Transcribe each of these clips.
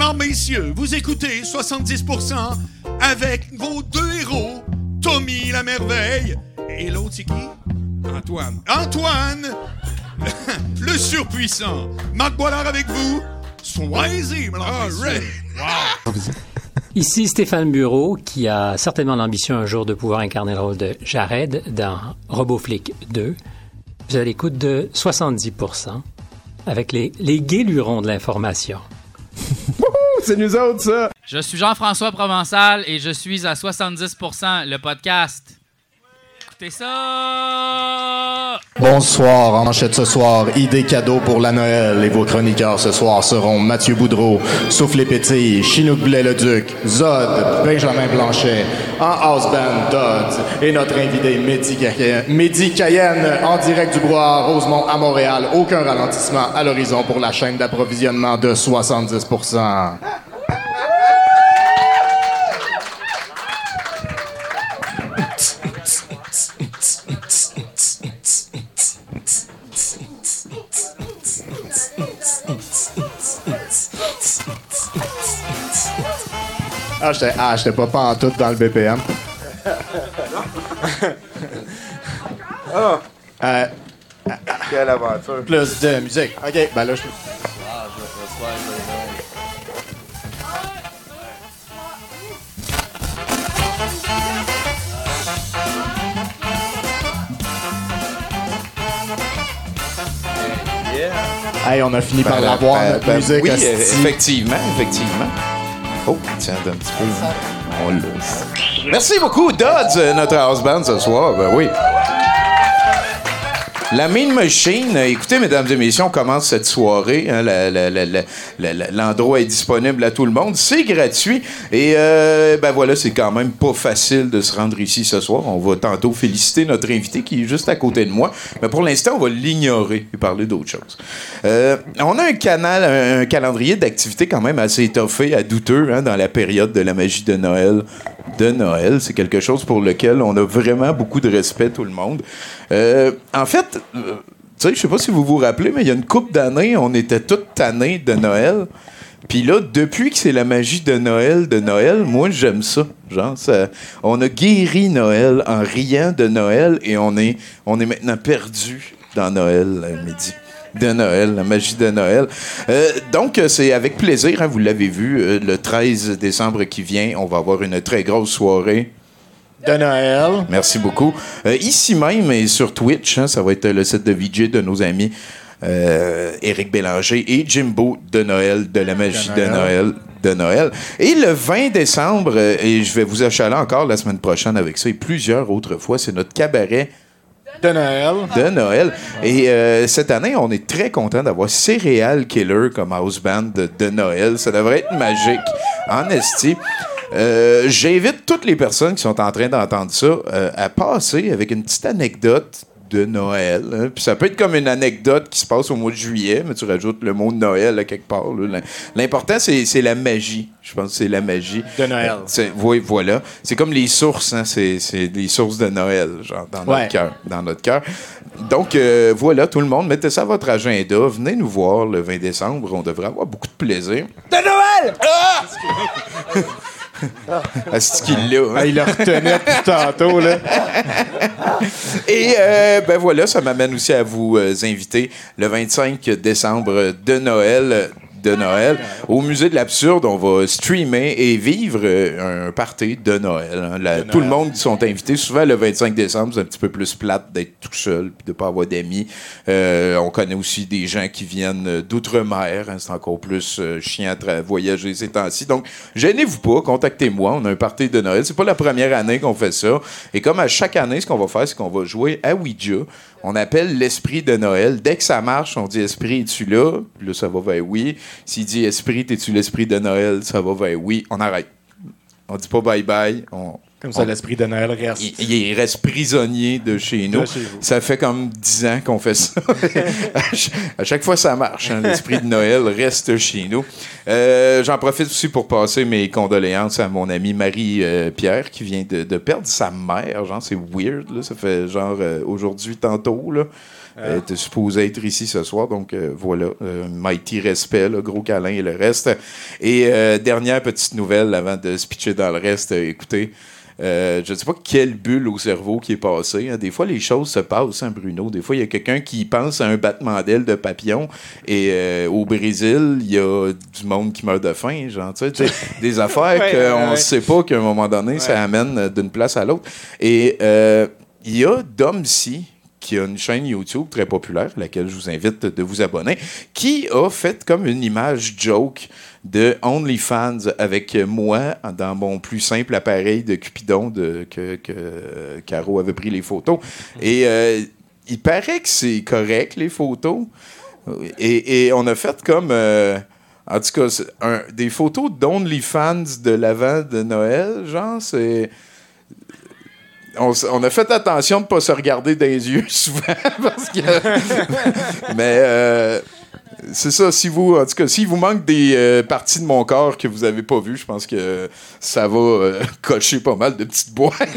Mesdames, messieurs, vous écoutez 70% avec vos deux héros, Tommy la merveille et l'autre c'est qui? Antoine. Antoine, le surpuissant. Marc Boilard avec vous. Soyez-y, mesdames, messieurs. Ici Stéphane Bureau, qui a certainement l'ambition un jour de pouvoir incarner le rôle de Jared dans RoboFlick 2. Vous avez l'écoute de 70% avec les, les guélurons de l'information. C'est nous autres, ça! Je suis Jean-François Provençal et je suis à 70% le podcast. Bonsoir, en manchette ce soir, idée cadeau pour la Noël. Et vos chroniqueurs ce soir seront Mathieu Boudreau, Soufflé Pétille, Chinook Blais-le-Duc, Zod, Benjamin Blanchet, en house band Dodds et notre invité Mehdi Cayenne en direct du Bois Rosemont à Montréal. Aucun ralentissement à l'horizon pour la chaîne d'approvisionnement de 70%. Ah, j'étais ah, j'étais pas pantoute dans le BPM. Euh, Quelle aventure. plus de musique. OK, ben là, je Hey, on a fini par l'avoir, Ben, notre ben, musique. Oui, effectivement, effectivement. Oh, tiens, un petit peu. On. Merci beaucoup, Dodds, euh, notre house band ce soir. Ben oui. La Mean Machine, euh, écoutez, mesdames et messieurs, on commence cette soirée. hein, L'endroit est disponible à tout le monde. C'est gratuit. Et euh, ben voilà, c'est quand même pas facile de se rendre ici ce soir. On va tantôt féliciter notre invité qui est juste à côté de moi. Mais pour l'instant, on va l'ignorer et parler d'autre chose. Euh, on a un canal, un, un calendrier d'activités quand même assez étoffé, à douteux, hein, dans la période de la magie de Noël. De Noël, c'est quelque chose pour lequel on a vraiment beaucoup de respect, tout le monde. Euh, en fait, euh, tu sais, je sais pas si vous vous rappelez, mais il y a une couple d'années, on était toutes tannées de Noël. Puis là, depuis que c'est la magie de Noël, de Noël, moi, j'aime ça. Genre, on a guéri Noël en riant de Noël et on est, on est maintenant perdu dans Noël, euh, midi. De Noël, la magie de Noël. Euh, donc, euh, c'est avec plaisir, hein, vous l'avez vu, euh, le 13 décembre qui vient, on va avoir une très grosse soirée. De Noël. Merci beaucoup. Euh, ici même et sur Twitch, hein, ça va être le site de VJ de nos amis Éric Bélanger et Jimbo de Noël, de la magie de Noël. de Noël. Et le 20 décembre, et je vais vous achaler encore la semaine prochaine avec ça et plusieurs autres fois, c'est notre cabaret De Noël. de Noël. Et euh, cette année, on est très content d'avoir Serial Killer comme house band de, de Noël. Ça devrait être magique. En esti. Euh, J'invite toutes les personnes qui sont en train d'entendre ça euh, à passer avec une petite anecdote de Noël. hein. Puis ça peut être comme une anecdote qui se passe au mois de juillet, mais tu rajoutes le mot de Noël à quelque part. L'important, c'est la magie. Je pense que c'est la magie. De Noël. Euh, oui, voilà. C'est comme les sources, hein. c'est les sources de Noël, genre, dans Ouais. notre cœur. Dans notre cœur. Donc, euh, voilà, tout le monde, mettez ça à votre agenda. Venez nous voir le 20 décembre. On devrait avoir beaucoup de plaisir. De Noël! À ce qu'il l'a. hein. Ah, il le retenait depuis tantôt, là. Et euh, ben voilà, ça m'amène aussi à vous euh, inviter le 25 décembre de Noël. De Noël. Au musée de l'absurde, on va streamer et vivre euh, un party de Noël. hein. La- Tout le monde sont invités. Souvent, le 25 décembre, c'est un petit peu plus plate d'être tout seul puis de pas avoir d'amis. Euh, on connaît aussi des gens qui viennent euh, d'outre-mer. hein. c'est encore plus euh, chiant à voyager ces temps-ci. Donc, gênez-vous pas, contactez-moi. On a un party de Noël. C'est pas la première année qu'on fait ça. Et comme à chaque année, ce qu'on va faire, c'est qu'on va jouer à Ouija. On appelle l'esprit de Noël. Dès que ça marche, on dit esprit, es-tu là? Puis là, ça va vers oui. S'il dit esprit, es-tu l'esprit de Noël? Ça va vers oui. On arrête. On dit pas bye bye. On, Comme ça, l'esprit de Noël reste. il, il reste prisonnier de chez nous. De chez vous. Ça fait comme 10 ans qu'on fait ça. à, ch- à chaque fois, ça marche. hein. L'esprit de Noël reste chez nous. Euh, J'en profite aussi pour passer mes condoléances à mon amie Marie-Pierre qui vient de, de perdre sa mère. Genre, c'est weird. Là. Ça fait genre euh, aujourd'hui, tantôt. Là. Elle était supposée être ici ce soir, donc euh, voilà. Euh, mighty respect, là, gros câlin et le reste. Et euh, dernière petite nouvelle avant de se pitcher dans le reste, euh, écoutez. Euh, je ne sais pas quelle bulle au cerveau qui est passée. hein. Des fois, les choses se passent, hein, Bruno. Des fois, il y a quelqu'un qui pense à un battement d'aile de papillon. Et euh, au Brésil, il y a du monde qui meurt de faim. Genre, tu sais, des affaires Ouais, qu'on ne ouais. sait pas qu'à un moment donné, ça amène d'une place à l'autre. Et euh, il y a Domsi qui a une chaîne YouTube très populaire, à laquelle je vous invite de vous abonner, qui a fait comme une image joke de OnlyFans avec moi dans mon plus simple appareil de Cupidon que, Caro avait pris les photos. Et euh, il paraît que c'est correct, les photos. Et, on a fait comme... euh, en tout cas, des photos d'OnlyFans de l'avant de Noël, genre, c'est on a fait attention de ne pas se regarder dans les yeux souvent parce que. Mais euh, c'est ça, si vous, en tout cas, s'il vous manque des euh, parties de mon corps que vous n'avez pas vues, je pense que ça va euh, cocher pas mal de petites boîtes.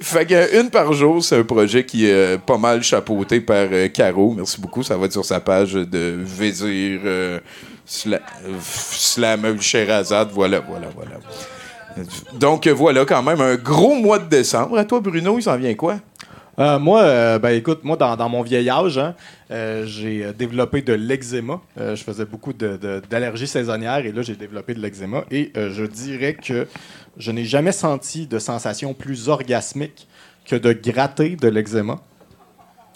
fait que une par jour, c'est un projet qui est euh, pas mal chapeauté par Caro. Merci beaucoup. Ça va être sur sa page de euh, Slam Sherazade. Voilà, voilà, voilà. Donc voilà quand même un gros mois de décembre. À toi, Bruno, il s'en vient quoi? Euh, moi, euh, ben écoute, moi dans, dans mon vieil âge, hein, euh, j'ai développé de l'eczéma. Je faisais beaucoup de- de- d'allergies saisonnières et là j'ai développé de l'eczéma et je dirais que je n'ai jamais senti de sensation plus orgasmique que de gratter de l'eczéma.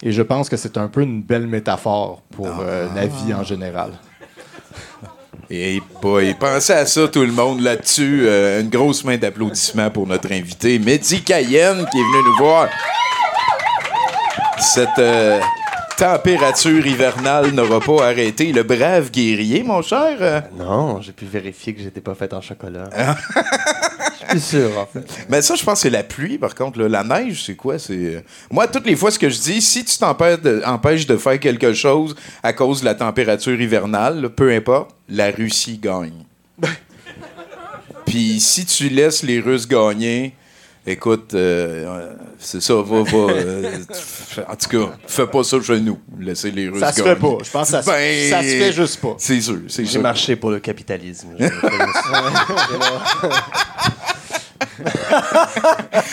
Et je pense que c'est un peu une belle métaphore pour euh, la vie en général. Et boy, pensez à ça tout le monde là-dessus. Euh, une grosse main d'applaudissements pour notre invité, Mehdi Cayenne, qui est venu nous voir. Cette euh, température hivernale n'aura pas arrêté le brave guerrier, mon cher. Euh, Non, j'ai pu vérifier que j'étais pas fait en chocolat. Je suis sûr, en fait. Mais ça, je pense que c'est la pluie, par contre. là. La neige, c'est quoi? C'est euh, Moi, toutes les fois, ce que je dis, si tu t'empêches de, empêches de faire quelque chose à cause de la température hivernale, là, peu importe, la Russie gagne. Puis si tu laisses les Russes gagner, écoute, euh, euh, c'est ça, va, va. euh, en tout cas, fais pas ça chez nous. Laissez les Russes Ça se fait pas. Je pense que ça, se- Ben, ça se fait juste pas. C'est sûr, c'est J'ai marché pour le capitalisme.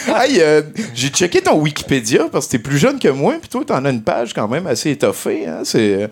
Hey, euh, j'ai checké ton Wikipédia parce que t'es plus jeune que moi, puis toi, t'en as une page quand même assez étoffée. Hein? C'est euh,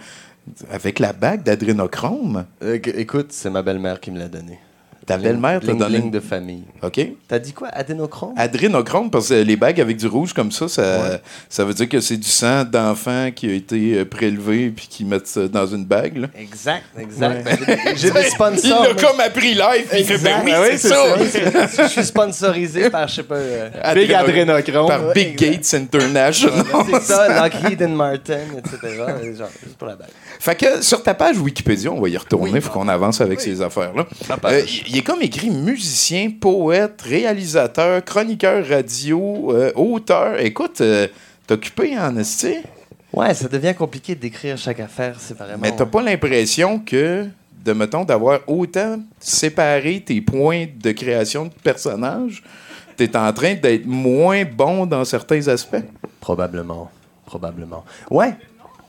avec la bague d'adrénochrome. Euh, écoute, c'est ma belle-mère qui me l'a donné. Ta belle-mère t'a donné. bling de famille. OK? T'as dit quoi? Adénochrome? Adrénochrome, parce que les bagues avec du rouge comme ça, ça, ça veut dire que c'est du sang d'enfant qui a été euh, prélevé puis qui mettent ça dans une bague. Là. Exact, exact. J'ai des Il sponsors. l'a moi. comme appris live, il fait ben oui, Ah c'est ça. Je suis sponsorisé par, je sais pas... euh, Big Adréno- adrénochrome. Par Big Gates International. c'est ça, Lockheed Martin, etc. Et Genre, juste pour la bague. Fait que sur ta page Wikipédia, on va y retourner, il faut qu'on avance avec ces affaires-là. Euh, Il il est comme écrit musicien, poète, réalisateur, chroniqueur radio, euh, auteur. Écoute, euh, t'es occupé en esti, Ouais, ça devient compliqué d'écrire chaque affaire séparément. mais t'as pas l'impression que, de mettons, d'avoir autant séparé tes points de création de personnages, t'es en train d'être moins bon dans certains aspects? Probablement. Probablement. Ouais.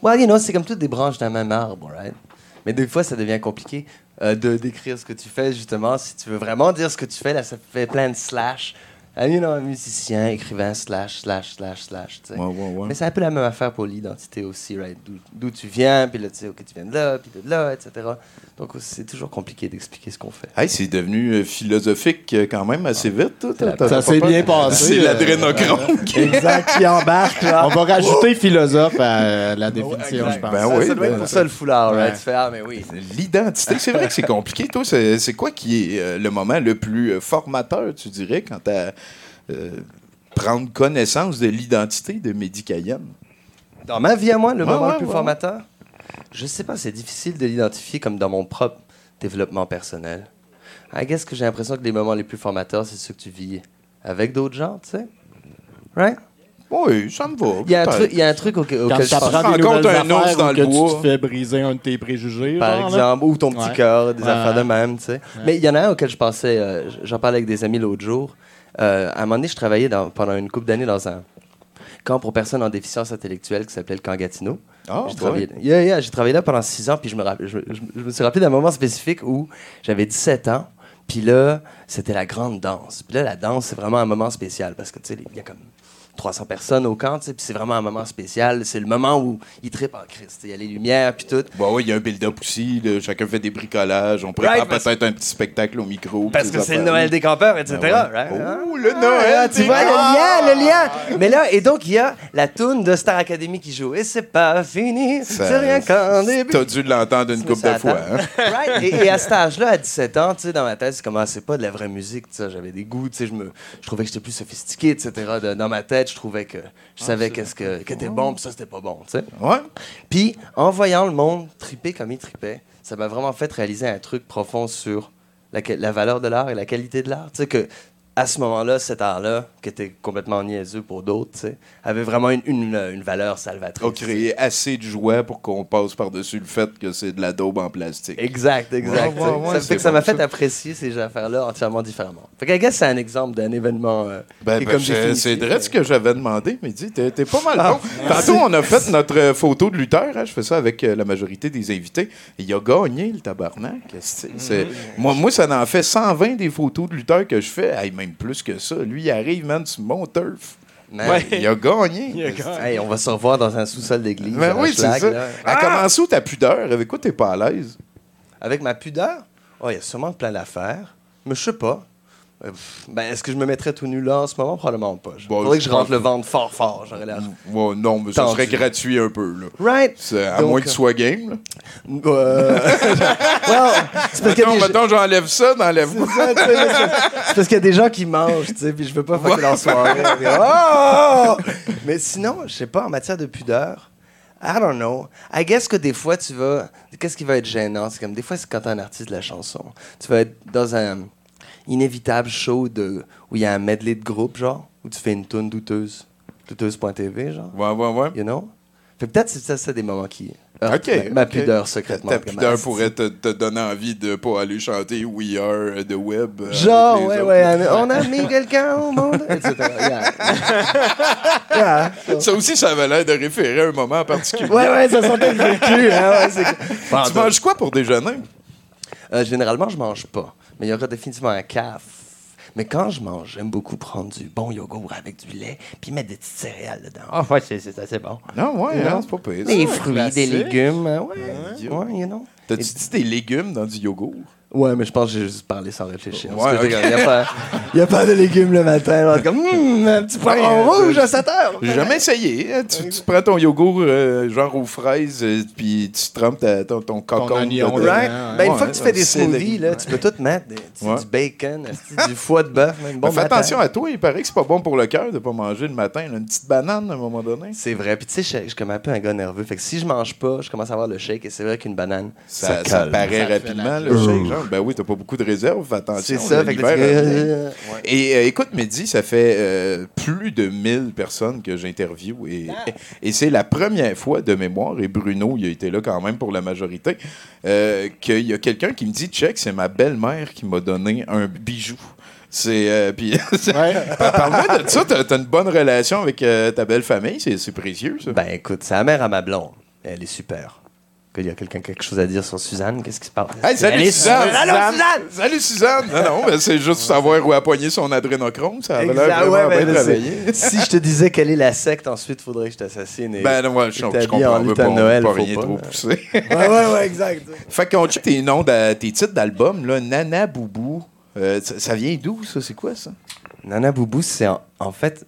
Well, you know, c'est comme toutes des branches d'un même arbre, right? Mais des fois, ça devient compliqué euh, de décrire ce que tu fais, justement. Si tu veux vraiment dire ce que tu fais, là, ça fait plein de slash. You know, un musicien, écrivain, slash, slash, slash, slash, tu sais. Ouais, ouais, ouais. Mais c'est un peu la même affaire pour l'identité aussi, right? D'où- tu viens, puis là, tu sais, ok, tu viens de là, puis de là, etc. Donc, c'est toujours compliqué d'expliquer ce qu'on fait. Hey, c'est devenu euh, philosophique euh, quand même assez vite. Ça s'est bien passé. C'est euh, l'adrénochrome qui Exact, qui embarque. là. On va rajouter philosophe à la définition, je pense. Ben ça, oui, ça doit être ben, pour ça le foulard, right? Tu fais, ah, mais oui. L'identité, c'est vrai que c'est compliqué. Toi, c'est c'est quoi qui est euh, le moment le plus formateur, tu dirais, quand t'as prendre connaissance de l'identité de Mehdi Cayenne? Dans ma vie à moi, le Ouais, moment ouais, le plus ouais. formateur, je sais pas, c'est difficile de l'identifier comme dans mon propre développement personnel. I guess que j'ai l'impression que les moments les plus formateurs, c'est ceux que tu vis avec d'autres gens, tu sais. Right? Oui, ça me va. Il y a un truc, il y a un truc auquel, auquel tu je pense. nouvelles un ours dans le bois. tu te fais briser un de tes préjugés. Par genre, là. exemple, ou ton petit Ouais. cœur, des Ouais. affaires de même, tu sais. Mais il y en a un auquel je pensais, euh, j'en parlais avec des amis l'autre jour. Euh, à un moment donné, je travaillais dans- pendant une couple d'années dans un camp pour personnes en déficience intellectuelle qui s'appelait le camp Gatineau. Ah, J'ai travaillé, Yeah, yeah, j'ai travaillé là pendant six ans, puis je me, je- je me suis rappelé d'un moment spécifique où j'avais 17 ans, puis là, c'était la grande danse. Puis là, la danse, c'est vraiment un moment spécial, parce que, tu sais, il y a comme 300 personnes au camp, tu sais, puis c'est vraiment un moment spécial. C'est le moment où ils trippent en Christ. Il y a les lumières, puis tout. Bon, oui, il y a un build-up aussi. là, chacun fait des bricolages. On prépare Right, peut-être un petit spectacle au micro. Parce que c'est le. Noël des campeurs, etc. Ben ouais. right? Oh, le Noël Ah, tu des vois le lien, le lien. Mais là, et donc, il y a la toune de Star Academy qui joue. Et c'est pas fini, c'est rien qu'un début. T'as dû l'entendre une couple de fois. hein? Right? Et, et à cet âge-là, à 17 ans, tu sais, dans ma tête, c'est comme, ah, c'est pas de la vraie musique, tu sais, j'avais des goûts, tu sais, je, me, je trouvais que j'étais plus sophistiqué, etc. De- dans ma tête, je trouvais que je savais qu'est-ce que, était bon, puis ça, c'était pas bon, tu sais. Ouais. Puis, en voyant le monde triper comme il tripait, ça m'a vraiment fait réaliser un truc profond sur la, que- la valeur de l'art et la qualité de l'art. Tu sais, que à ce moment-là, cet art-là, qui était complètement niaiseux pour d'autres, tu sais, avait vraiment une, une, une valeur salvatrice. A créé assez de joie pour qu'on passe par-dessus le fait que c'est de la daube en plastique. Exact, exact. Ouais, ouais, ouais, ça c'est fait que ça bon, m'a fait ça. apprécier ces affaires-là entièrement différemment. Fait que, I guess, c'est un exemple d'un événement euh, Ben, ben, comme je- définitif. c'est vrai ce que j'avais demandé, mais dis, t'es t'es pas mal bon. Tantôt, on a fait notre euh, photo de lutteur. hein, je fais ça avec euh, la majorité des invités. Il a gagné, le tabarnak. C'est- c'est- moi, moi, ça en fait 120 des photos de lutteur que je fais. Hey, même plus que ça. Lui, il arrive, man, sur mon turf. Man, Il a gagné. hey, on va se revoir dans un sous-sol d'église. Ben à oui, c'est Schlag, ça. là. À commencer où ta pudeur? Avec quoi t'es pas à l'aise? Avec ma pudeur, oh, il y a sûrement plein d'affaires. Mais je sais pas. Euh, ben, est-ce que je me mettrais tout nu là en ce moment? Probablement pas. Il Bon, faudrait que je rentre le ventre fort fort. J'aurais l'air. Ouais, non, mais ça serait gratuit un peu. Là. Right? À Donc, moins que tu sois game. Là. Euh, well, c'est parce Mettons, j'enlève ça, sais, mais c'est- parce qu'il y a des gens qui mangent, tu sais, puis je veux pas fucker leur soirée. Puis, oh! Mais sinon, je sais pas, en matière de pudeur, I don't know. I guess que des fois, tu vas... Qu'est-ce qui va être gênant? C'est comme, des fois, c'est quand t'es un artiste de la chanson. Tu vas être dans un inévitable show de, où il y a un medley de groupe, genre, où tu fais une tune douteuse. Douteuse.tv, genre. Ouais, ouais, ouais. You know? Fait que peut-être c'est ça, c'est des moments qui... heurtent Ok, ma, pudeur secrètement. Ta pudeur pourrait te, te donner envie de pas aller chanter We Are the Web. euh, Genre, ouais, autres. ouais, on a mis quelqu'un au monde, etc. Yeah. Yeah. Ça aussi, ça avait l'air de référer à un moment en particulier. Ouais, ouais, ça sentait le vécu. Hein, ouais, Tu manges quoi pour déjeuner? Euh, généralement, je mange pas. Mais il y aura définitivement un caf. Mais quand je mange, j'aime beaucoup prendre du bon yogourt avec du lait, puis mettre des petites céréales dedans. Ah, ouais, c'est, c'est assez bon. Non, ouais, Yeah. hein, c'est pas pire. Des fruits, des légumes. euh, Ouais, ouais, you know. T'as-tu dit des légumes dans du yogourt? Ouais, mais je pense que j'ai juste parlé sans réfléchir. Ouais. Il n'y a, pas- y a pas de légumes le matin. là. Comme, Hum, un petit poivron Ouais, rouge à 7 heures. J'ai jamais essayé. hein. Tu, tu prends ton yogourt euh, genre aux fraises, euh, puis tu trempes ta- ton, ton cocon. dedans. Ouais, Ben, une fois que tu fais des smoothies, là, tu peux tout mettre. Des. Du bacon, du foie de bœuf. Bon fais matin. attention à toi, il paraît que c'est pas bon pour le cœur de pas manger le matin. là. Une petite banane à un moment donné. C'est vrai. Puis tu sais, je je suis comme un peu un gars nerveux. Fait que si je mange pas, je commence à avoir le shake. Et c'est vrai qu'une banane, Ça, ça, paraît Ça fait rapidement, la le shake. Ben oui, t'as pas beaucoup de réserve, fais attention. C'est ça. Fait que. Ouais. Et euh, écoute, Mehdi, ça fait euh, plus de 1000 personnes que j'interviewe et, et c'est la première fois de mémoire, et Bruno, il a été là quand même pour la majorité, euh, qu'il y a quelqu'un qui me dit Check, c'est ma belle-mère qui m'a donné un bijou. C'est. euh, puis, Parle-moi de ça, t'as une bonne relation avec euh, ta belle famille, c'est c'est précieux, ça. Ben écoute, c'est la mère à ma blonde. Elle est super. Il y a quelqu'un qui a quelque chose à dire sur Suzanne? Qu'est-ce qui se passe? Hey, salut Suzanne! Allô, Suzanne! Salut Suzanne! Non, non, ben, c'est juste savoir où a poigné son adrénochrome, ça avait l'air Exact, vraiment ouais, ben, travaillé. si je te disais quelle est la secte, ensuite, faudrait que je t'assassine. Et... Ben non, ouais, je, Et je comprends, en on veut pas, de Noël, pas rien pas, trop pousser. ouais, ouais, ouais, exact. fait qu'on check tes noms, de- tes titres d'album, là, Nana Boubou. Euh, ça, ça vient d'où, ça? C'est quoi, ça? Nana Boubou, c'est en, en fait, euh,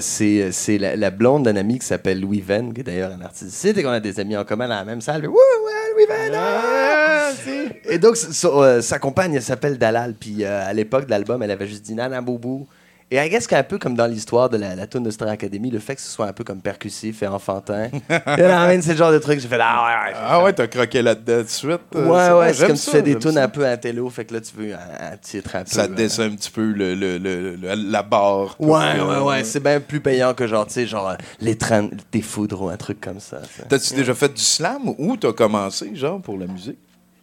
c'est, c'est la, la blonde d'un ami qui s'appelle Louis Venn, qui est d'ailleurs un artiste et qu'on a des amis en commun dans la même salle. Wouh, ouais, Louis Venn! ah! Et donc, so- euh, sa compagne, elle s'appelle Dalal. Puis euh, à l'époque de l'album, elle avait juste dit Nana Boubou. Et I guess qu'un peu comme dans l'histoire de la, la tune de Star Academy, le fait que ce soit un peu comme percussif et enfantin. c'est le genre de truc j'ai fait. Ah ouais, ouais. Ah ouais, t'as croqué là-dedans de suite. euh, Ouais, ouais, c'est comme tu ça, fais des tunes un peu intello, fait que là, tu veux un, un titre un peu. Ça euh, descend un petit peu le, le- le- le- la barre. Ouais, ouais, ouais. C'est bien plus payant que genre, tu sais, genre les trains des foudres ou un truc comme ça. ça. T'as-tu déjà fait du slam ou t'as commencé, genre, pour la musique?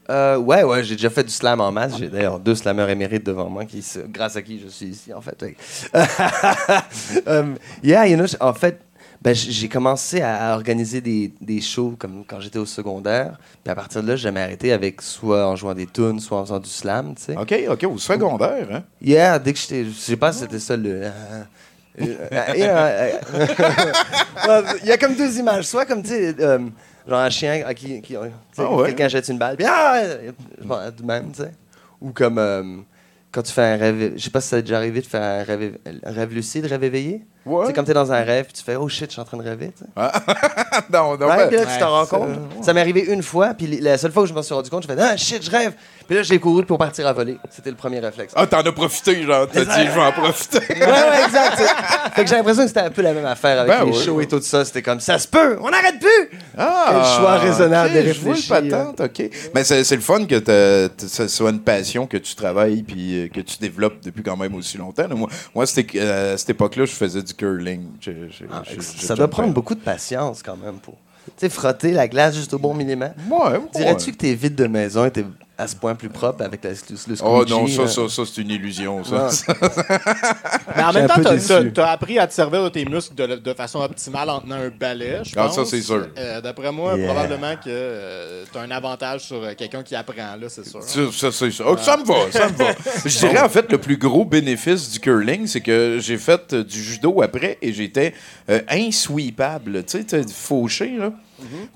Euh, ouais, ouais, j'ai déjà fait du slam en masse. J'ai d'ailleurs deux slammeurs émérites devant moi, qui, se- grâce à qui je suis ici, en fait. Ouais. um, yeah, you know, en fait, ben, j'ai commencé à, organiser des, des shows comme quand j'étais au secondaire. Puis à partir de là, j'ai jamais arrêté avec soit en jouant des tunes, soit en faisant du slam, tu sais. OK, OK, au secondaire, hein? Yeah, dès que j'étais. Je sais pas si c'était ça le. euh, euh, euh, euh, euh, Il y a comme deux images. Soit comme, tu sais, euh, genre un chien à qui. Ah ouais. Quelqu'un jette une balle, puis ah! Bon, du même, tu sais. Ou comme euh, quand tu fais un rêve. Je sais pas si ça t'est déjà arrivé de faire un rêve, un rêve lucide, rêve éveillé. Ouais. C'est comme tu es dans un rêve, puis tu fais oh shit, je suis en train de rêver, tu sais. non, non, Ouais, puis là, tu t'en rends ça- compte. Ça m'est arrivé une fois, puis la seule fois où je m'en suis rendu compte, je fais ah shit, je rêve. Puis là, j'ai couru pour partir à voler. C'était le premier réflexe. Ah, t'en as profité, genre, t'as dit, je vais en profiter. Ouais, ouais, exact. fait que j'ai l'impression que c'était un peu la même affaire avec Ben les oui, shows et tout ça. C'était comme ça se peut, on n'arrête plus. Ah, Quel choix raisonnable ok, de je vois le réfléchir. patente, OK. Mais c'est c'est le fun que t'as- t- ce soit une passion que tu travailles puis euh, que tu développes depuis quand même aussi longtemps. là. Moi, moi c'était, euh, à cette époque-là, je faisais du curling. Ah, ça doit prendre beaucoup de patience quand même pour tu sais, frotter la glace juste au bon millimètre. Ouais, ouais. Dirais-tu que tes vides de maison étaient à ce point plus propres avec la, le, le Oh non, ça, là? ça, ça c'est une illusion, ça. Ouais. Mais en même temps, t'as t'as appris à te servir de tes muscles de, de façon optimale en tenant un balai, je Ah, pense. ça, c'est sûr. Euh, D'après moi, Yeah. probablement que euh, t'as un avantage sur euh, quelqu'un qui apprend, là, c'est sûr. Ça, ça, c'est ça. Oh, ça me va, ça me va. Je dirais en fait le plus gros bénéfice du curling, c'est que j'ai fait euh, du judo après et j'étais euh, insweepable. Tu sais, fauché, là.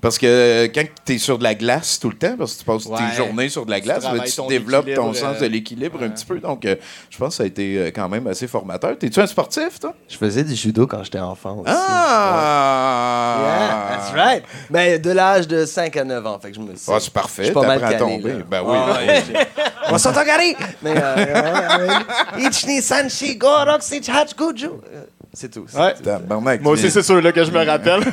Parce que euh, quand tu es sur de la glace tout le temps, parce que tu passes Ouais. tes journées sur de la Tu glace, ben, travailles tu ton développes ton sens euh, de l'équilibre un petit peu. Donc, euh, je pense que ça a été quand même assez formateur. T'es-tu un sportif, toi? Je faisais du judo quand j'étais enfant aussi. Ah! Yeah, that's right. Mais de l'âge de 5 à 9 ans, fait que je me suis. Ah, c'est parfait. Je suis pas mal T'apprends à calé, tomber. là. Ben oui. Ouais, j'ai- On s'entend carré! Mais euh, Ichni Sanchi Gorok Sichach Guju. Euh, C'est tout. Ouais. Tabarnak, Moi aussi, c'est sûr là, que je me rappelle.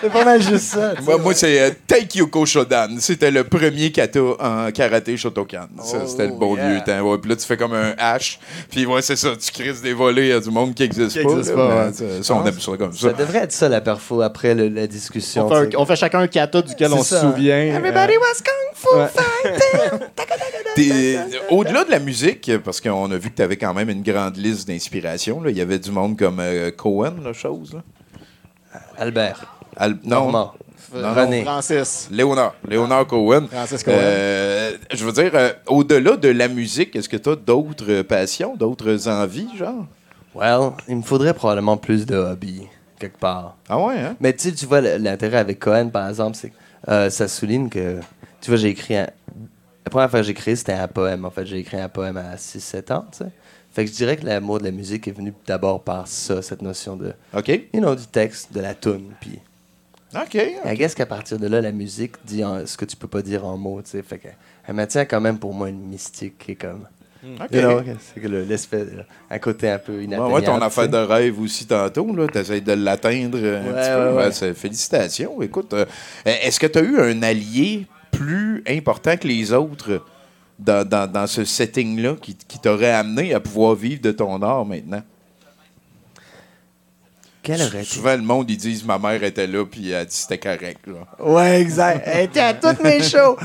C'est pas mal juste ça. Moi, moi, c'est euh, Taikyoku Shodan. C'était le premier kata en karaté Shotokan. Ça, Oh, C'était le bon yeah. vieux temps. Ouais, puis là, tu fais comme un H. Puis ouais, c'est ça. Tu crises des volets à du monde qui n'existe pas. existe là, pas, ouais. ça, on aime ça comme ça. Ça devrait être ça la perfo après le- la discussion. on, fait un- tu sais. on fait chacun un kata duquel on ça. se souvient. Everybody Euh, was kung fu ouais. fighting. Au-delà de la musique, parce qu'on a vu que tu avais quand même une grande liste d'inspiration, là, il y avait du monde comme euh, Cohen, la chose. Là. Albert. Al- non, Normand. non, René. Francis. Léonard. Léonard Cohen. Francis Cohen. Euh, je veux dire, euh, au-delà de la musique, est-ce que tu as d'autres passions, d'autres envies, genre? Well, il me faudrait probablement plus de hobbies, quelque part. Ah ouais, hein? Mais tu sais, tu vois, l'intérêt avec Cohen, par exemple, c'est que euh, ça souligne que, tu vois, j'ai écrit un... La première fois que j'ai écrit, c'était un poème. En fait, j'ai écrit un poème à 6-7 ans, tu sais. Fait que je dirais que l'amour de la musique est venu d'abord par ça, cette notion de, OK. you know, du texte, de la tune. Puis, OK. I guess qu'à partir de là, la musique dit en- ce que tu peux pas dire en mots, tu sais. Fait que, elle maintient quand même pour moi une mystique qui est comme, you know, c'est que le- l'espèce, un côté un peu Ouais, inatteignable. ouais, ton tu affaire de rêve aussi tantôt, là, t'essayes de l'atteindre un Ouais, petit ouais, peu. ouais. Ben, félicitations. Écoute, euh, est-ce que tu as eu un allié plus important que les autres dans, dans- dans ce setting-là qui, qui t'aurait amené à pouvoir vivre de ton art maintenant? Quelle aurait Souvent, le monde, ils disent ma mère était là, puis elle a dit c'était correct. Là. Ouais, exact. Elle était à toutes mes shows.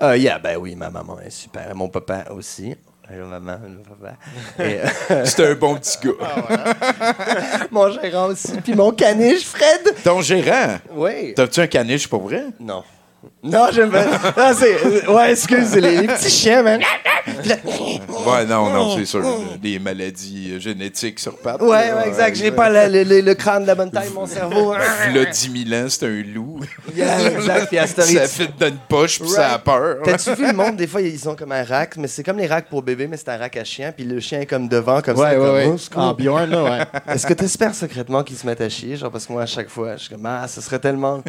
Euh, yeah, ben oui, ma maman est super. Mon papa aussi. Maman, allô, papa. Et, euh, C'était un bon petit gars. mon gérant aussi. Puis mon caniche, Fred. Ton gérant, Oui. t'as-tu un caniche pour vrai? Non. Non, j'aime pas. Non, c'est. Ouais, excuse, c'est les, les petits chiens, man. Ouais, non, non, c'est sûr. Des maladies euh, génétiques sur pattes. Ouais, ouais, exact. J'ai pas le, le- le- le crâne de la bonne taille, mon cerveau. Là, 10 000 ans, c'est un loup. Yeah, exact. Puis ça fit dans une poche, puis ça a Right. peur. T'as-tu vu le monde, des fois, ils sont comme un rack, mais c'est comme les racks pour bébé, mais c'est un rack à chien, puis le chien est comme devant, comme ça. Ouais, comme, ouais, Oh, ouais. c'est cool. En Bjorn, là, ouais. Est-ce que tu espères secrètement qu'ils se mettent à chier? Genre, parce que moi, à chaque fois, je suis comme, ah, ce serait tellement.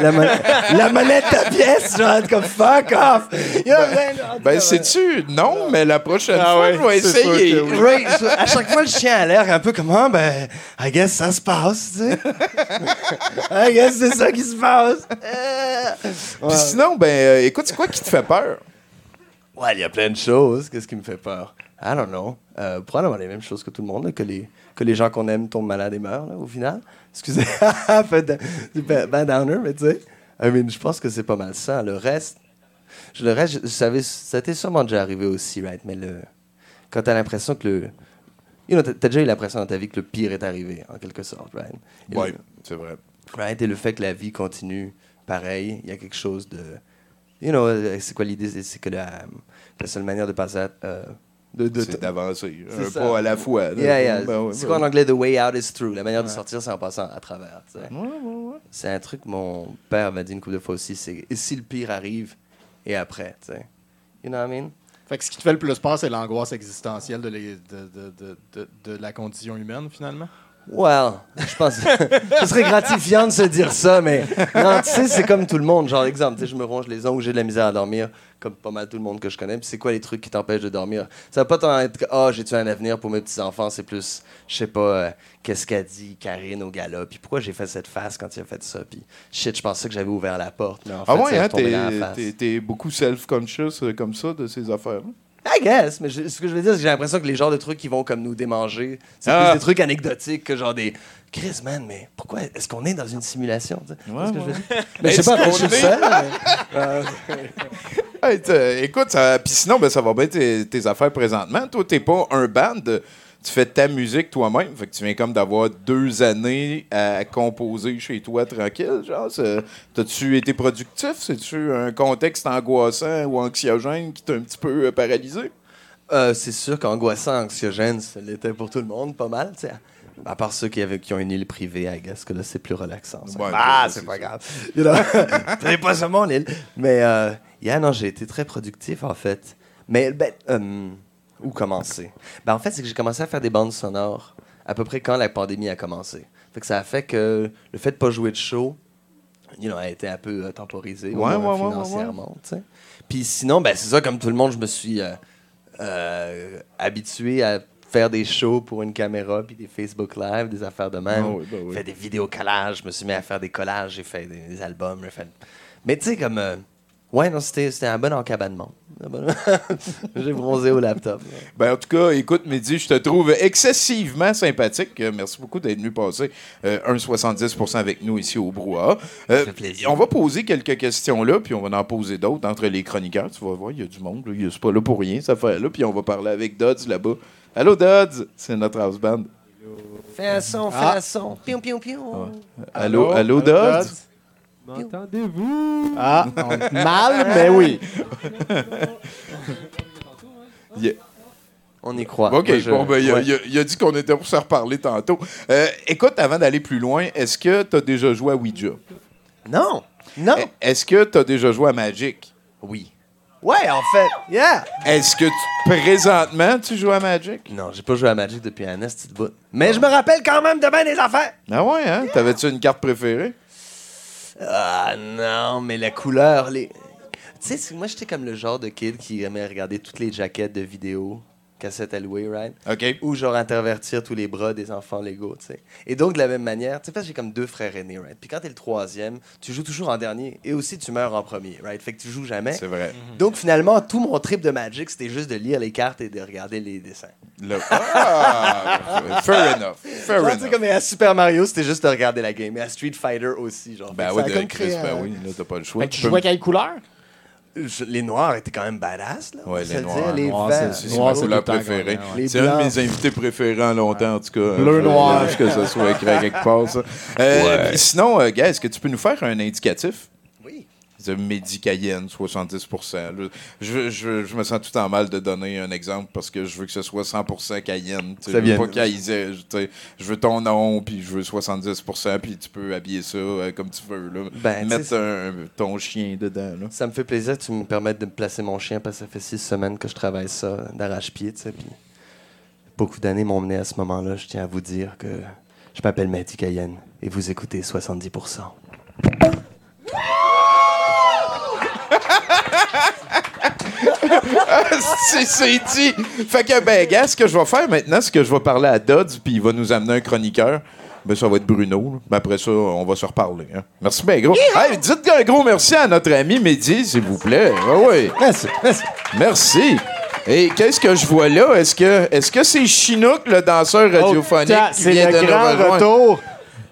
La, ma- la connais ta pièce, genre, comme fuck off. You know Ben, comme, sais-tu? Non, mais la prochaine Ah fois, ouais, je vais essayer. que oui. Right, so, à chaque fois, le chien a l'air un peu comme, ah, ben, I guess ça se passe, tu sais. I guess c'est ça qui se passe. Euh, Puis ouais. sinon, ben, euh, écoute, c'est quoi qui te fait peur? Ouais, il y a plein de choses. Qu'est-ce qui me fait peur? I don't know. Euh, probablement les mêmes choses que tout le monde, là, que, les, que les gens qu'on aime tombent malades et meurent, là, au final. Excusez, un peu de- du ben ben downer, mais tu sais. I mean, je pense que c'est pas mal ça. Le reste, je, le reste, je, je savais, ça t'est sûrement déjà arrivé aussi, right? Mais le, quand t'as l'impression que le. You know, t'as déjà eu l'impression dans ta vie que le pire est arrivé, en quelque sorte, right? Le- c'est vrai. right? Et le fait que la vie continue pareil, il y a quelque chose de. You know, c'est quoi l'idée? C'est- C'est que la, la seule manière de passer à. euh, de, de, C'est d'avancer, C'est un ça. pas à la fois. là. Yeah, yeah. Ben ouais, c'est ben quoi en anglais? The way out is through. La manière de sortir, c'est en passant à travers. C'est un truc que mon père m'a dit une couple de fois aussi. C'est et si le pire arrive et après, tu sais. You know what I mean? Fait que ce qui te fait le plus peur, c'est l'angoisse existentielle de, les- de, de, de, de, de la condition humaine, finalement? Well, je pense ce serait gratifiant de se dire ça, mais non, tu sais, c'est comme tout le monde. Genre, exemple, tu sais, je me ronge les ongles, j'ai de la misère à dormir, comme pas mal tout le monde que je connais. Puis c'est quoi les trucs qui t'empêchent de dormir? Ça va pas tant être que, ah, j'ai-tu un avenir pour mes petits-enfants? C'est plus, je sais pas, euh, qu'est-ce qu'a dit Karine au gala? Puis pourquoi j'ai fait cette face quand il a fait ça? Puis shit, je pensais que j'avais ouvert la porte, mais en fait, Ah ouais, c'est hein, t'es beaucoup self-conscious euh, comme ça de ces affaires. I guess, mais je- ce que je veux dire, c'est que j'ai l'impression que les genres de trucs qui vont comme nous démanger, c'est Ah. plus des trucs anecdotiques que genre des Chris, man, mais pourquoi est-ce qu'on est dans une simulation? vois ce que je veux dire? Mais je sais pas, mais- Hey, écoute, ça, puis sinon, ben, ça va bien tes, tes affaires présentement. Toi, t'es pas un band, tu fais ta musique toi-même. Fait que tu viens comme d'avoir deux années à composer chez toi tranquille. Genre, t'as-tu été productif? C'est-tu un contexte angoissant ou anxiogène qui t'a un petit peu euh, paralysé? euh, c'est sûr qu'angoissant, anxiogène, ça l'était pour tout le monde, pas mal, tu sais. À part ceux qui, avaient, qui ont une île privée, I guess que là, c'est plus relaxant. ça. Ouais, ah, c'est- pas grave. T'avais pas ça, mon île. Mais, euh, yeah, non, j'ai été très productif, en fait. Mais, ben, euh, où commencer? Ben, en fait, c'est que j'ai commencé à faire des bandes sonores à peu près quand la pandémie a commencé. Fait que ça a fait que le fait de pas jouer de show, you know, a été un peu euh, temporisé au Ouais, moins ouais, ouais, financièrement, tu sais. Puis sinon, ben, c'est ça, comme tout le monde, je me suis euh, euh, habitué à faire des shows pour une caméra, puis des Facebook Live, des affaires de même. Ah oui, ben oui. Fait des vidéos collages, je me suis mis à faire des collages, j'ai fait des, des albums. fait- Mais tu sais, comme... ouais, non, c'était c'était un bon encabanement. J'ai bronzé au laptop. Ben, en tout cas, écoute, Mehdi, je te trouve excessivement sympathique. Euh, merci beaucoup d'être venu passer euh, 1,70 avec nous ici au Brouhaha. Euh, fait plaisir. on va poser quelques questions là, puis on va en poser d'autres entre les chroniqueurs. Tu vas voir, il y a du monde. là. Il C'est pas là pour rien, cette affaire-là. Puis on va parler avec Dodds là-bas. Allô, Dodds? C'est notre house band. Fais un son, fais Ah. un son. Pion, pion, pion. Allô, allô, Dodds? M'entendez-vous? Ah, mal, mais oui. Yeah. On y croit. OK, Moi, je- bon, ben, il, a, ouais. il a- il a dit qu'on était pour se reparler tantôt. Euh, écoute, avant d'aller plus loin, est-ce que tu as déjà joué à Ouija? Non, non. E- Est-ce que tu as déjà joué à Magic? Oui. Ouais, en fait, yeah. Est-ce que tu- présentement tu joues à Magic? Non, j'ai pas joué à Magic depuis un de bout. Mais je me rappelle quand même de bien des affaires. Ah ouais, hein? T'avais-tu une carte préférée? Ah non, mais la couleur, les... Tu sais, moi, j'étais comme le genre de kid qui aimait regarder toutes les jaquettes de vidéos, cassettes à louer, right? OK. Ou genre intervertir tous les bras des enfants Lego, tu sais. Et donc, de la même manière, tu sais, parce que j'ai comme deux frères aînés, right? Puis quand t'es le troisième, tu joues toujours en dernier. Et aussi, tu meurs en premier, right? Fait que tu joues jamais. C'est vrai. Donc, finalement, tout mon trip de Magic, c'était juste de lire les cartes et de regarder les dessins. Le- Ah! fair enough. Fair Genre, tu sais, enough. comme à Super Mario, c'était juste de regarder la game. Et à Street Fighter aussi, genre. Ben oui, de Chris, ben oui, là, t'as pas le choix. Que tu peux- jouais quelle couleur? Je- les noirs étaient quand même badass, là. Ouais, les noirs. les Noirs, verts. C'est c'est couleur tout le temps préférée. qu'on a, ouais. Les C'est un de mes invités préférés en longtemps, en tout cas. Bleu, noir. Que ça soit écrit quelque part, ça. Euh, Ouais. Sinon, euh, gars, est-ce que tu peux nous faire un indicatif? Oui. de Médicayenne, 70 Là, je, je, je me sens tout en mal de donner un exemple parce que je veux que ce soit 100 Cayenne. tu sais. Ça vient pas Cayenne, je, veux ton nom, puis je veux 70 puis tu peux habiller ça euh, comme tu veux. Là. Ben, Mettre un- ton chien dedans. Là. Ça me fait plaisir que tu me permettes de me placer mon chien parce que ça fait six semaines que je travaille ça d'arrache-pied. Puis beaucoup d'années m'ont mené à ce moment-là. Je tiens à vous dire que je m'appelle Mehdi Cayenne et vous écoutez 70%. C'est c'est dit. Fait que, ben, gars, ce que je vais faire maintenant, c'est que je vais parler à Dodds, puis il va nous amener un chroniqueur. Ben, ça va être Bruno. là. Ben, après ça, on va se reparler. hein. Merci bien gros. Hey, dites un gros merci à notre ami Mehdi, s'il vous plaît. Ah oui. Merci, merci. Merci. Et qu'est-ce que je vois là? Est-ce que c'est Chinook, le danseur radiophonique, Oh, qui c'est vient le de grand retour.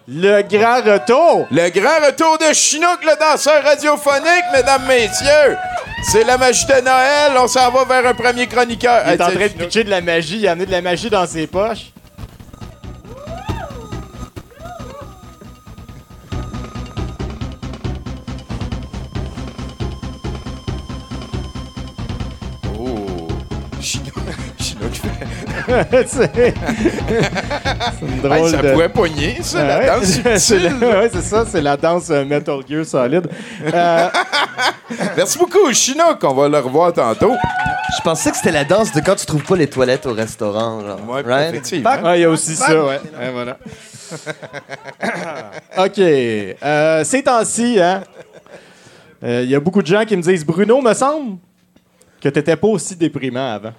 Le grand retour. Le grand retour de Chinook, le danseur radiophonique, mesdames, messieurs. C'est la magie de Noël. On s'en va vers un premier chroniqueur. Il est en train de pitcher de la magie. Il a amené de la magie dans ses poches. C'est c'est une drôle Hey, ça de... pourrait pogner, ça, Ah la ouais. danse C'est subtile. ouais, c'est ça, c'est la danse euh, Metal Gear Solid. Euh, Merci beaucoup, Chinook. On va le revoir tantôt. Je pensais que c'était la danse de quand tu trouves pas les toilettes au restaurant. Genre. Ouais, Right? effectivement. ouais, il y a aussi ça, ouais. Ouais, voilà. OK. Euh, ces temps-ci, hein, euh, il y a beaucoup de gens qui me disent Bruno, me semble que t'étais pas aussi déprimant avant.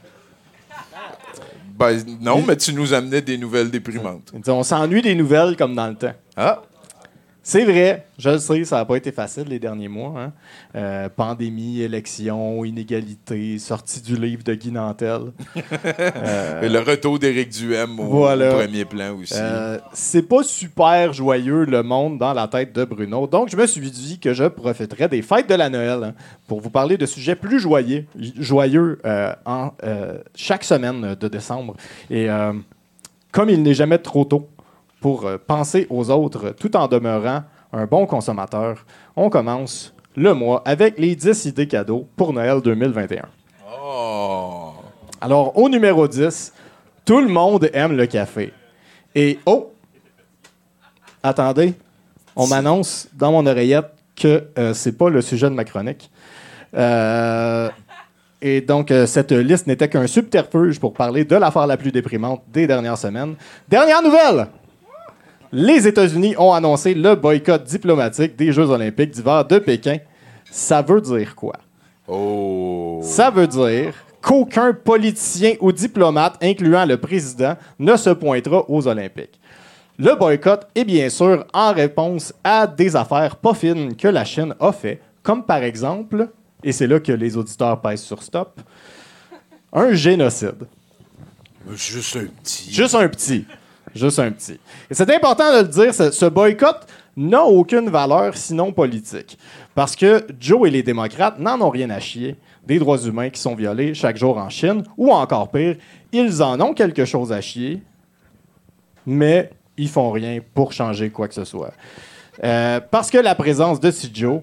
Ben, non, mais tu nous amenais des nouvelles déprimantes. On s'ennuie des nouvelles comme dans le temps. Ah, C'est vrai, je le sais, ça n'a pas été facile les derniers mois. hein. Euh, pandémie, élection, inégalité, sortie du livre de Guy Nantel. et le retour d'Éric Duhem au, Voilà. premier plan aussi. Euh, c'est pas super joyeux le monde dans la tête de Bruno. Donc, je me suis dit que je profiterais des fêtes de la Noël hein, pour vous parler de sujets plus joyeux, joyeux euh, en euh, chaque semaine de décembre. Et euh, comme il n'est jamais trop tôt pour euh, penser aux autres tout en demeurant un bon consommateur, on commence le mois avec les 10 idées cadeaux pour Noël 2021. Oh. Alors, au numéro 10, tout le monde aime le café. Et oh! Attendez, on m'annonce dans mon oreillette que euh, c'est pas le sujet de ma chronique. Euh, et donc, euh, cette liste n'était qu'un subterfuge pour parler de l'affaire la plus déprimante des dernières semaines. Dernière nouvelle! Les États-Unis ont annoncé le boycott diplomatique des Jeux olympiques d'hiver de Pékin. Ça veut dire quoi? Oh. Ça veut dire qu'aucun politicien ou diplomate, incluant le président, ne se pointera aux Olympiques. Le boycott est bien sûr en réponse à des affaires pas fines que la Chine a fait, comme par exemple, et c'est là que les auditeurs pèsent sur stop, un génocide. Juste un petit. Juste un petit. Juste un petit. Et c'est important de le dire, ce, boycott n'a aucune valeur sinon politique. Parce que Joe et les démocrates n'en ont rien à chier des droits humains qui sont violés chaque jour en Chine, ou encore pire, ils en ont quelque chose à chier, mais ils font rien pour changer quoi que ce soit. Euh, parce que la présence de si Joe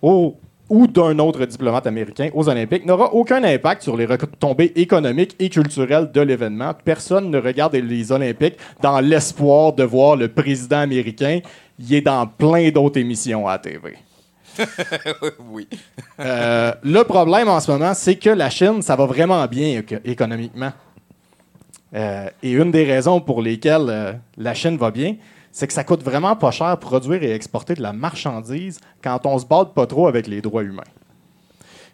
au- ou d'un autre diplomate américain aux Olympiques n'aura aucun impact sur les retombées économiques et culturelles de l'événement. Personne ne regarde les Olympiques dans l'espoir de voir le président américain. Il est dans plein d'autres émissions à la TV. oui. Euh, le problème en ce moment, c'est que la Chine, ça va vraiment bien éco- économiquement. Euh, et une des raisons pour lesquelles euh, la Chine va bien, c'est que ça coûte vraiment pas cher produire et exporter de la marchandise quand on se bat pas trop avec les droits humains.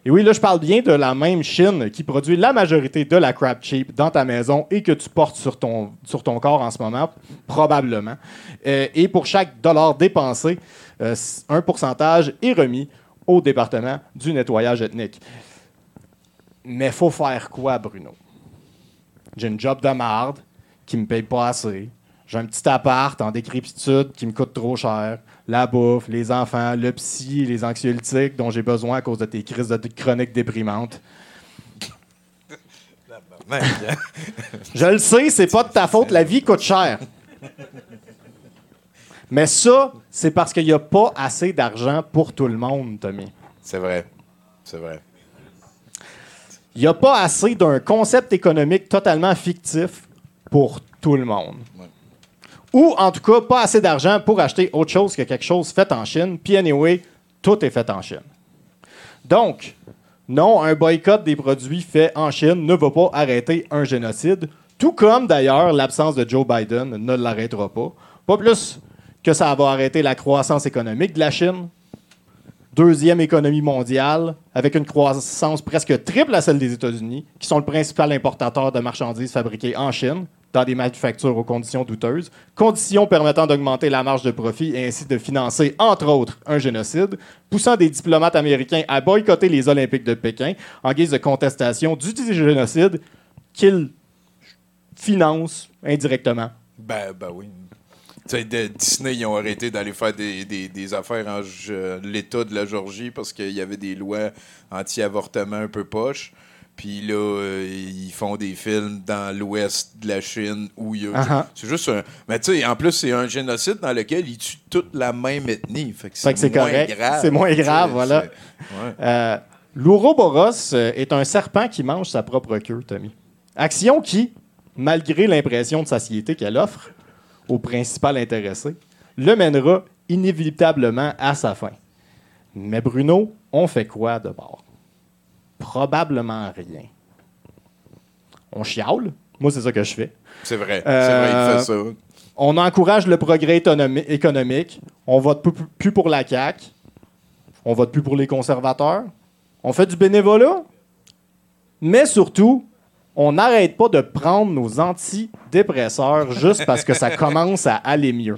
Et oui, là, je parle bien de la même Chine qui produit la majorité de la crap cheap dans ta maison et que tu portes sur ton, sur ton corps en ce moment, probablement. Euh, et pour chaque dollar dépensé, euh, un pourcentage est remis au département du nettoyage ethnique. Mais faut faire quoi, Bruno? J'ai une job de marde qui me paye pas assez. J'ai un petit appart en décrépitude qui me coûte trop cher. La bouffe, les enfants, le psy, les anxiolytiques dont j'ai besoin à cause de tes crises de chroniques déprimantes. Je le sais, c'est pas de ta faute, la vie coûte cher. Mais ça, c'est parce qu'il n'y a pas assez d'argent pour tout le monde, Tommy. C'est vrai. C'est vrai. Il n'y a pas assez d'un concept économique totalement fictif pour tout le monde. Ou en tout cas, pas assez d'argent pour acheter autre chose que quelque chose fait en Chine. Puis anyway, tout est fait en Chine. Donc, non, un boycott des produits faits en Chine ne va pas arrêter un génocide, tout comme d'ailleurs l'absence de Joe Biden ne l'arrêtera pas. Pas plus que ça va arrêter la croissance économique de la Chine, deuxième économie mondiale, avec une croissance presque triple à celle des États-Unis, qui sont le principal importateur de marchandises fabriquées en Chine, dans des manufactures aux conditions douteuses, conditions permettant d'augmenter la marge de profit et ainsi de financer, entre autres, un génocide, poussant des diplomates américains à boycotter les Olympiques de Pékin en guise de contestation du génocide qu'ils financent indirectement. Ben, ben oui. Disney, ils ont arrêté d'aller faire des, des- affaires en l'État de la Georgie parce qu'il y avait des lois anti-avortement un peu poches. Puis là, euh, ils font des films dans l'ouest de la Chine où il y a. Ah-ha. C'est juste un. Mais tu sais, en plus, c'est un génocide dans lequel ils tuent toute la même ethnie. Fait que c'est moins correct. grave. C'est moins grave, voilà. ouais. Euh, L'Ouroboros euh, est un serpent qui mange sa propre queue, Tommy. Action qui, malgré l'impression de satiété qu'elle offre au principal intéressé, le mènera inévitablement à sa fin. Mais Bruno, on fait quoi de bord? Probablement rien. On chiale. Moi, c'est ça que je fais. C'est vrai. Euh, C'est vrai, il fait ça. On encourage le progrès économi- économique. On vote plus- plus pour la CAQ. On vote plus pour les conservateurs. On fait du bénévolat. Mais surtout, on n'arrête pas de prendre nos antidépresseurs juste parce que ça commence à aller mieux.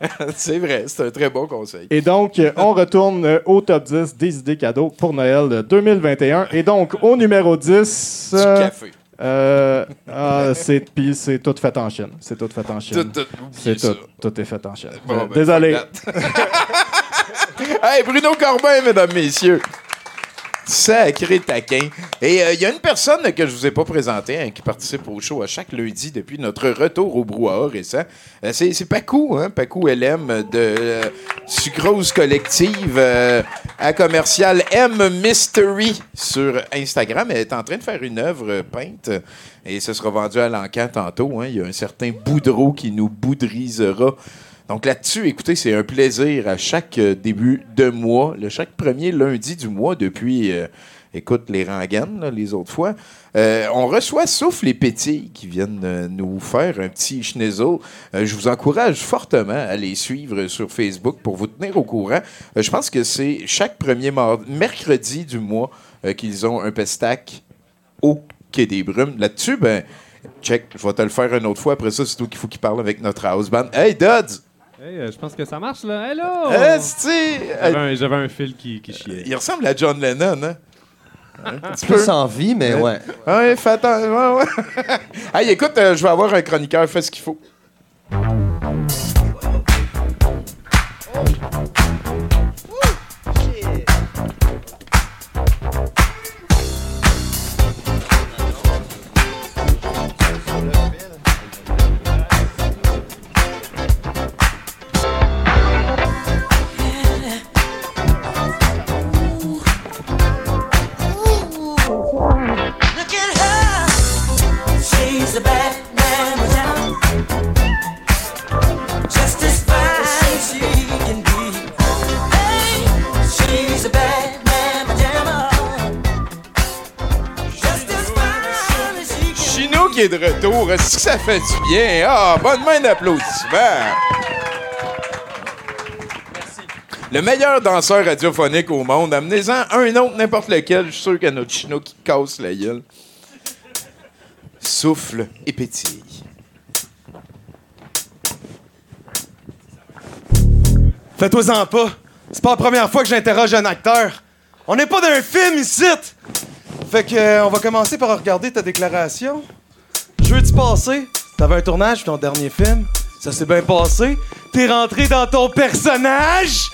c'est vrai, c'est un très bon conseil. Et donc, euh, on retourne euh, au top 10 des idées cadeaux pour Noël de 2021. Et donc, au numéro 10... Du euh, café. euh, ah, c'est puis c'est tout fait en Chine. C'est tout fait en Chine. Tout, tout, C'est tout, tout est fait en Chine. Bon, ben, désolé. hey, Bruno Corbin, mesdames, messieurs. Sacré taquin. Et euh, il y a une personne que je vous ai pas présentée hein, qui participe au show à chaque lundi depuis notre retour au brouhaha récent. Euh, c'est, c'est Pacou, hein? Pacou LM de euh, Sucrose Collective euh, à commercial M Mystery sur Instagram. Elle est en train de faire une œuvre peinte et ce sera vendu à l'encan tantôt. hein. Il y a un certain Boudreau qui nous boudrisera. Donc là-dessus, écoutez, c'est un plaisir à chaque euh, début de mois, le chaque premier lundi du mois depuis, euh, écoute, les rengaines, là, les autres fois. Euh, on reçoit Souffle et Pétilles qui viennent nous faire un petit schnitzel. Euh, je vous encourage fortement à les suivre sur Facebook pour vous tenir au courant. Je pense que c'est chaque premier mercredi du mois qu'ils ont un pestac au Quai des Brumes. Là-dessus, ben, check, je vais te le faire une autre fois. Après ça, c'est toi qu'il faut qu'il parle avec notre house band. Hey, Duds! Hey, euh, je pense que ça marche, là. Hello! Esti! J'avais un, j'avais un fil qui, qui chiait. Il ressemble à John Lennon, hein? Un petit peu. Plus en vie, mais ouais. Ouais, fais attention. Ouais, ouais. hey, écoute, euh, je vais avoir un chroniqueur, fais ce qu'il faut. Retour, est-ce que ça fait du bien? Ah, bonne main d'applaudissement! Le meilleur danseur radiophonique au monde, amenez-en un autre, n'importe lequel, je suis sûr qu'il y a notre Chino qui casse la gueule. Souffle et pétille. Fais-toi-en pas. C'est pas la première fois que j'interroge un acteur. On n'est pas dans un film ici. Fait que, euh, on va commencer par regarder ta déclaration. Jeudi passé, t'avais un tournage pour ton dernier film. Ça s'est bien passé. T'es rentré dans ton personnage?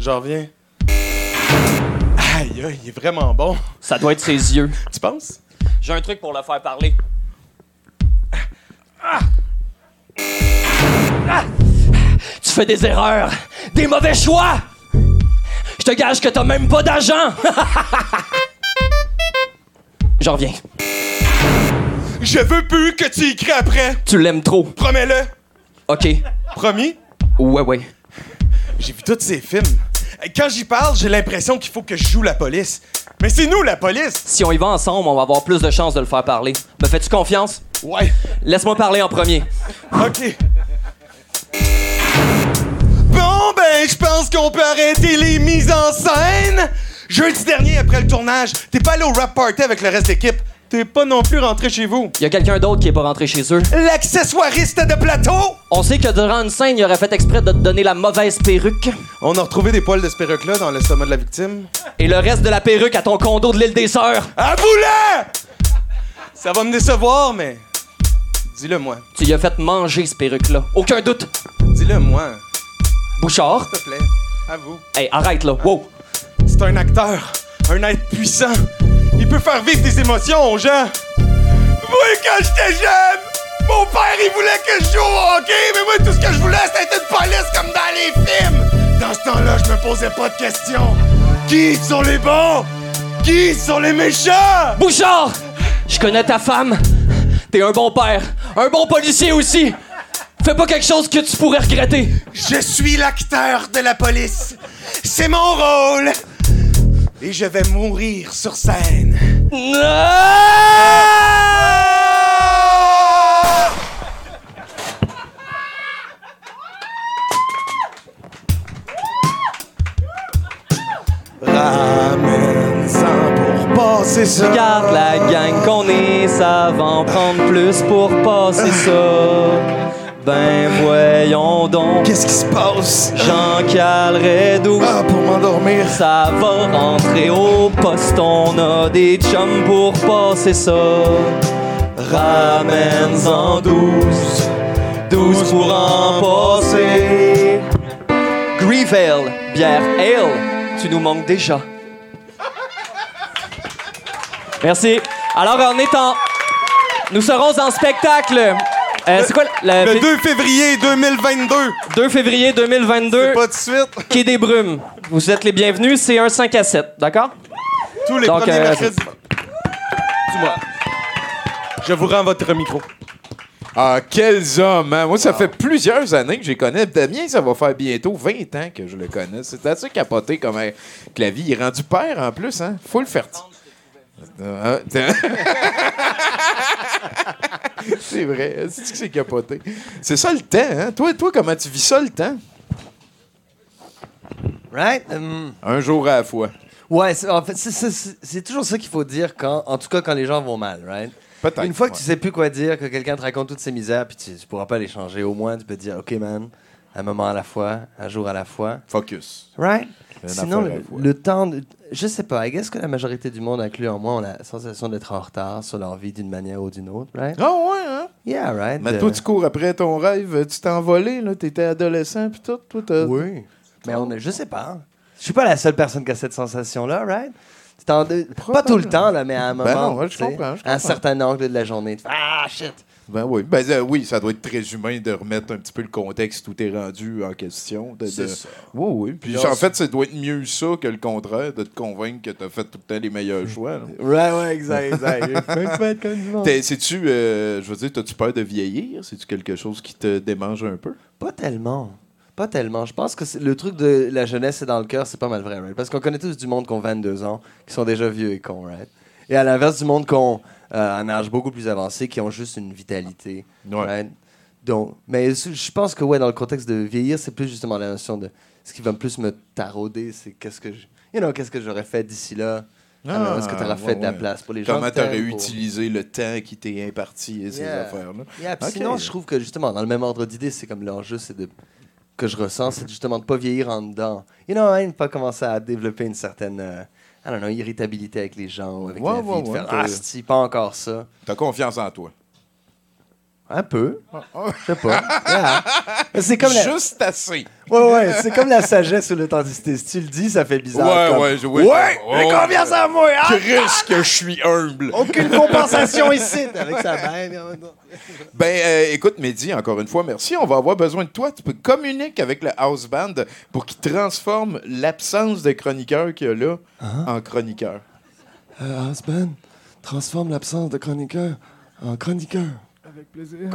J'en reviens. Aïe, aïe, il est vraiment bon. Ça doit être ses yeux. Tu penses? J'ai un truc pour le faire parler. Ah! Tu fais des erreurs, des mauvais choix. Je te gage que t'as même pas d'argent. J'en reviens. Je veux plus que tu écris après. Tu l'aimes trop. Promets-le. OK. Promis? Ouais, ouais. J'ai vu tous ces films. Quand j'y parle, j'ai l'impression qu'il faut que je joue la police. Mais c'est nous la police. Si on y va ensemble, on va avoir plus de chances de le faire parler. Me fais-tu confiance? Ouais. Laisse-moi parler en premier. OK. Bon, ben, je pense qu'on peut arrêter les mises en scène. Jeudi dernier, après le tournage, t'es pas allé au rap party avec le reste de l'équipe. T'es pas non plus rentré chez vous. Y a quelqu'un d'autre qui est pas rentré chez eux. L'accessoiriste de plateau! On sait que durant une scène, il aurait fait exprès de te donner la mauvaise perruque. On a retrouvé des poils de ce perruque-là dans l'estomac de la victime. Et le reste de la perruque à ton condo de l'île des Sœurs. À vous là! Ça va me décevoir, mais. Dis-le moi. Tu y as fait manger ce perruque-là. Aucun doute. Dis-le moi. Bouchard. S'il te plaît. À vous. Hey, arrête là. Wow. C'est un acteur, un être puissant. Il peut faire vivre des émotions aux gens. Moi, quand j'étais jeune, mon père, il voulait que je joue au hockey, mais moi, tout ce que je voulais, c'était une police comme dans les films. Dans ce temps-là, je me posais pas de questions. Qui sont les bons? Qui sont les méchants? Bouchard! Je connais ta femme. T'es un bon père. Un bon policier aussi. Fais pas quelque chose que tu pourrais regretter. Je suis l'acteur de la police. C'est mon rôle. Et je vais mourir sur scène. Ramène ça pour passer ça. Regarde la gang qu'on est, ça va en prendre plus pour passer ça. Ben voyons donc. Qu'est-ce qui se passe? Jean calerait d'où? Ah, pour m'endormir. Ça va rentrer au poste, on a des chums pour passer ça. Ramène-en douze, douze pour en passer. Grieve Ale, bière Ale, tu nous manques déjà. Merci. Alors, on est en. Nous serons en spectacle. Euh, c'est quoi le, Le 2 février 2022. 2 février 2022. Pas de suite. Quai des Brumes. Vous êtes les bienvenus. C'est un 5 à 7, d'accord? Tous les Donc, premiers euh, mercredis. Dis-moi. Je vous rends votre micro. Ah, quels hommes, hein? Moi, ça fait plusieurs années que je les connais. Damien, ça va faire bientôt 20 ans que je le connais. C'est assez capoté comme euh, que la vie. Est rendu père en plus, hein? Faut le faire. Ah, c'est vrai, c'est que c'est capoté? C'est ça le temps, hein? Toi, toi, comment tu vis ça le temps? Right? Um, Un jour à la fois. ouais, c'est- en fait, c'est- toujours ça qu'il faut dire quand, en tout cas, quand les gens vont mal, right? Peut-être. Une fois que ouais. tu sais plus quoi dire, que quelqu'un te raconte toutes ses misères, puis tu, tu pourras pas les changer, au moins tu peux te dire, OK, man, un moment à la fois, un jour à la fois. Focus. Right? Une Sinon, le, temps, de, je sais pas, I guess que la majorité du monde, incluant moi, ont la sensation d'être en retard sur leur vie d'une manière ou d'une autre, right? Ah ouais, hein? Yeah, right? Mais Euh, toi, tu cours après ton rêve, tu t'es envolé, là, t'étais adolescent, puis tout. Toi, t'as- Oui. Mais on est, je sais pas. Je suis pas la seule personne qui a cette sensation-là, right? En pas tout le temps, là, mais à un moment. Ben non, ouais, je comprends, je À un certain angle de la journée. ah, shit! Ben oui. Ben euh, oui, ça doit être très humain de remettre un petit peu le contexte où t'es rendu en question. de- ça. Oui, oui. Puis en fait, ça doit être mieux ça que le contraire, de te convaincre que t'as fait tout le temps les meilleurs choix. là. Ouais, ouais, exact, exact. C'est-tu, euh, je veux dire, t'as-tu peur de vieillir? C'est-tu quelque chose qui te démange un peu? Pas tellement. Pas tellement. Je pense que le truc de la jeunesse et dans le cœur, c'est pas mal vrai, right? Parce qu'on connaît tous du monde qui ont 22 ans, qui sont déjà vieux et cons, right? Et à l'inverse du monde qui ont euh, un âge beaucoup plus avancé, qui ont juste une vitalité, Ouais. right? Donc, mais je pense que, ouais, dans le contexte de vieillir, c'est plus justement la notion de... Ce qui va plus me tarauder, c'est qu'est-ce que je... You know, qu'est-ce que j'aurais fait d'ici là? Alors, Est-ce que tu aurais Ah, fait de la ouais. place pour les gens? Comment t'aurais pour- utilisé le temps qui t'est imparti et ces affaires-là? Yeah. Sinon, je trouve que justement, dans le même ordre d'idée, c'est comme l'enjeu, c'est de que je ressens, c'est justement de pas vieillir en dedans. You know, hein, de pas commencer à développer une certaine, euh, I don't know, irritabilité avec les gens avec Ouais, la vie, de faire ah, si, pas encore ça? T'as confiance en toi. Un peu. Je sais pas. Yeah. C'est comme la... Juste assez. Ouais, ouais, c'est comme la sagesse ou l'authenticité. Si tu le dis, ça fait bizarre. Ouais, comme, ouais, je- oui. Ouais, Oh, mais confiance en moi, hein? Chris, que je suis humble. Aucune compensation ici avec sa bague. Ben, euh, écoute, Mehdi, encore une fois, merci. On va avoir besoin de toi. Tu peux communiquer avec le house band pour qu'il transforme l'absence de chroniqueur qu'il y a là en chroniqueur. Euh, husband, transforme l'absence de chroniqueur en chroniqueur. Avec plaisir.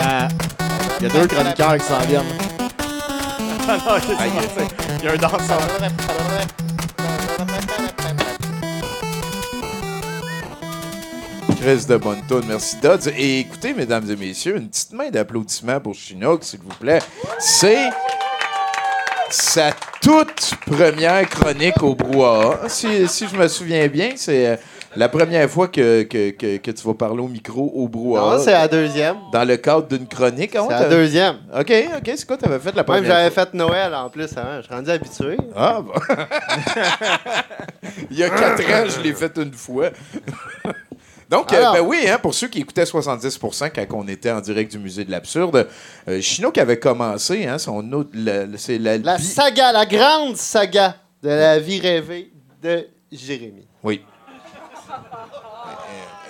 Ah, Il y a deux chroniqueurs qui s'en viennent. non. Il y a un danseur. Chris de bonne. Merci, Dodds. Et écoutez, mesdames et messieurs, une petite main d'applaudissement pour Chinook, s'il vous plaît. C'est sa toute première chronique au brouhaha. Si, si je me souviens bien, c'est euh, la première fois que, que, que, que tu vas parler au micro au brouhaha. Non, c'est la deuxième. Dans le cadre d'une chronique. Ouais, C'est la deuxième. OK, OK. C'est quoi t'avais fait la Même première j'avais fois? fait Noël en plus avant. Je suis rendu habitué. Ah, bon. Il y a quatre ans, je l'ai fait une fois. Donc, euh, ben oui, hein, pour ceux qui écoutaient 70% quand on était en direct du Musée de l'Absurde, euh, Chinook avait commencé, hein, son autre, le- c'est la, La bi- saga, la grande saga de la vie rêvée de Jérémy. Oui.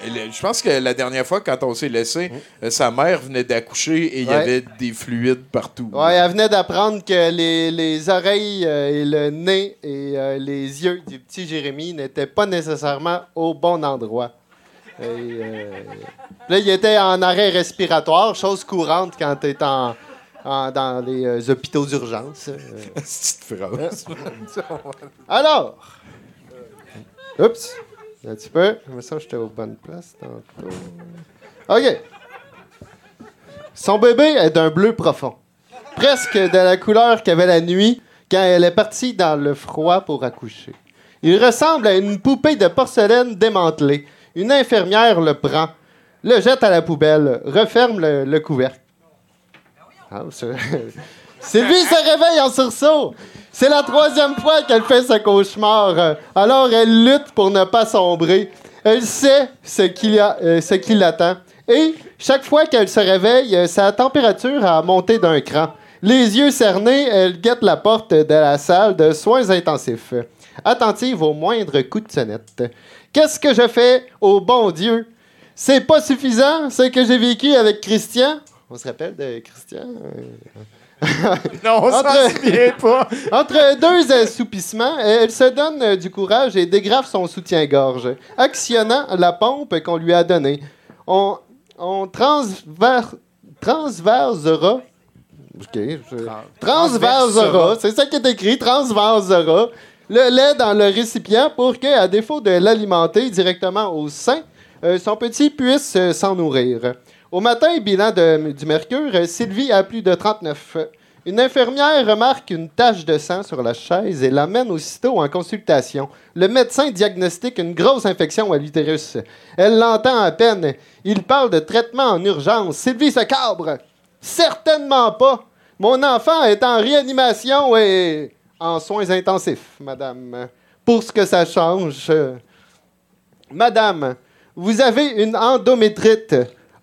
Je pense que la dernière fois, quand on s'est laissé, euh, sa mère venait d'accoucher et il y avait des fluides partout. Ouais, elle venait d'apprendre que les, les oreilles euh, et le nez et euh, les yeux du petit Jérémy n'étaient pas nécessairement au bon endroit. Euh, là, il était en arrêt respiratoire, chose courante quand tu es en, en- dans les euh, hôpitaux d'urgence. euh. Petite phrase. Alors, oups, un petit peu. Mais ça, j'étais aux bonnes places tantôt. OK. Son bébé est d'un bleu profond, presque de la couleur qu'avait la nuit quand elle est partie dans le froid pour accoucher. Il ressemble à une poupée de porcelaine démantelée. Une infirmière le prend, le jette à la poubelle, referme le, le couvercle. Ah, Sylvie se réveille en sursaut. C'est la troisième fois qu'elle fait ce cauchemar. Alors elle lutte pour ne pas sombrer. Elle sait ce qui, a- euh, qui l'attend. Et chaque fois qu'elle se réveille, euh, sa température a monté d'un cran. Les yeux cernés, elle guette la porte de la salle de soins intensifs. Attentive au moindre coup de sonnette. Qu'est-ce que je fais au bon Dieu? C'est pas suffisant, ce que j'ai vécu avec Christian. On se rappelle de Christian? Non, on s'en souvient pas. Entre deux assoupissements, elle se donne euh, du courage et dégrafe son soutien-gorge, actionnant la pompe qu'on lui a donnée. On, on transver, transversera. Je- transversera. C'est ça qui est écrit. Transversera. Le lait dans le récipient pour que, à défaut de l'alimenter directement au sein, euh, son petit puisse euh, s'en nourrir. Au matin, bilan du mercure, Sylvie a plus de 39. Une infirmière remarque une tache de sang sur la chaise et l'amène aussitôt en consultation. Le médecin diagnostique une grosse infection à l'utérus. Elle l'entend à peine. Il parle de traitement en urgence. Sylvie se cabre. Certainement pas. Mon enfant est en réanimation et en soins intensifs, madame. Pour ce que ça change. euh, Madame, vous avez une endométrite.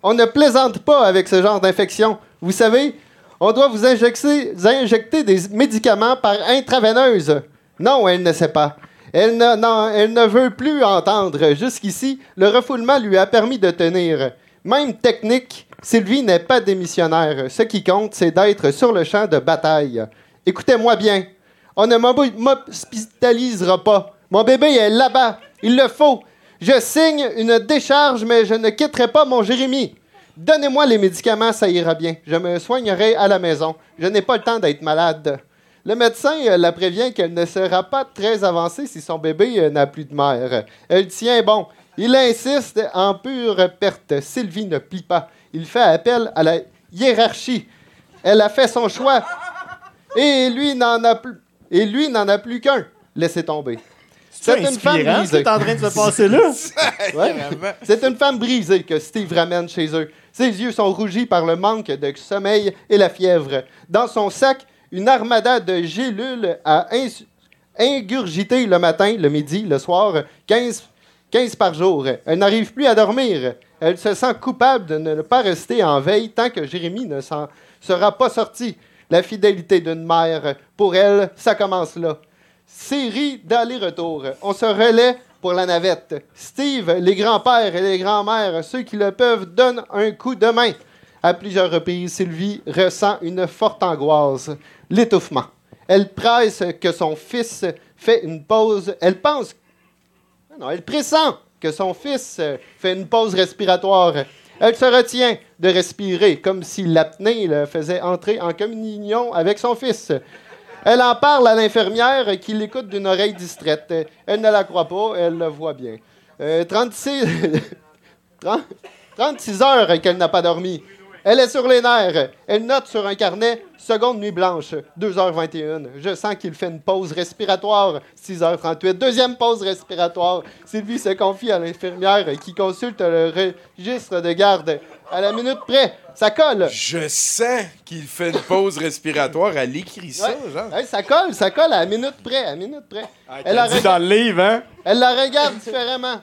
On ne plaisante pas avec ce genre d'infection. Vous savez, on doit vous injecter, des médicaments par intraveineuse. Non, elle ne sait pas. Elle ne veut plus entendre. Jusqu'ici, le refoulement lui a permis de tenir. Même technique, Sylvie n'est pas démissionnaire. Ce qui compte, c'est d'être sur le champ de bataille. Écoutez-moi bien. On ne m'hospitalisera pas. Mon bébé est là-bas. Il le faut. Je signe une décharge, mais je ne quitterai pas mon Jérémie. Donnez-moi les médicaments, ça ira bien. Je me soignerai à la maison. Je n'ai pas le temps d'être malade. Le médecin euh, la prévient qu'elle ne sera pas très avancée si son bébé euh, n'a plus de mère. Elle tient bon. Il insiste en pure perte. Sylvie ne plie pas. Il fait appel à la hiérarchie. Elle a fait son choix. Et lui n'en a plus. Et lui n'en a plus qu'un. Laissez tomber. C'est ce qui est en train de se passer là. Ouais. C'est une femme brisée que Steve ramène chez eux. Ses yeux sont rougis par le manque de sommeil et la fièvre. Dans son sac, une armada de gélules à ingurgiter le matin, le midi, le soir, 15, 15 par jour. Elle n'arrive plus à dormir. Elle se sent coupable de ne pas rester en veille tant que Jérémie ne sera pas sorti. La fidélité d'une mère, pour elle, ça commence là. Série d'aller-retour. On se relaie pour la navette. Steve, les grands-pères et les grands-mères, ceux qui le peuvent, donnent un coup de main. À plusieurs reprises, Sylvie ressent une forte angoisse, l'étouffement. Elle presse que son fils fait une pause. Elle pense. Ah Non, elle pressent que son fils fait une pause respiratoire. Elle se retient de respirer, comme si l'apnée le faisait entrer en communion avec son fils. Elle en parle à l'infirmière qui l'écoute d'une oreille distraite. Elle ne la croit pas, elle le voit bien. Euh, 36... 30 36 heures qu'elle n'a pas dormi. Elle est sur les nerfs. Elle note sur un carnet seconde nuit blanche, 2h21. Je sens qu'il fait une pause respiratoire, 6h38. Deuxième pause respiratoire. Sylvie se confie à l'infirmière qui consulte le registre de garde. À la minute près, ça colle. Je sens qu'il fait une pause respiratoire. Elle écrit ça, Ouais. genre. Ouais, ça colle, ça colle à la minute près, à la minute près. Elle la dit rega- dans le livre, hein? Elle la regarde différemment.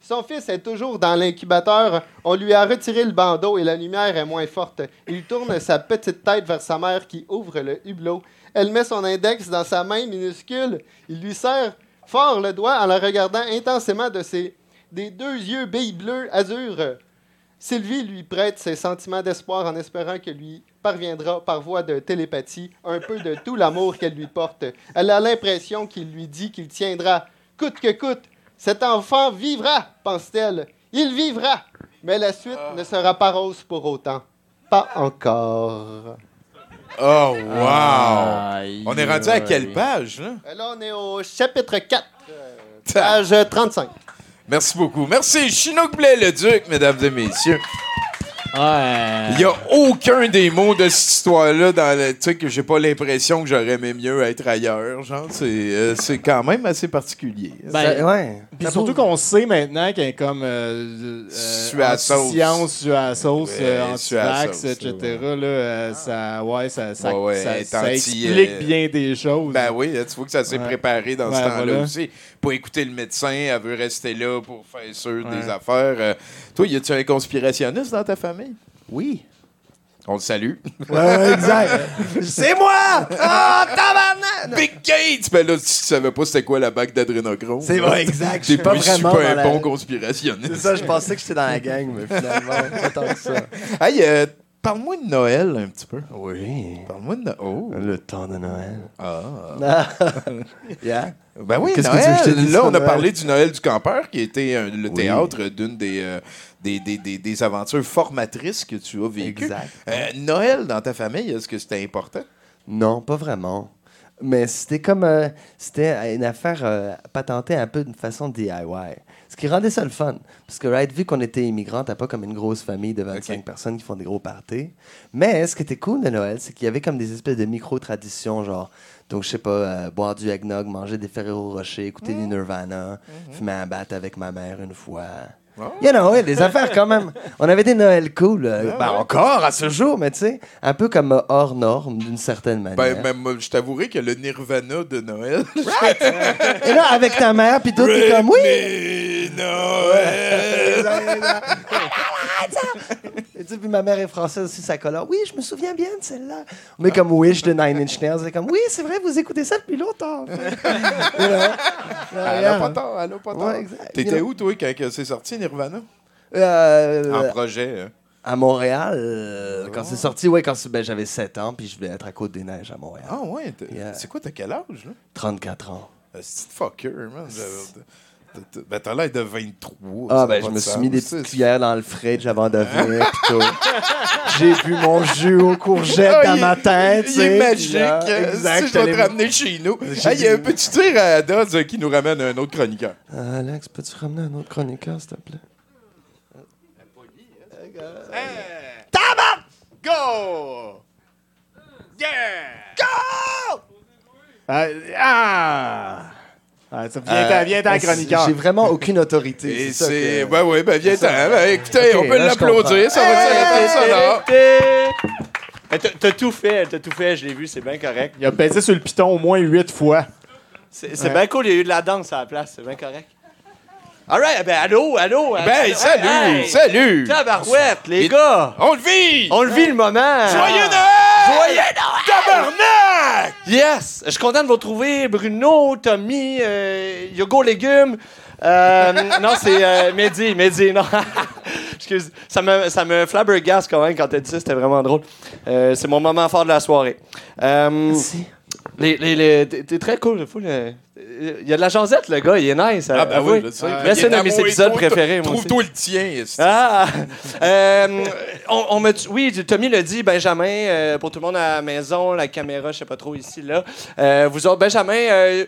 Son fils est toujours dans l'incubateur. On lui a retiré le bandeau et la lumière est moins forte. Il tourne sa petite tête vers sa mère qui ouvre le hublot. Elle met son index dans sa main minuscule. Il lui serre fort le doigt en la regardant intensément de ses des deux yeux billes bleus azur. Sylvie lui prête ses sentiments d'espoir en espérant que lui parviendra par voie de télépathie un peu de tout l'amour qu'elle lui porte. Elle a l'impression qu'il lui dit qu'il tiendra coûte que coûte. Cet enfant vivra, pense-t-elle. Il vivra. Mais la suite ne sera pas rose pour autant. Pas encore. Oh, wow! Aïe, On est rendu à quelle page, là? Là, on est au chapitre 4, euh, page 35. Merci beaucoup. Merci, Chinook Blais, le Duc, mesdames et messieurs. Ouais. Il n'y a aucun des mots de cette histoire-là dans le. Tu sais, que j'ai pas l'impression que j'aurais aimé mieux être ailleurs. Genre, c'est euh, c'est quand même assez particulier. Ben, ouais. Surtout qu'on sait maintenant qu'elle est comme euh, euh, Su à la sauce. anti-science, su à la sauce, euh, Ouais, la anti-vax, etc. Là, euh, ça, ouais, ça, ça, Ouais, ouais, ça- elle est ça anti, explique euh, bien des choses. Ben oui, tu vois que ça s'est Ouais. préparé dans ce temps-là voilà. aussi. Pour écouter le médecin, elle veut rester là pour faire sûr Ouais. des affaires. Euh, toi, y a-tu un conspirationniste dans ta famille? Oui. On le salue. Ouais, exact. C'est moi! Ah, tabarnak! Big Gates! Ben là, tu savais pas c'était quoi la bague d'adrénochrome. C'est vrai, exact. Je T'es suis pas pas vraiment super la- bon conspirationniste. C'est ça, je pensais que j'étais dans la gang, mais finalement, pas tant que ça. Hey, euh, parle-moi de Noël un petit peu. Oui. Parle-moi de Noël. Oh. Le temps de Noël. Ah. yeah. Ben oui, que Noël. tu que dise Là, on a parlé du Noël du campeur, qui était un- le Oui. théâtre d'une des, euh, des, des, des, des aventures formatrices que tu as vécues. Exact. Euh, Noël dans ta famille, est-ce que c'était important? Non, pas vraiment. Mais c'était comme. euh, c'était une affaire euh, patentée un peu d'une façon DIY. Ce qui rendait ça le fun. Parce que, right, vu qu'on était immigrants, t'as pas comme une grosse famille de 25 personnes qui font des gros parties. Mais ce qui était cool de Noël, c'est qu'il y avait comme des espèces de micro-traditions, genre. Donc, je sais pas, euh, boire du eggnog, manger des Ferrero Rocher, écouter du Nirvana, fumer un bat avec ma mère une fois. You know, ouais, des affaires quand même. On avait des Noëls cool. euh, ben, encore à ce jour, mais tu sais, un peu comme euh, hors norme d'une certaine manière. Ben, même, moi, je t'avouerai que le Nirvana de Noël. Et là, avec ta mère, puis toi, t'es comme, oui! Mais Noël! Et tu sais, puis ma mère est française aussi, ça colore. Oui, je me souviens bien de celle-là. On est comme Wish de Nine Inch Nails. C'est comme, oui, c'est vrai, vous écoutez ça depuis longtemps. Elle a pas tort, elle a pas tort. Ouais, exact. T'étais où, toi, quand que c'est sorti, Nirvana? Euh, En projet, hein? À Montréal, euh, quand c'est sorti, ouais, quand ben, j'avais 7 ans, puis je voulais être à Côte-des-Neiges à Montréal. Ah ouais? Yeah. C'est quoi, t'as quel âge, là? 34 ans. Euh, C'est fucker, man. Ben, t'as l'air de 23. Ah, a ben, je me suis mis des petites cuillères dans le fridge avant de venir, pis tout. J'ai bu mon jus aux courgettes dans il- ma tête, Il est magique. euh, Exact. si je vais te ramener chez nous. J'ai Hey, dit- euh, Peux-tu dire à Dodds euh, qui nous ramène un autre chroniqueur? Euh, Alex, peux-tu ramener un autre chroniqueur, s'il te plaît? Tabac! Go! Yeah! Go! Ah! Ah! Ça vient, vient ta chroniqueur. J'ai vraiment aucune autorité. Et c'est que- Ben oui, ben viens. Ben, écoutez, on peut l'applaudir, ça va être la sonore. Mais t'as- T'as tout fait, t'as tout fait, je l'ai vu, c'est bien correct. Il a baisé sur le piton au moins huit fois. C'est c'est Ouais. bien cool, il y a eu de la danse à la place, c'est bien correct. Alright, ben allô, allô. Ben, allô, salut, hey, salut. Tabarouette, les Et- gars. On le vit! On le vit le moment. Joyeux Noël! Joyeux Noël! Tabarnak! Yes! Je suis content de vous retrouver, Bruno, Tommy, euh, Yogo Légumes. Euh, non, c'est euh, Mehdi, Mehdi, non. Excuse, ça me, ça me flabbergasse quand même quand t'as dit ça, c'était vraiment drôle. Euh, c'est mon moment fort de la soirée. Euh, Les, les, les- t'es très cool. euh, Il y a de la jasette, le gars. Il est nice. Ah, ben avouez. oui, je sais. C'est un de mes épisodes préférés. moi. Trouve-toi le tien. Ah! Euh, on, on me oui, Tommy l'a dit, Benjamin, euh, pour tout le monde à la maison, la caméra, je sais pas trop ici, là. Euh, vous autres, Benjamin, euh,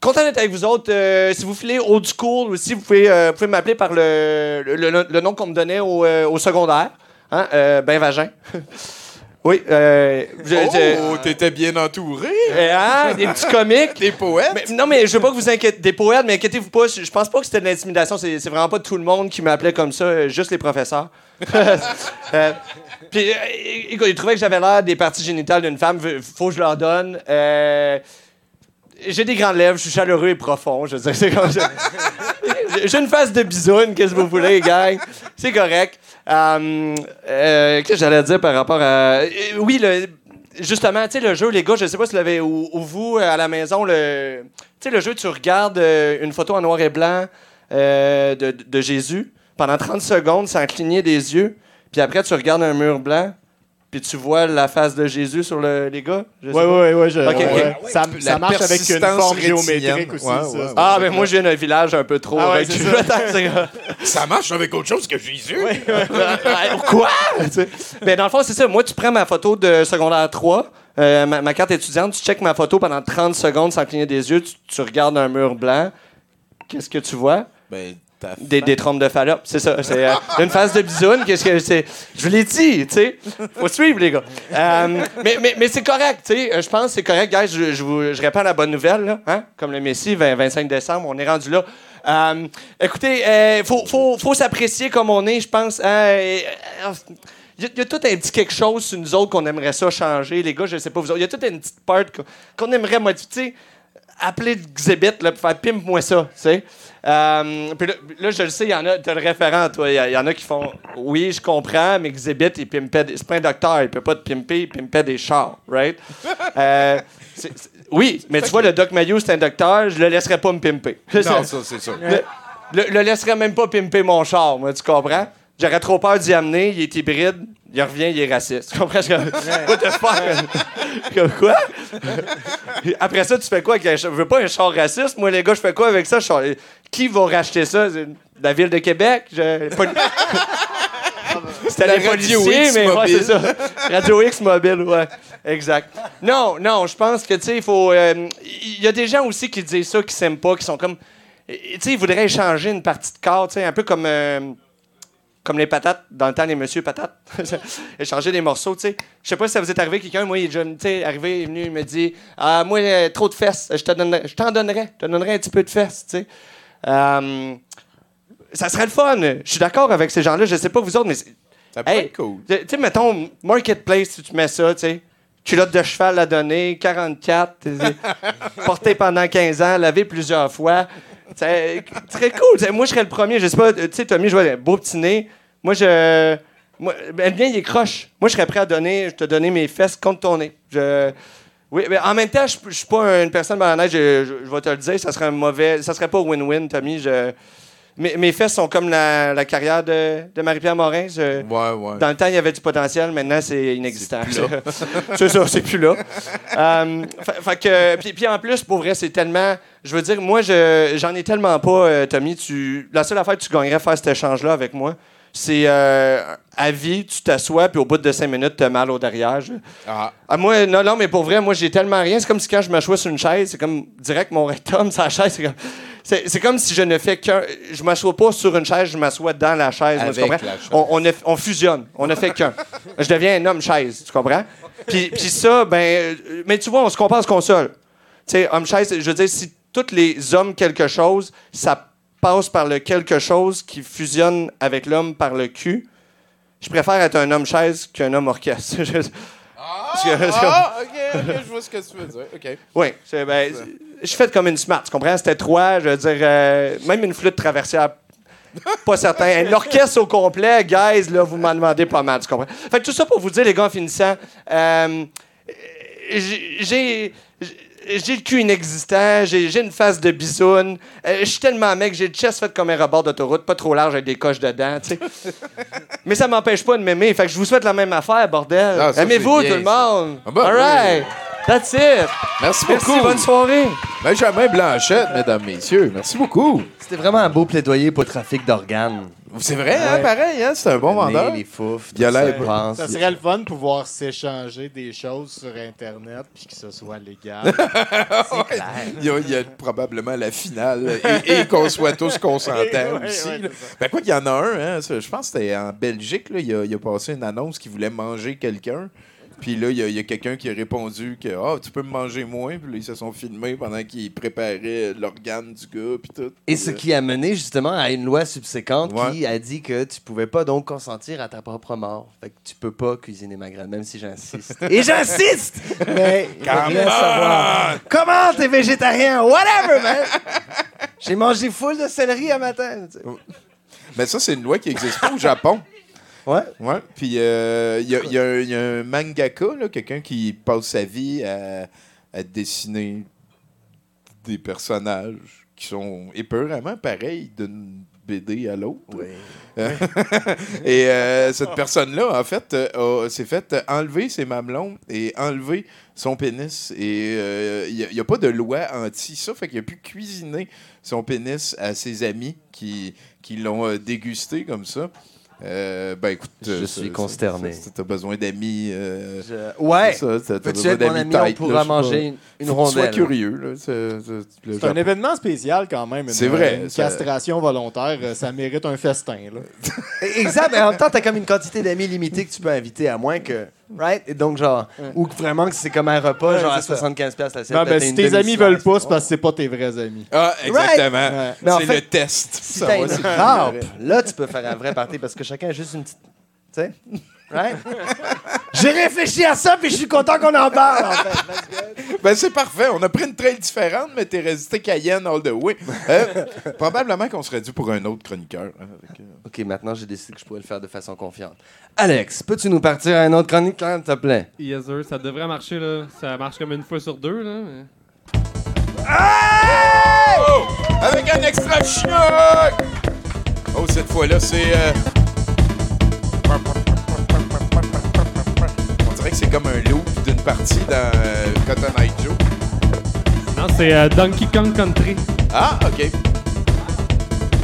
content d'être avec vous autres. Euh, si vous filez old school aussi, vous pouvez, euh, pouvez m'appeler par le, le, le- le nom qu'on me donnait au, euh, au secondaire. Hein? Euh, ben Vagin. oui. Euh, je- je- Oh, t'étais bien entouré. hein, des petits comiques. Des poètes. Mais- non, mais je veux pas que vous inquiétez. Des poètes, mais inquiétez-vous pas. Je pense pas que c'était de l'intimidation. C'est vraiment pas tout le monde qui m'appelait comme ça, euh, juste les professeurs. Euh, Puis, euh, écoute, ils trouvaient que j'avais l'air des parties génitales d'une femme. Faut que je leur donne. Euh, j'ai des grandes lèvres, je suis chaleureux et profond. Je veux dire, c'est comme ça. J'ai une face de bisoune, qu'est-ce que vous voulez, gang? C'est correct. Euh, euh, Qu'est-ce que j'allais dire par rapport à. euh, oui, le, justement, tu sais, le jeu, les gars, je sais pas si vous l'avez, ou, ou vous, à la maison, le. Tu sais, le jeu, tu regardes une photo en noir et blanc euh, de, de Jésus pendant 30 secondes sans cligner des yeux, puis après, tu regardes un mur blanc, puis tu vois la face de Jésus sur le, les gars? Ok, ok. ouais. Ça, ça La marche avec une forme géométrique aussi. Ouais, ça. ouais, ouais. Ah, ben moi, je viens d'un village un peu trop. Ah ça. Marche avec autre chose que Jésus. Quoi? Tu sais. Ben, dans le fond, c'est ça. Moi, tu prends ma photo de secondaire 3, euh, ma, ma carte étudiante, tu checkes ma photo pendant 30 secondes sans cligner des yeux, tu, tu regardes un mur blanc. Qu'est-ce que tu vois? Ben, Des, des trompes de Fallope, c'est ça. C'est euh, une face de bisoune. Qu'est-ce que c'est? Je vous l'ai dit, tu sais. Faut suivre, les gars. Euh, mais mais, mais c'est correct, tu sais. Euh, Je pense que c'est correct, guys. Je, je, vous, je la bonne nouvelle, là. Hein? Comme le Messi, 20 25 décembre, on est rendu là. Euh, écoutez, il faut, faut, faut s'apprécier comme on est, je pense. Il y, a- il y a tout un petit quelque chose sur nous autres qu'on aimerait ça changer, les gars, je sais pas vous autres. Il y a toute une petite part qu'on aimerait modifier. Appeler Xébit là, pour faire pimpe-moi ça, tu sais. Euh, puis là, là, je le sais, il y en a, t'as le référent, toi. Il y, en a qui font Oui, je comprends, mais Xébit, il pimpait. C'est pas un docteur, il peut pas te pimper, il pimpait des chars, right? Euh, oui, mais tu vois, le Doc Mayou, c'est un docteur, je le laisserais pas me pimper. Non, ça, c'est sûr. Le, le- le laisserais même pas pimper mon char, moi, tu comprends? J'aurais trop peur d'y amener, il est hybride, il revient, il est raciste. Tu comprends? Je suis comme, What the fuck? Comme quoi? Après ça, tu fais quoi avec un char? Je veux pas un char raciste. Moi, les gars, je fais quoi avec ça? Qui va racheter ça? La ville de Québec? Je- C'était La les Radio policiers, X mais ouais, c'est ça. Radio X mobile, ouais. Exact. Non, non, je pense que, tu sais, il faut. euh, Il y a des gens aussi qui disent ça, qui s'aiment pas, qui sont comme. Tu sais, ils voudraient échanger une partie de corps, tu sais, un peu comme. euh, comme les patates, dans le temps, les monsieur patates. Échanger des morceaux, tu sais. Je sais pas si ça vous est arrivé, quelqu'un, moi, il est tu sais, arrivé, il est venu, il me dit Ah, moi, trop de fesses, je te donnerais- je t'en donnerais, je te donnerais un petit peu de fesses, tu sais. Euh, ça serait le fun. Je suis d'accord avec ces gens-là, je sais pas vous autres, mais. c'est- Ça peut Hey, être cool. Tu sais, mettons, Marketplace, si tu mets ça, tu sais. Culotte de cheval à donner, 44, tu sais, porté pendant 15 ans, lavé plusieurs fois. C'est très cool. Moi, je serais le premier. Je sais pas, tu sais, Tommy, je vois un beau petit nez. Moi, je. Moi, ben, le mien, il est croche. Moi, je serais prêt à donner, te donner mes fesses contre ton nez. Je. Oui, mais en même temps, je je suis pas une personne je, je, je vais te le dire, ça serait un mauvais. Ça serait pas win-win, Tommy. Je, mes, mes fesses sont comme la, la carrière de, de Marie-Pierre Morin. Je- Ouais, ouais. dans le temps, il y avait du potentiel. Maintenant, c'est inexistant. C'est ça, c'est plus là. Que, puis, en plus, pour vrai, c'est tellement. Je veux dire, moi, je, j'en ai tellement pas, euh, Tommy. Tu, la seule affaire que tu gagnerais à faire cet échange-là avec moi, c'est euh, à vie, tu t'assois, puis au bout de cinq minutes, tu as mal au derrière. Ah. Ah, moi, non, non, mais pour vrai, moi, j'ai tellement rien. C'est comme si quand je m'assois sur une chaise, c'est comme direct mon rectum, sa chaise. C'est comme, c'est, c'est comme si je ne fais qu'un. Je m'assois pas sur une chaise, je m'assois dans la chaise. moi, tu Avec comprends? la chaise. On, on, ne- on fusionne. On ne fait qu'un. Je deviens un homme chaise, tu comprends? Puis, puis ça, ben. euh, Mais tu vois, on se compare, on se console. Tu sais, homme chaise, je veux dire, si tous les hommes quelque chose, ça passe par le quelque chose qui fusionne avec l'homme par le cul, je préfère être un homme chaise qu'un homme orchestre. Que- Ah, ok, ok, je vois ce que tu veux dire. Ok. oui, c'est, ben, je fait comme une smart, tu comprends? C'était trois, je veux dire, euh, même une flûte traversière. Pas certain. Un orchestre au complet, guys, là, vous m'en demandez pas mal, tu comprends? Fait que tout ça pour vous dire, les gars, en finissant, euh, j'ai- j'ai. Le cul inexistant, j'ai une face de bisoune. euh, Je suis tellement mec, j'ai le chest fait comme un rebord d'autoroute, pas trop large avec des coches dedans, tu sais. Mais ça m'empêche pas de m'aimer. Fait que je vous souhaite la même affaire, bordel. Ah, Aimez-vous, tout le monde? Ah ben All right. That's it. Merci Merci, beaucoup. bonne soirée. Benjamin Blanchette, mesdames, messieurs. Merci beaucoup. C'était vraiment un beau plaidoyer pour le trafic d'organes. C'est vrai, hein, pareil, hein, c'est un bon Le nez, vendeur. Les fouf, Il a tout l'air- pense. Ça serait le fun de pouvoir s'échanger des choses sur Internet puis que ce soit légal. Ouais, il, y a, il y a probablement la finale et, et qu'on soit tous consentants Ouais, aussi. ouais, là. c'est ça. ben quoi qu'il y en a un, hein, ça, je pense que c'était en Belgique, là, il, a, il a passé une annonce qui voulait manger quelqu'un. Puis là, il y a, quelqu'un qui a répondu que ah, tu peux me manger moins. Puis là, ils se sont filmés pendant qu'ils préparaient l'organe du gars. Puis tout. Et ce qui a mené justement à une loi subséquente Ouais. qui a dit que tu pouvais pas donc consentir à ta propre mort. Fait que tu peux pas cuisiner ma graine, même si j'insiste. Et j'insiste! Mais Come savoir. Comment t'es végétarien? Whatever, man! J'ai mangé full de céleri à matin. tu sais. Mais ça, c'est une loi qui n'existe pas au Japon. Ouais. Ouais. Puis euh, il y, a- il y a un- il y a un mangaka, là, quelqu'un qui passe sa vie à, à dessiner des personnages qui sont épeuramment pareils d'une BD à l'autre. Euh, et euh, cette personne-là, en fait, euh, a- s'est fait enlever ses mamelons et enlever son pénis. Et euh, il n'y a, pas de loi anti ça, fait qu'il a pu cuisiner son pénis à ses amis qui, qui l'ont euh, dégusté comme ça. Euh, ben écoute, Je euh, suis consterné. T'as besoin d'amis. euh, Je- Ouais. c'est ça, t'as- besoin être mon d'amis ami? On pourra là, pas. manger une- une Faut tu sois rondelle. curieux. là. C'est- un événement spécial quand même. une- C'est vrai, Une ça- castration volontaire, euh, ça mérite un festin. Là. Exact, mais en même temps, t'as comme une quantité d'amis limitée que tu peux inviter, à moins que. Right? Et donc, genre. Ou vraiment que c'est comme un repas, Ouais, genre à c'est ça. 75$ piastres l'assiette. Non, là, ben, t'as si tes amis veulent pas, c'est parce que c'est pas tes vrais amis. Ah, exactement. Ouais. Mais en C'est fait, le test. Si Ça une là, tu peux faire un vrai party parce que chacun a juste une petite. Tu sais? Right? J'ai réfléchi à ça, puis je suis content qu'on en parle, en fait. Ben, c'est parfait. On a pris une trail différente, mais t'es resté Cayenne all the way. Euh, probablement qu'on serait dû pour un autre chroniqueur. hein, avec, euh, OK, maintenant, j'ai décidé que je pourrais le faire de façon confiante. Alex, peux-tu nous partir à un autre chronique, s'il te plaît? Yes, sir. Ça devrait marcher, là. Ça marche comme une fois sur deux, là. mais- Oh! Avec un extra chinook! Oh, cette fois-là, c'est. euh, dirait que c'est comme un loop d'une partie dans euh, Cotton Eye Joe. Non, c'est euh, Donkey Kong Country. Ah, OK.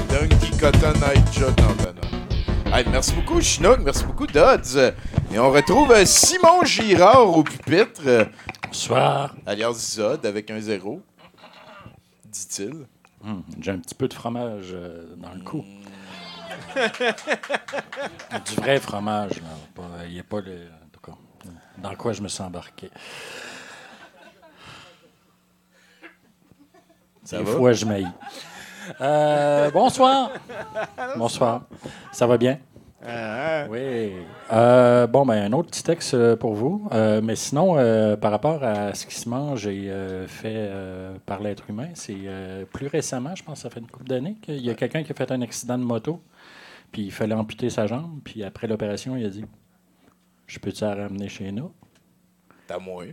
Donkey Cotton Eye Joe. Non, ben non. Hey, merci beaucoup, Chinook. Merci beaucoup, Dodds. Et on retrouve euh, Simon Girard au pupitre. Bonsoir. Alias Zod avec un zéro, dit-il. Hum, J'ai un petit peu de fromage euh, dans le cou. du vrai fromage, là. Il n'y a pas le. Dans quoi je me suis embarqué? Ça Des va? fois, je m'haïs. Euh, bonsoir. Bonsoir. Ça va bien? Oui. Euh, bon, ben, un autre petit texte euh, pour vous. Mais sinon, par rapport à ce qui se mange et fait par l'être humain, c'est plus récemment, je pense que ça fait une couple d'années, qu'il y a quelqu'un qui a fait un accident de moto, puis il fallait amputer sa jambe, puis après l'opération, il a dit Je peux-tu la ramener chez nous? T'as moins.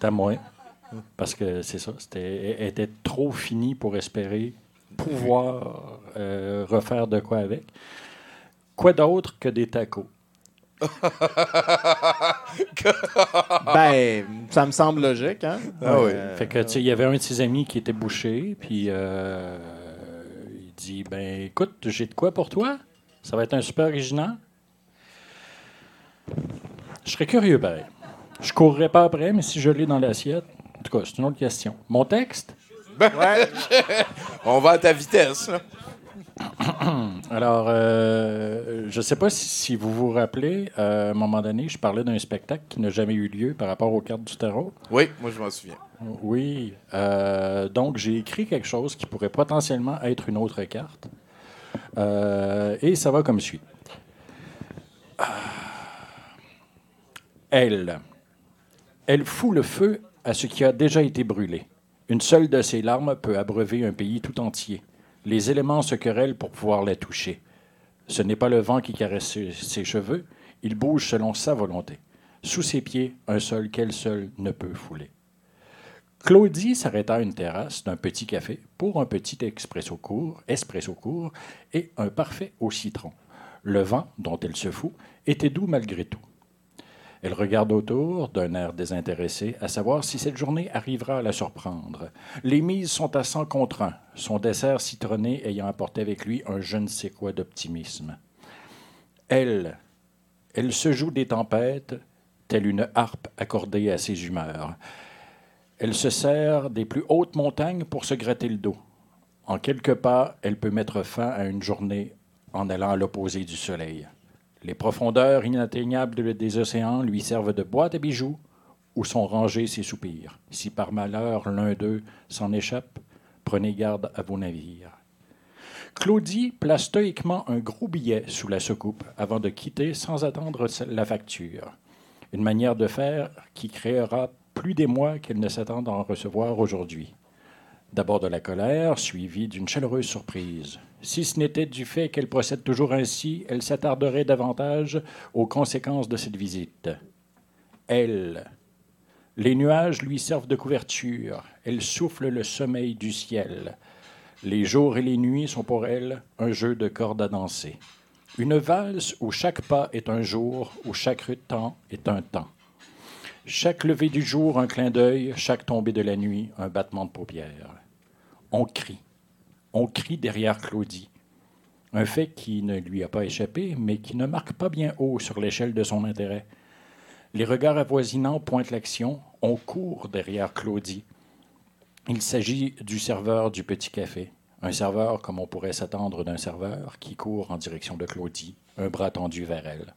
T'as moi. Parce que c'est ça, c'était elle était trop fini pour espérer pouvoir euh, refaire de quoi avec. Quoi d'autre que des tacos? Ben, ça me semble logique, hein? Ah oui. Euh, Fait que, tu sais, il y avait un de ses amis qui était bouché, puis euh, il dit Ben, écoute, j'ai de quoi pour toi? Ça va être un super original. Je serais curieux, pareil. Je courrais pas après, mais si je l'ai dans l'assiette, en tout cas, c'est une autre question. Mon texte? Ben, On va à ta vitesse. Alors, euh, je ne sais pas si, si vous vous rappelez, euh, à un moment donné, je parlais d'un spectacle qui n'a jamais eu lieu par rapport aux cartes du tarot. Oui, moi je m'en souviens. Oui. euh, donc, j'ai écrit quelque chose qui pourrait potentiellement être une autre carte. Et ça va comme suit. Ah. Elle. Elle fout le feu à ce qui a déjà été brûlé. Une seule de ses larmes peut abreuver un pays tout entier. Les éléments se querellent pour pouvoir la toucher. Ce n'est pas le vent qui caresse ses, cheveux, il bouge selon sa volonté. Sous ses pieds, un sol qu'elle seule ne peut fouler. Claudie s'arrêta à une terrasse d'un petit café pour un petit expresso court, espresso court et un parfait au citron. Le vent, dont elle se fout, était doux malgré tout. Elle regarde autour d'un air désintéressé, à savoir si cette journée arrivera à la surprendre. Les mises sont à 100 contre 1, son dessert citronné ayant apporté avec lui un je ne sais quoi d'optimisme. Elle, elle se joue des tempêtes, telle une harpe accordée à ses humeurs. Elle se sert des plus hautes montagnes pour se gratter le dos. En quelques pas, elle peut mettre fin à une journée en allant à l'opposé du soleil. Les profondeurs inatteignables des océans lui servent de boîte à bijoux où sont rangés ses soupirs. Si par malheur l'un d'eux s'en échappe, prenez garde à vos navires. Claudie place stoïquement un gros billet sous la soucoupe avant de quitter sans attendre la facture. Une manière de faire qui créera plus d'émoi qu'elle ne s'attend à en recevoir aujourd'hui. D'abord de la colère, suivie d'une chaleureuse surprise. Si ce n'était du fait qu'elle procède toujours ainsi, elle s'attarderait davantage aux conséquences de cette visite. Elle. Les nuages lui servent de couverture. Elle souffle le sommeil du ciel. Les jours et les nuits sont pour elle un jeu de cordes à danser. Une valse où chaque pas est un jour, où chaque temps est un temps. Chaque lever du jour, un clin d'œil, chaque tombée de la nuit, un battement de paupières. On crie. On crie derrière Claudie. Un fait qui ne lui a pas échappé, mais qui ne marque pas bien haut sur l'échelle de son intérêt. Les regards avoisinants pointent l'action. On court derrière Claudie. Il s'agit du serveur du petit café. Un serveur comme on pourrait s'attendre d'un serveur qui court en direction de Claudie, un bras tendu vers elle.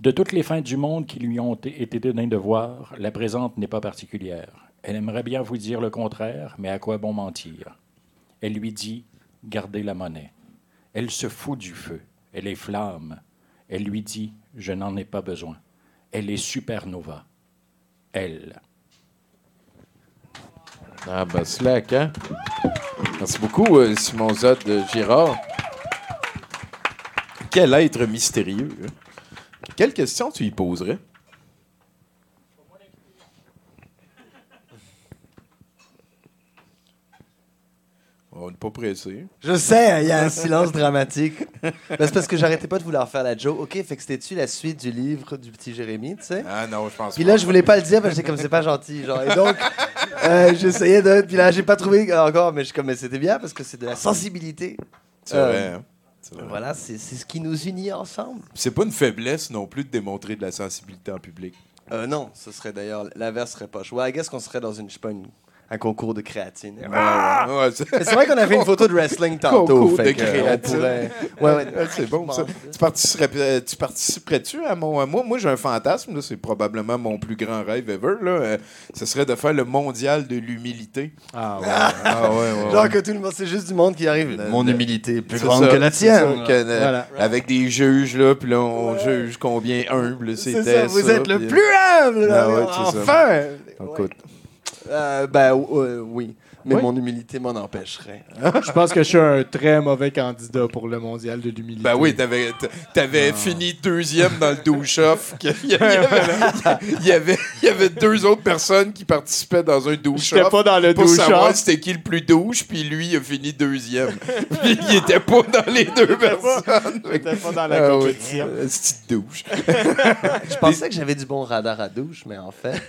De toutes les fins du monde qui lui ont été données de voir, la présente n'est pas particulière. Elle aimerait bien vous dire le contraire, mais à quoi bon mentir? Elle lui dit Gardez la monnaie. Elle se fout du feu. Elle est flamme. Elle lui dit Je n'en ai pas besoin. Elle est supernova. Elle. Ah, ben, slack, hein? Merci beaucoup, euh, Simon Zod de Girard. Quel être mystérieux. hein? Quelle question tu y poserais? On n'est pas pressé. Je sais, il y a un silence dramatique. Ben, c'est parce que j'arrêtais pas de vouloir faire la joke. OK, fait que c'était-tu la suite du livre du petit Jérémy, tu sais? Ah non, je pense Puis là, je voulais pas le dire parce que comme c'est pas gentil. Genre. Et donc, euh, j'essayais de. Puis là, j'ai pas trouvé encore, mais je comme, c'était bien parce que c'est de la sensibilité. C'est Euh, vrai, hein? C'est vrai. Voilà, c'est ce qui nous unit ensemble. C'est pas une faiblesse non plus de démontrer de la sensibilité en public. Euh, non, ce serait d'ailleurs. L'inverse serait pas choix. I guess qu'on serait dans une, je sais pas, une- un concours de créatine. Ah! ouais, ouais, c'est- vrai qu'on a fait une photo de wrestling tantôt. Concours fait de créatine. pourrait- Ouais, ouais. Ah, c'est bon, ça. Tu participerais- euh, tu participerais-tu à mon. Moi, moi j'ai un fantasme, là, c'est probablement mon plus grand rêve ever. Là. euh, ce serait de faire le mondial de l'humilité. Ah ouais. Ah ouais, ouais, Genre que tout le monde, c'est juste du monde qui arrive. Mon humilité est plus grande ça, que la tienne. que, euh, Voilà. Avec des juges, là, puis là, on juge combien humble C'est c'était. ça, vous êtes le plus humble, là, Ah ouais, c'est ça. enfin! Euh, ben euh, oui, mais Oui. mon humilité m'en empêcherait. Je pense que je suis un très mauvais candidat pour le mondial de l'humilité. Ben oui, t'avais, t'avais fini deuxième dans le douche-off. Il y, avait, il, il y deux autres personnes qui participaient dans un douche-off. J'étais pas dans le Pour douche-off. savoir c'était qui le plus douche, puis lui, il a fini deuxième. puis il était pas dans les deux personnes. J'étais pas dans la Ah compétition. euh, petite douche? Je pensais que j'avais du bon radar à douche, mais en fait.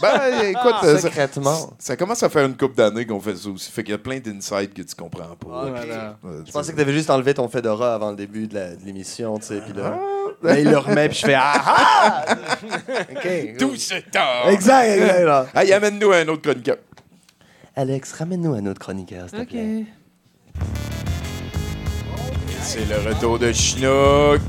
Ben, écoute, euh, ça, secrètement. ça commence à faire une couple d'années qu'on fait ça aussi. Fait qu'il y a plein d'insights que tu comprends pas. Voilà. Ouais, Je pensais que t'avais juste enlevé ton fedora avant le début de l'émission, tu sais, puis là, là, il le remet, puis je fais ah ah! Ok. Tout ce temps. Exact, exact. là. Hey, amène-nous un autre chroniqueur. Alex, ramène-nous un autre chroniqueur, s'il te plaît. C'est le retour de Chinook.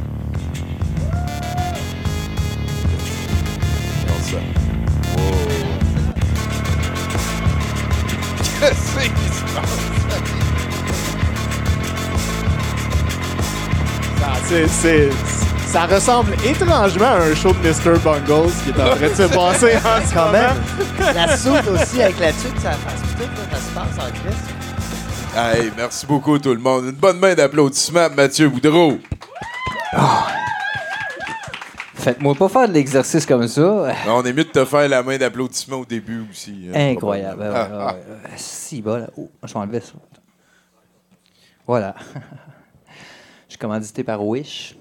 C'est- c'est- ça ressemble étrangement à un show de Mr. Bungles qui est en train de se passer en ce Quand moment. même, la soupe aussi avec la tuque, ça fasse tout, là, ça se passe en crise. Hey, merci beaucoup tout le monde. Une bonne main d'applaudissements à Mathieu Boudreau. Faites-moi pas faire de l'exercice comme ça. On est mieux de te faire la main d'applaudissements au début aussi. hein, Incroyable. Ouais, ouais, ouais. Si, bon, là. Oh, je vais enlever ça. Voilà. Je suis commandité par Wish.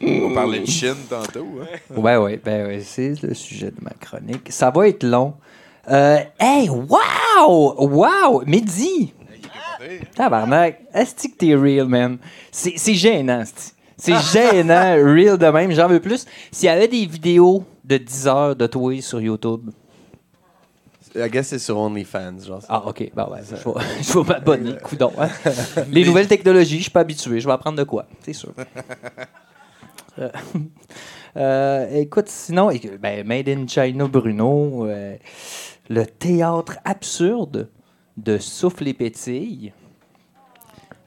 On parlait de Chine tantôt. Hein? Ouais, ouais, ben ouais, c'est le sujet de ma chronique. Ça va être long. Euh, hey, wow! Wow! Mehdi! Tabarnak! Est-ce que t'es real, man? C'est gênant. C'est gênant, real de même. J'en veux plus. S'il y avait des vidéos de 10 heures de toi sur YouTube. I guess c'est sur OnlyFans, genre. Ah, ok. Bah ouais, je vais, je vais m'abonner, coudon. hein. Les nouvelles technologies, je suis pas habitué. Je vais apprendre de quoi, c'est sûr. Euh, euh, écoute, sinon, ben, Made in China Bruno, euh, le théâtre absurde de Souffle et Pétille,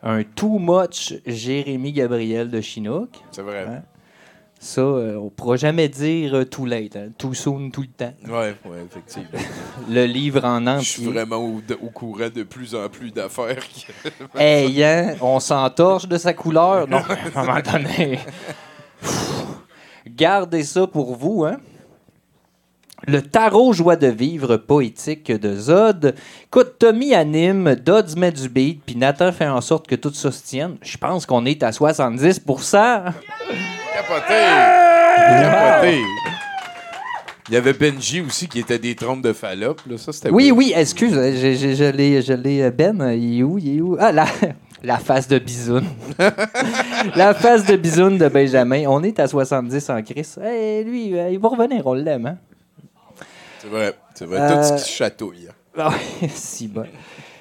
un too much Jérémy Gabriel de Chinook. C'est vrai. Hein? Ça, euh, on pourra jamais dire euh, too late, hein. too soon, tout le temps. Ouais, ouais, effectivement. Le livre en Je entier. suis vraiment au, au courant de plus en plus d'affaires. que- Hey, hein, on s'entorche de sa couleur? Non, à un moment donné. Gardez ça pour vous, hein. Le tarot joie de vivre poétique de Zod. Écoute, Tommy anime, Dodds met du beat, puis Nathan fait en sorte que tout ça se tienne. Je pense qu'on est à 70 Capoté! Capoté! Il y avait Benji aussi qui était des trompes de Fallop. Là. Ça, c'était Oui, beau. oui, excuse, je, je, je l'ai, je l'ai, euh, Ben, euh, il est où, il est où? Ah, la, la face de bisoune. la face de bisoune de Benjamin. On est à 70 en crise. Hey, lui, euh, il va revenir, on l'aime, hein? C'est vrai. C'est vrai. Euh, Tout ce qui chatouille. Ah ouais, si bon.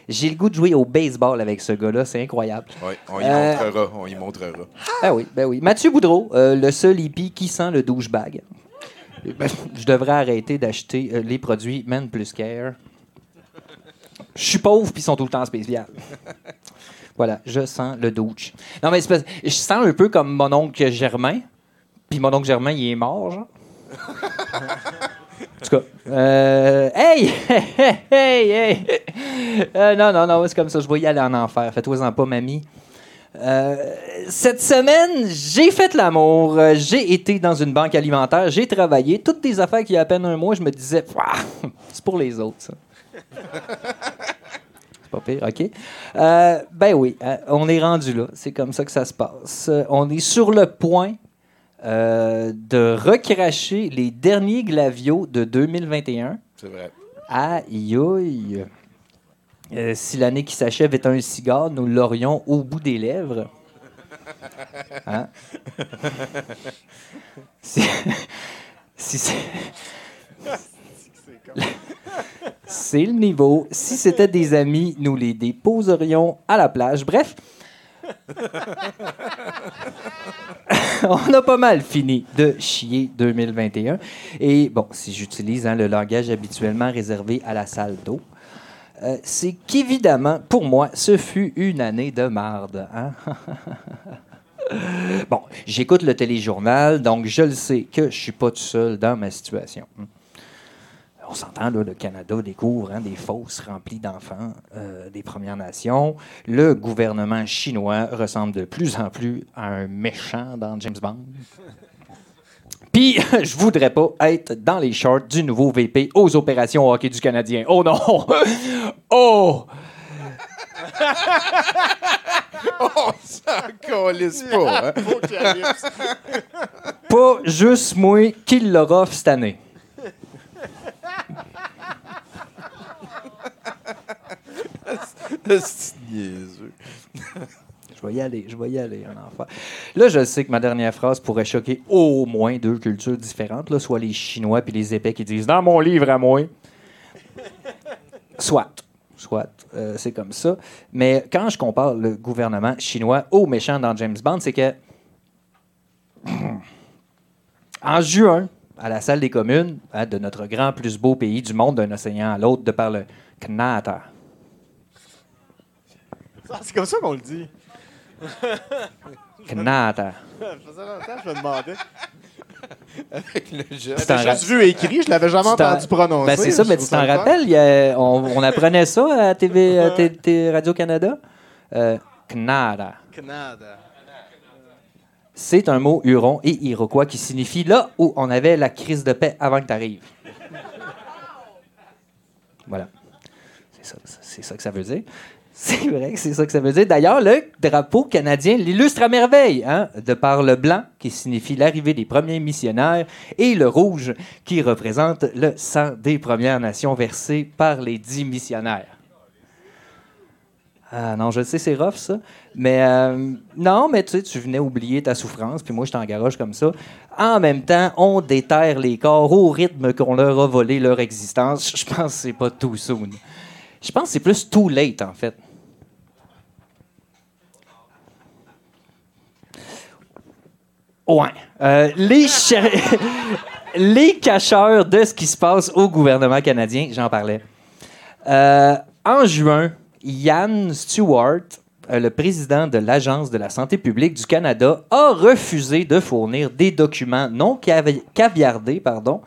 J'ai le goût de jouer au baseball avec ce gars-là, c'est incroyable. Oui, on y Euh, montrera. On y montrera. Ah oui, ben oui. Mathieu Boudreau, euh, le seul hippie qui sent le douchebag. Ben, Je devrais arrêter d'acheter euh, les produits Men Plus Care. Je suis pauvre puis ils sont tout le temps spécial. Voilà, je sens le douche. Non mais je sens un peu comme mon oncle Germain. Puis mon oncle Germain, il est mort, genre. En tout cas, hey, hey, hey, hey. Euh, non, non, non, c'est comme ça. Je vais y aller en enfer. Fais-toi-en pas, mamie. Euh, cette semaine, j'ai fait l'amour. J'ai été dans une banque alimentaire. J'ai travaillé. Toutes des affaires qui, il y a à peine un mois, je me disais, c'est pour les autres, ça. C'est pas pire, OK. Euh, ben oui, on est rendu là. C'est comme ça que ça se passe. On est sur le point euh, de recracher les derniers glavios de 2021. C'est vrai. Aïe aïe. Euh, si l'année qui s'achève est un cigare, nous l'aurions au bout des lèvres. Hein? Si, si c'est... C'est le niveau. Si c'était des amis, nous les déposerions à la plage. Bref. On a pas mal fini de chier 2021. Et bon, si j'utilise hein, le langage habituellement réservé à la salle d'eau, euh, c'est qu'évidemment, pour moi, ce fut une année de marde. hein. bon, j'écoute le téléjournal, donc je le sais que je suis pas tout seul dans ma situation. On s'entend, là, le Canada découvre hein, des fosses remplies d'enfants euh, des Premières Nations. Le gouvernement chinois ressemble de plus en plus à un méchant dans James Bond. Puis, je voudrais pas être dans les shorts du nouveau VP aux opérations hockey du Canadien. Oh non! Oh! On s'en calisse pas. hein? Pas juste moi qui l'aura cette année. C'est niaiseux. Je vais y aller, je vais y aller, un enfant. Là, je sais que ma dernière phrase pourrait choquer au moins deux cultures différentes, soit les Chinois puis les épais qui disent « Dans mon livre à moi ». Soit, soit, euh, c'est comme ça. Mais quand je compare le gouvernement chinois au méchant dans James Bond, c'est que en juin, à la salle des communes hein, de notre grand plus beau pays du monde, d'un océan à l'autre, de par le Canada. Ah, C'est comme ça qu'on le dit. Canada. Ça faisait longtemps que je me demandais. Avec le Je geste. l'avais juste vu écrit, je l'avais jamais entendu prononcer. Ben, c'est ça, mais tu t'en rappelles, il y a- on, on apprenait ça à TV, à T- T- Radio-Canada? Euh, Canada. Canada. C'est un mot huron et iroquois qui signifie là où on avait la crise de paix avant que tu arrives. Voilà. C'est ça, c'est ça que ça veut dire. C'est vrai que c'est ça que ça veut dire. D'ailleurs, le drapeau canadien l'illustre à merveille, hein, de par le blanc, qui signifie l'arrivée des premiers missionnaires, et le rouge, qui représente le sang des Premières Nations versé par les dix missionnaires. Ah non, je sais, c'est rough, ça. Mais euh, non, mais tu sais, tu venais oublier ta souffrance, puis moi, je t'engaroche comme ça. En même temps, on déterre les corps au rythme qu'on leur a volé leur existence. Je pense que c'est pas too soon. Je pense que c'est plus too late, en fait. Ouais. Euh, les, les cacheurs de ce qui se passe au gouvernement canadien, j'en parlais. Euh, en juin, Ian Stewart, euh, le président de l'Agence de la santé publique du Canada, a refusé de fournir des documents non cavi- caviardés pardon,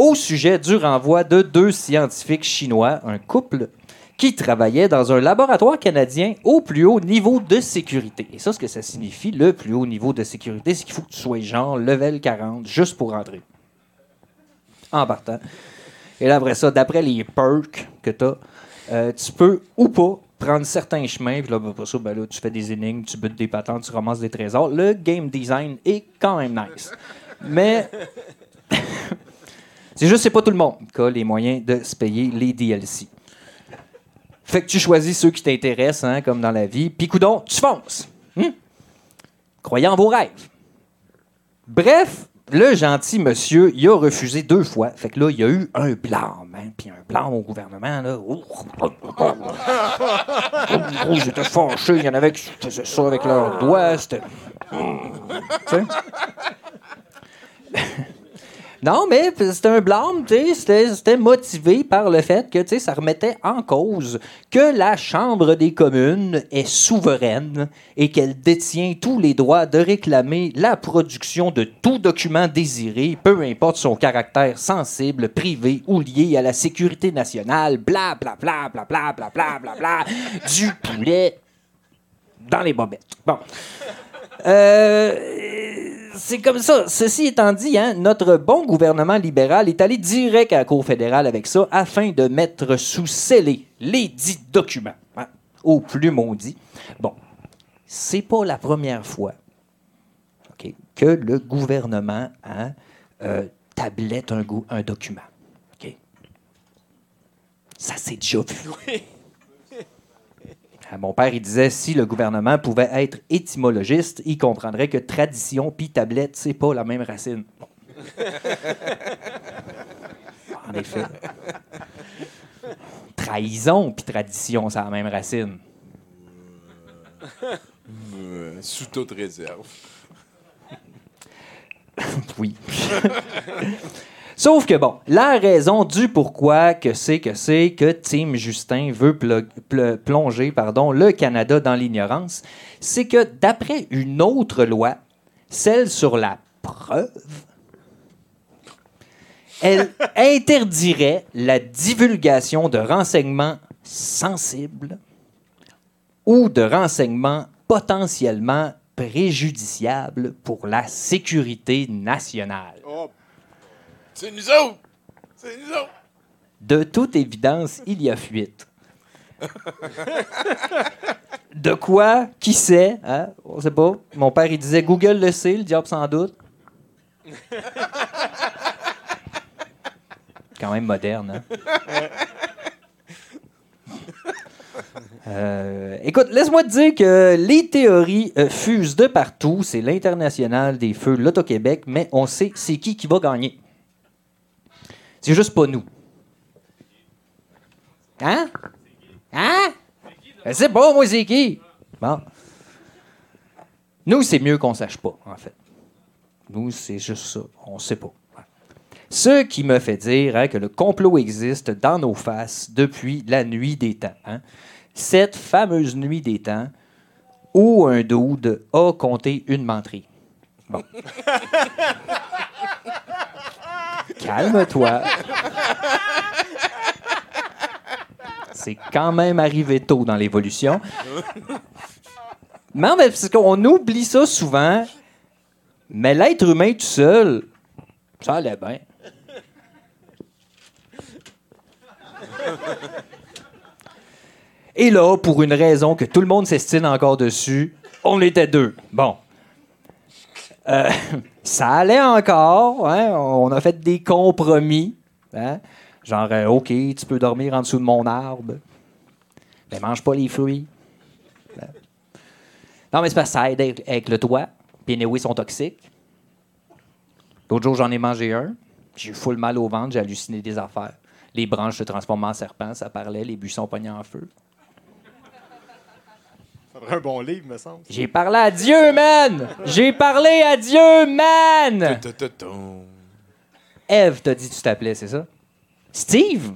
au sujet du renvoi de deux scientifiques chinois, un couple, qui travaillaient dans un laboratoire canadien au plus haut niveau de sécurité. Et ça, ce que ça signifie, le plus haut niveau de sécurité, c'est qu'il faut que tu sois genre level 40 juste pour rentrer. En partant. Et là, après ça, d'après les perks que tu as, tu peux ou pas prendre certains chemins. Puis là, après ça, ben là, tu fais des énigmes, tu butes des patentes, tu ramasses des trésors. Le game design est quand même nice. Mais c'est juste, c'est pas tout le monde qui a les moyens de se payer les DLC. Fait que tu choisis ceux qui t'intéressent, hein, comme dans la vie. Puis, coudon, tu fonces. Hmm? Croyez en vos rêves. Bref, le gentil monsieur, il a refusé deux fois. Fait que là, il y a eu un blâme, hein, puis un blâme au gouvernement. Là. Oh, oh, oh, oh, j'étais fâché. Il y en avait qui faisaient ça avec leurs doigts. C'était... Non, mais c'était un blâme, c'était- motivé par le fait que, ça remettait en cause que la Chambre des communes est souveraine et qu'elle détient tous les droits de réclamer la production de tout document désiré, peu importe son caractère sensible, privé ou lié à la sécurité nationale, bla bla bla bla bla bla bla bla bla, du poulet dans les bobettes. Bon. Euh, c'est comme ça. Ceci étant dit, hein, notre bon gouvernement libéral est allé direct à la Cour fédérale avec ça afin de mettre sous scellé les dits documents, hein, au plus maudit. Bon, c'est pas la première fois que le gouvernement hein, tablette un, document. Ça s'est déjà vu. Mon père, il disait si le gouvernement pouvait être étymologiste, il comprendrait que tradition puis tablette, c'est pas la même racine. Bon. En effet. Trahison puis tradition, c'est la même racine. Euh, sous toute réserve. oui. Sauf que bon, la raison du pourquoi que c'est que c'est que Tim Justin veut plo- pl- plonger pardon, le Canada dans l'ignorance, c'est que d'après une autre loi, celle sur la preuve, elle interdirait la divulgation de renseignements sensibles ou de renseignements potentiellement préjudiciables pour la sécurité nationale. Oh, c'est nous autres! C'est nous autres! De toute évidence, il y a fuite. De quoi? Qui sait? Hein? On sait pas. Mon père, il disait Google le sait, le diable sans doute. Quand même moderne, hein? Euh, écoute, laisse-moi te dire que les théories euh, fusent de partout. C'est l'international des feux, l'Auto-Québec, mais on sait c'est qui qui va gagner. C'est juste pas nous. Hein? Hein? Sais pas, moi, c'est qui? Bon. Nous, c'est mieux qu'on sache pas, en fait. Nous, c'est juste ça. On sait pas. Ce qui me fait dire hein, que le complot existe dans nos faces depuis la nuit des temps. hein. Cette fameuse nuit des temps où un dude a compté une menterie. Bon. Calme-toi. C'est quand même arrivé tôt dans l'évolution. Mais parce qu'on oublie ça souvent. Mais l'être humain tout seul, ça allait bien. Et là, pour une raison que tout le monde s'estime encore dessus, on était deux. Bon. Euh, ça allait encore. hein, On a fait des compromis. hein. Genre, euh, OK, tu peux dormir en dessous de mon arbre. Mais mange pas les fruits. Hein. Non, mais c'est que ça aide avec, le toit. Puis anyway, ils sont toxiques. L'autre jour, j'en ai mangé un. J'ai eu full mal au ventre, j'ai halluciné des affaires. Les branches se transforment en serpents, ça parlait, les buissons pognaient en feu. Un bon livre, me semble. J'ai parlé à Dieu, man! J'ai parlé à Dieu, man! Eve t'a dit que tu t'appelais, c'est ça? Steve?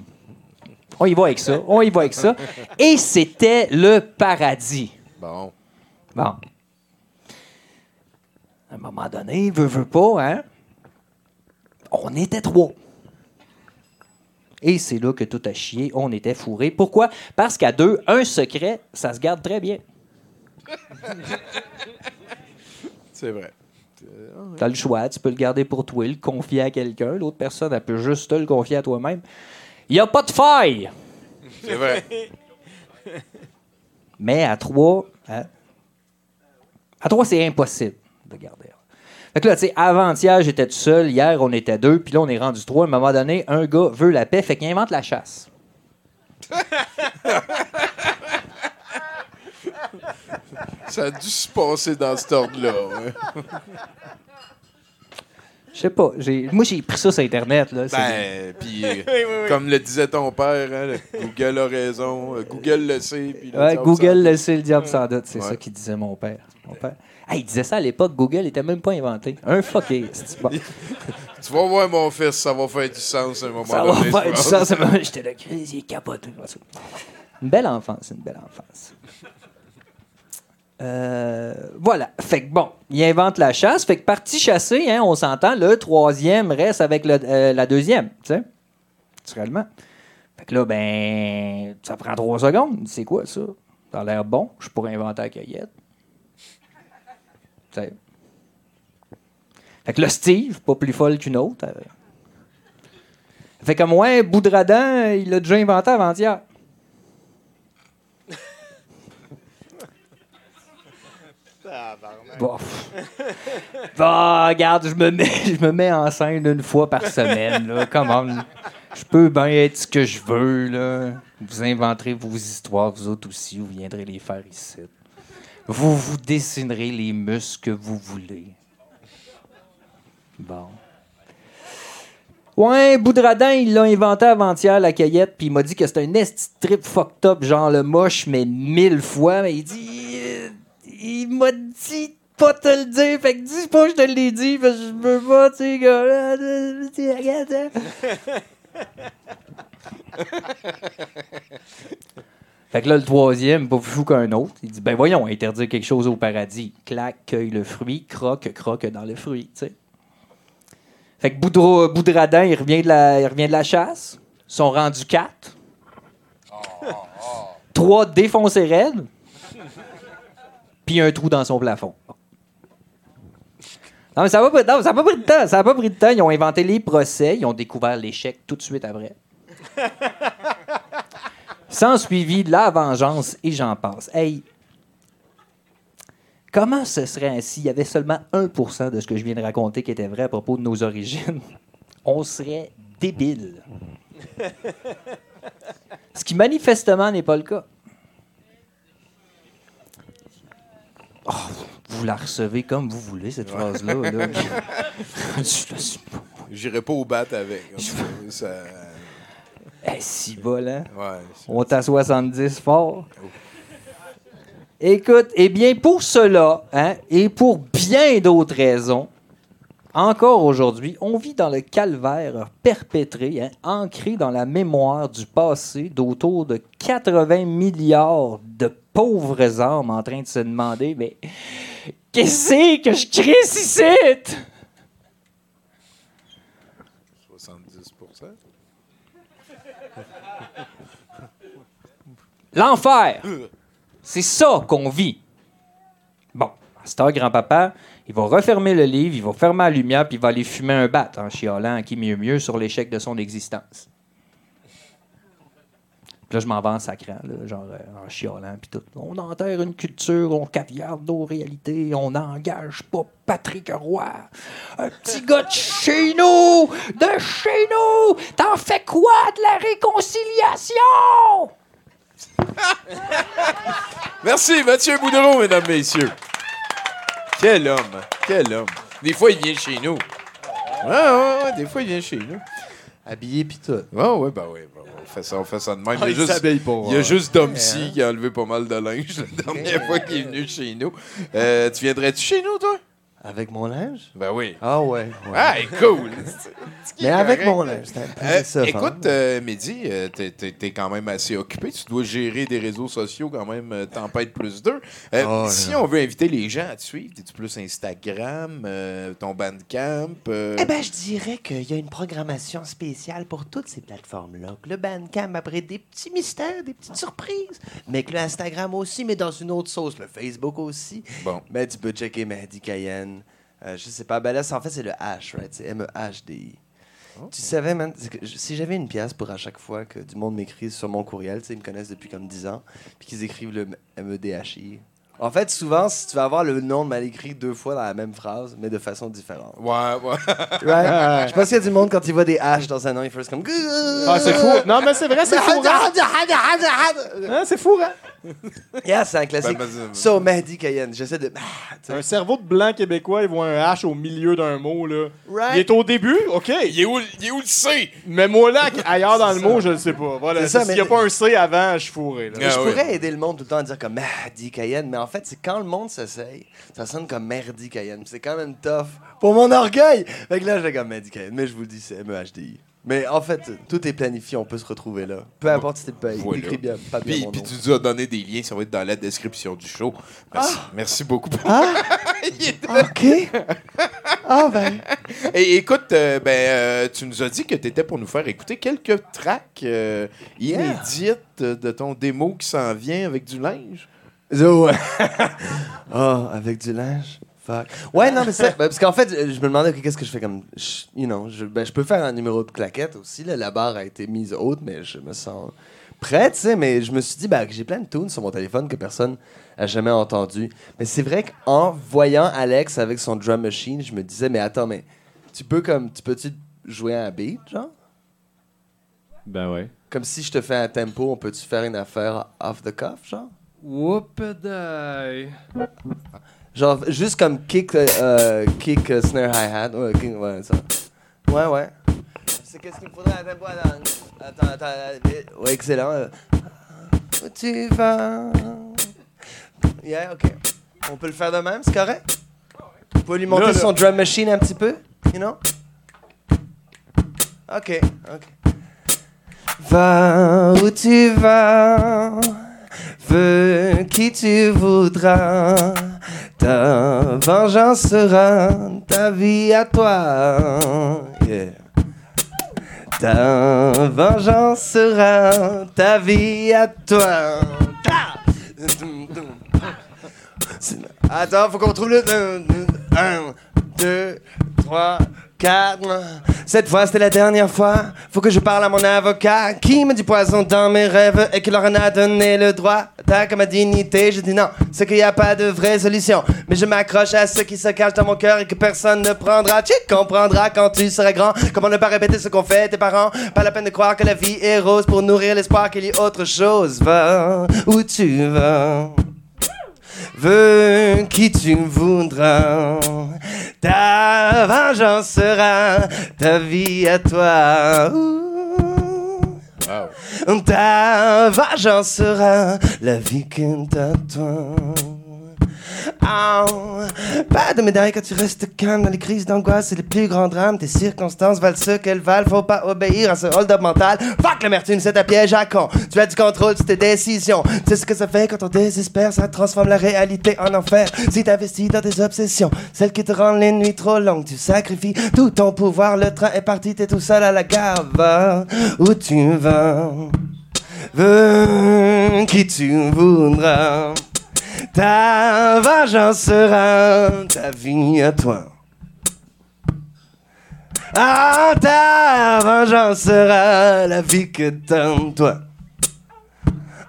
On y va avec ça, on y va avec ça. Et c'était le paradis. Bon. Bon. À un moment donné, veut, veut pas, hein? On était trois. Et c'est là que tout a chié. On était fourrés. Pourquoi? Parce qu'à deux, un secret, ça se garde très bien. C'est vrai. T'as le choix, tu peux le garder pour toi, le confier à quelqu'un. L'autre personne, elle peut juste te le confier à toi-même. Il n'y a pas de faille. C'est vrai. Mais à trois, hein, à trois, c'est impossible de garder. Fait que là, tu sais, avant-hier, j'étais tout seul. Hier, on était deux. Puis là, on est rendu trois. À un moment donné, un gars veut la paix. Fait qu'il invente la chasse. Ça a dû se passer dans cet ordre-là. ouais. Je sais pas. j'ai- Moi, j'ai pris ça sur Internet. Là. C'est- Ben, puis euh, comme le disait ton père, hein, le Google a raison, euh, Google le sait. puis le Ouais, Google le sait, le diable sans doute. C'est Ouais. ça qu'il disait mon père. Mon père. Il disait ça à l'époque. Google n'était même pas inventé. Un fucké. c'est- bon. Tu vas voir mon fils, ça va faire du sens à un moment Ça va donné. faire du sens. ça va- J'étais là, il est capoté. Une belle enfance, une belle enfance. Euh, voilà. Fait que bon, il invente la chasse. Fait que parti chasser, hein, on s'entend, le troisième reste avec le- euh, la deuxième, tu sais, naturellement. Fait que là, ben, ça prend trois secondes. C'est quoi ça? Ça a l'air bon. Je pourrais inventer la cueillette. Fait que là, Steve, pas plus folle qu'une autre. euh, fait comme, ouais, Boudradan, il l'a déjà inventé avant-hier. Bon. Regarde, je me mets, je me mets en scène une fois par semaine, là. Comment? Je peux bien être ce que je veux, là. Vous inventerez vos histoires, vous autres aussi, vous viendrez les faire ici. Vous vous dessinerez les muscles que vous voulez. Bon. Ouais, Boudradan, il l'a inventé avant-hier, la cueillette, puis il m'a dit que c'était un esti trip fucked up, genre le moche, mais mille fois. Mais il dit. euh, il m'a dit pas te le dire, fait que dis pas que je te l'ai dit, parce que je veux pas, tu sais, gars. regarde, hein. Fait que là, le troisième, pas plus fou qu'un autre, il dit Ben voyons, interdire quelque chose au paradis. Clac, cueille le fruit, croque, croque dans le fruit, tu sais. Fait que Boudra- Boudradan, il revient, de la, il revient de la chasse. Ils sont rendus quatre. Trois défoncés raides. Puis un trou dans son plafond. Non, mais ça n'a pas, pris- pas de temps. Ça a pas pris de temps. Ils ont inventé les procès. Ils ont découvert l'échec tout de suite après. Sans suivi de la vengeance et j'en passe. Hey, comment ce serait ainsi? Il y avait seulement 1% de ce que je viens de raconter qui était vrai à propos de nos origines. On serait débile. Ce qui manifestement n'est pas le cas. Vous la recevez comme vous voulez, cette phrase-là. là. J'irai pas au bat avec. ça. Si bol, hein? Ouais. On est à 70 fort. Écoute, eh bien, pour cela, hein, et pour bien d'autres raisons, encore aujourd'hui, on vit dans le calvaire perpétré, hein, ancré dans la mémoire du passé d'autour de 80 milliards de pauvres âmes en train de se demander, mais qu'est-ce que je crée ici? 70% L'enfer. C'est ça qu'on vit. Bon, à cette heure, grand-papa, il va refermer le livre, il va fermer la lumière, puis il va aller fumer un bat en chialant qui mieux mieux sur l'échec de son existence. Puis là, je m'en vais en sacrant, là, genre euh, en chiolant, puis tout. On enterre une culture, on caviarde nos réalités, on n'engage pas Patrick Roy. Un petit gars de chez nous! De chez nous! T'en fais quoi de la réconciliation? Merci, Mathieu Boudreau, mesdames, messieurs. Quel homme, quel homme. Des fois, il vient chez nous. Ouais, ouais, ouais, des fois, il vient chez nous. Habillé pis tout. Ouais, ouais, ben oui. On fait ça, on fait ça de même. Ah, il y a juste Domsy Ouais, hein. qui a enlevé pas mal de linge la dernière fois qu'il est venu chez nous. Euh, tu viendrais-tu chez nous, toi? Avec mon linge? Ben oui. Ah ouais. ouais. Ah, cool! Mais avec mon linge, Euh, ça, écoute, euh, Mehdi, euh, t'es- t'es quand même assez occupé. Tu dois gérer des réseaux sociaux quand même, euh, Tempête plus deux. Euh, Oh, si on veut inviter les gens à te suivre, es-tu plus Instagram, ton Bandcamp? Eh ben, je dirais qu'il y a une programmation spéciale pour toutes ces plateformes-là. Que le Bandcamp après des petits mystères, des petites surprises. Mais que le Instagram aussi, mais dans une autre sauce. Le Facebook aussi. Bon. Mais tu peux checker Mehdi Cayenne. Euh, je sais pas. Ben là, en fait, c'est le H, right? C'est M-E-H-D-I. Tu savais, man, c'est que je- si j'avais une pièce pour à chaque fois que du monde m'écrit sur mon courriel, ils me connaissent depuis comme 10 ans, puis qu'ils écrivent le M-E-D-H-I. En fait, souvent, si tu vas avoir le nom mal écrit deux fois dans la même phrase, mais de façon différente. Ouais, ouais. Right? Je pense qu'il y a du monde, quand il voit des H dans un nom, il fait comme. Ah, c'est fou. Non, mais c'est vrai, c'est fou. Hein, c'est fou, hein? Yeah, c'est un classique. Ben, ben, So, Cayenne, j'essaie de. Ah. Un cerveau de blanc québécois, il voit un H au milieu d'un mot, là. Right. Il est au début, OK. Il est où, il est où le C? Mais moi, là, ailleurs dans le mot, je le sais pas. Voilà. C'est ça, S'il n'y a pas un C avant, je suis fourré. Là. Je pourrais aider le monde tout le temps à dire comme Mehdi Cayenne, mais en fait, c'est quand le monde s'essaye, ça sonne comme Merdi Cayenne. C'est quand même tough pour mon orgueil. Fait que là, j'ai comme Mehdi Cayenne, mais je vous le dis, c'est M-E-H-D-I. Mais en fait, tout est planifié, on peut se retrouver là. Peu importe si t'es pas Voilà. écrit bien, pas bien Puis, mon puis nom. tu nous as donné des liens, ça va être dans la description du show. Merci, merci beaucoup. Ah! OK. Ah ben. Et écoute, euh, ben, euh, tu nous as dit que tu étais pour nous faire écouter quelques tracks euh, inédites de ton démo qui s'en vient avec du linge. Oh, oh, avec du linge. Fuck. Ouais, non, mais c'est. ben, parce qu'en fait, je me demandais, qu'est-ce que je fais comme. je- You know, je, ben, je peux faire un numéro de claquette aussi. Là, la barre a été mise haute, mais je me sens prêt, tu sais. Mais je me suis dit, ben, j'ai plein de tunes sur mon téléphone que personne n'a jamais entendu. Mais c'est vrai qu'en voyant Alex avec son drum machine, je me disais, mais attends, mais tu peux comme. Tu peux-tu jouer un beat, genre? Ben ouais. Comme si je te fais un tempo, on peut-tu faire une affaire off the cuff, genre? Whoop-a-die. Genre, juste comme kick, euh, euh, kick euh, snare hi-hat. Ouais, kick- ouais, ça. Ouais, ouais. C'est qu'est-ce qu'il me faudrait? Attends. Attends, attends. euh, Ouais, excellent. euh. Où tu vas? Yeah, ok. On peut le faire de même, c'est correct? On peut lui monter Là, là. son drum machine un petit peu, you know? Ok, ok. Va où tu vas, veux qui tu voudras. Ta vengeance sera ta vie à toi. Ta vengeance sera ta vie à toi. Attends, faut qu'on trouve le. 1, 2, 3, 4. Cette fois, c'était la dernière fois. Faut que je parle à mon avocat qui me dit poison dans mes rêves et qui leur en a donné le droit. À ma dignité. Je dis non, c'est qu'il n'y a pas de vraie solution. Mais je m'accroche à ce qui se cache dans mon cœur et que personne ne prendra. Tu comprendras quand tu seras grand. Comment ne pas répéter ce qu'ont fait tes parents? Pas la peine de croire que la vie est rose pour nourrir l'espoir qu'il y ait autre chose. Va où tu vas veux qui tu voudras? Ta vengeance sera ta vie à toi. Ta vengeance sera la vie que t'as toi. Oh, pas de médaille quand tu restes calme dans les crises d'angoisse et les plus grands drames. Tes circonstances valent ce qu'elles valent. Faut pas obéir à ce hold-up mental. Fuck l'amertume, c'est un piège à con. Tu as du contrôle sur tes décisions. Tu sais ce que ça fait quand on désespère. Ça transforme la réalité en enfer. Si t'investis dans tes obsessions, celles qui te rendent les nuits trop longues, tu sacrifies tout ton pouvoir. Le train est parti, t'es tout seul à la gare. Où tu vas. Veux qui tu voudras. Ta vengeance sera ta vie à toi. Ah, ta vengeance sera la vie que t'aimes toi.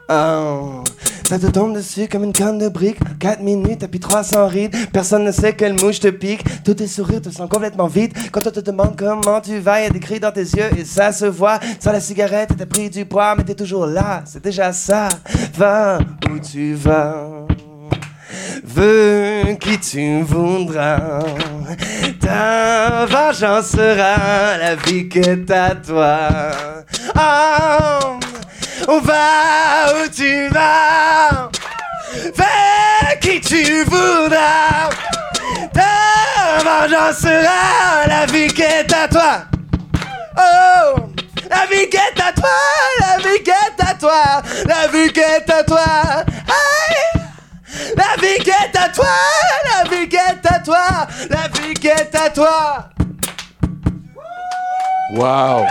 Oh, ça te tombe dessus comme une canne de briques. 4 minutes puis 300 rides. Personne ne sait quelle mouche te pique. Tous tes sourires te sont complètement vides. Quand on te demande comment tu vas, y a des cris dans tes yeux et ça se voit. Sans la cigarette, t'as pris du poids, mais t'es toujours là. C'est déjà ça. Va où tu vas. Veux qui tu voudras. Ta vengeance sera la vie est à toi. Oh, on va où tu vas. Fais qui tu voudras. Ta vengeance sera la vie est à toi. Oh, la vie est à toi, la vie est à toi, la vie est à toi. Aïe. La vie est à toi, la vie est à toi, la vie est à toi. Wow!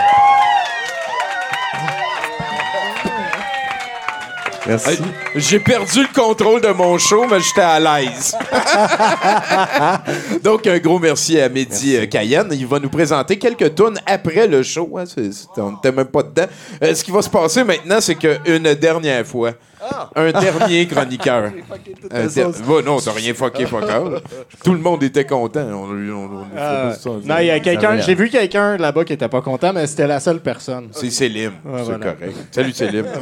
Merci. J'ai perdu le contrôle de mon show, mais j'étais à l'aise. Donc, un gros merci à Mehdi euh, Cayenne. Il va nous présenter quelques tunes après le show. hein. On n'était même pas dedans. Euh, ce qui va se passer maintenant, c'est qu'une dernière fois, un dernier chroniqueur. Un der- non, t'as rien fucké, fuck. Tout le monde était content. On, on- on- Euh, ça- non, il y a quelqu'un. J'ai vu quelqu'un là-bas qui était pas content, mais c'était la seule personne. C'est Célim. Ouais, c'est voilà. correct. Salut Célim.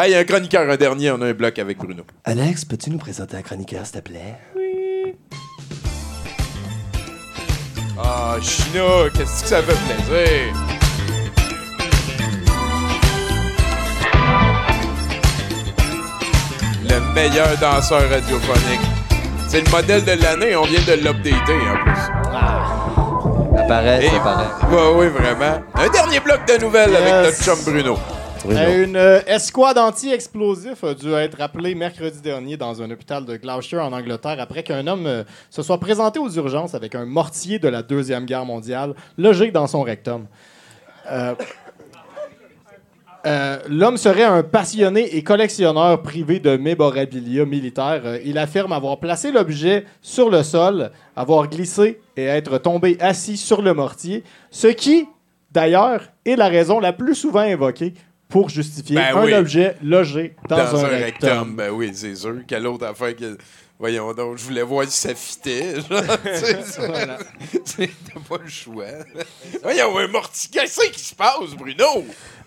ah, il y a un chroniqueur, un dernier. On a un bloc avec Bruno. Alex, peux-tu nous présenter un chroniqueur, s'il te plaît? Ah, China, qu'est-ce que ça fait plaisir? Le meilleur danseur radiophonique. C'est le modèle de l'année, on vient de l'updater en plus. Ça paraît, Et- ça paraît. Oui, vraiment. Un dernier bloc de nouvelles avec notre chum Bruno. Euh, Une euh, escouade anti-explosif a dû être appelée mercredi dernier dans un hôpital de Gloucester en Angleterre après qu'un homme euh, se soit présenté aux urgences avec un mortier de la Deuxième Guerre mondiale logé dans son rectum. Euh, L'homme serait un passionné et collectionneur privé de mémorabilia militaire. Il affirme avoir placé l'objet sur le sol, avoir glissé et être tombé assis sur le mortier, ce qui, d'ailleurs, est la raison la plus souvent invoquée pour justifier Ben un oui. objet logé dans, Dans, un, un rectum. rectum. Ben oui, c'est sûr. Quelle autre affaire que. Voyons donc, je voulais voir si ça fitait. Voilà. T'as pas le choix. Voyons, un mortier. Qu'est-ce qui se passe, Bruno?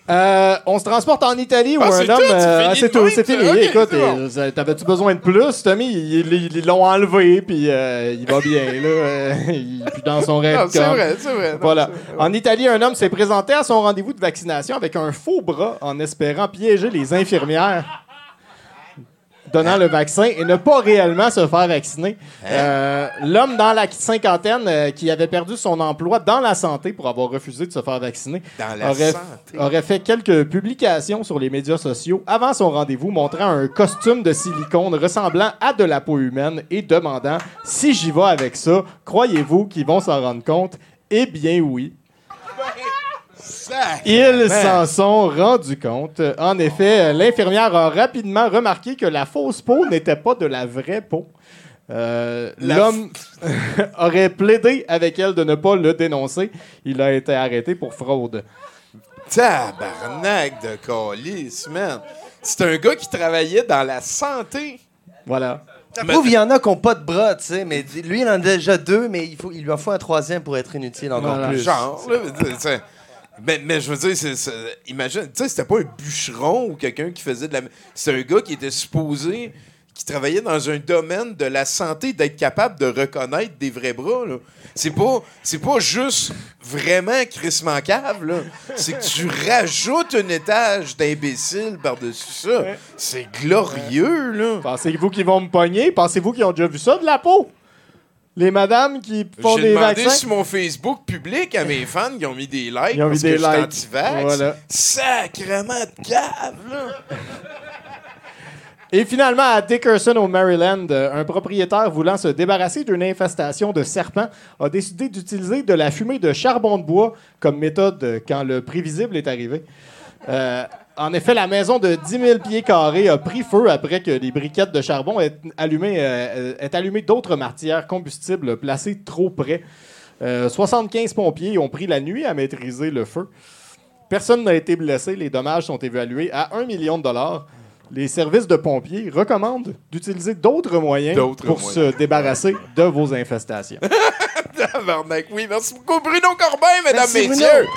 Euh, on se transporte en Italie où Ah, un homme. euh, c'est tout, c'est fini. Écoute, bon. euh, t'avais-tu besoin de plus, Tommy? Ils l'ont enlevé, puis euh, il va bien, là. euh, il est plus dans son rêve. C'est vrai, c'est vrai. Voilà. En Italie, un homme s'est présenté à son rendez-vous de vaccination avec un faux bras en espérant piéger les infirmières donnant le vaccin et ne pas réellement se faire vacciner. Hein? Euh, L'homme dans la cinquantaine euh, qui avait perdu son emploi dans la santé pour avoir refusé de se faire vacciner Dans la aurait, santé. aurait fait quelques publications sur les médias sociaux avant son rendez-vous montrant un costume de silicone ressemblant à de la peau humaine et demandant si j'y vais avec ça, croyez-vous qu'ils vont s'en rendre compte? Eh bien oui. Ils s'en sont rendus compte. En effet, l'infirmière a rapidement remarqué que la fausse peau n'était pas de la vraie peau. Euh, L'homme aurait plaidé avec elle de ne pas le dénoncer. Il a été arrêté pour fraude. Tabarnak de calice, man. C'est un gars qui travaillait dans la santé. Voilà. Ça prouve qu'il y en a qui n'ont pas de bras, tu sais, mais lui, il en a déjà deux, mais il, faut, il lui en faut un troisième pour être inutile encore Voilà. plus. Genre, là, tu sais, mais, mais je veux dire, c'est- c'est- imagine, tu sais, c'était pas un bûcheron ou quelqu'un qui faisait de la. C'est un gars qui était supposé, qui travaillait dans un domaine de la santé, d'être capable de reconnaître des vrais bras, là. C'est pas, c'est pas juste vraiment crissement cave, là. C'est que tu rajoutes un étage d'imbécile par-dessus ça. C'est glorieux, là. Pensez-vous qu'ils vont me pogner? Pensez-vous qu'ils ont déjà vu ça de la peau? Les madames qui font J'ai des demandé vaccins? sur mon Facebook public à mes fans qui ont mis des likes Ils ont mis parce des que je suis anti-vax. Voilà. Sacrement de cave, là. Et finalement, à Dickerson, au Maryland, euh, un propriétaire voulant se débarrasser d'une infestation de serpents a décidé d'utiliser de la fumée de charbon de bois comme méthode quand le prévisible est arrivé. Euh, en effet, la maison de 10 000 pieds carrés a pris feu après que les briquettes de charbon aient allumé, euh, aient allumé d'autres matières combustibles placées trop près. Euh, 75 pompiers ont pris la nuit à maîtriser le feu. Personne n'a été blessé. Les dommages sont évalués à 1 million de dollars. Les services de pompiers recommandent d'utiliser d'autres moyens D'autres pour moyens. se débarrasser de vos infestations. Oui, merci beaucoup, Bruno Corbin, mesdames, Merci, messieurs. Bruno.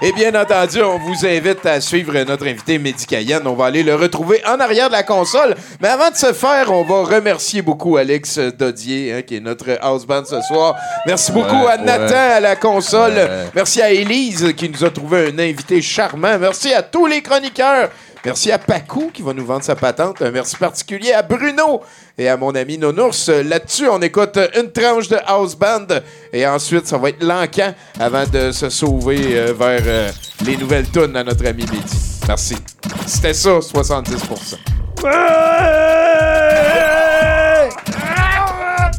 Et bien entendu, on vous invite à suivre notre invité Médicayenne. On va aller le retrouver en arrière de la console. Mais avant de se faire, on va remercier beaucoup Alex Dodier, hein, qui est notre house band ce soir. Merci beaucoup Ouais, à Nathan ouais. à la console. Ouais. Merci à Élise qui nous a trouvé un invité charmant. Merci à tous les chroniqueurs. Merci à Pacou qui va nous vendre sa patente. Un merci particulier à Bruno et à mon ami Nonours. Là-dessus, on écoute une tranche de house band et ensuite, ça va être l'encan avant de se sauver euh, vers euh, les nouvelles tunes à notre ami Mehdi. Merci. C'était ça, 70%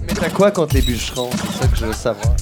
Mais t'as quoi contre les bûcherons? C'est ça que je veux savoir.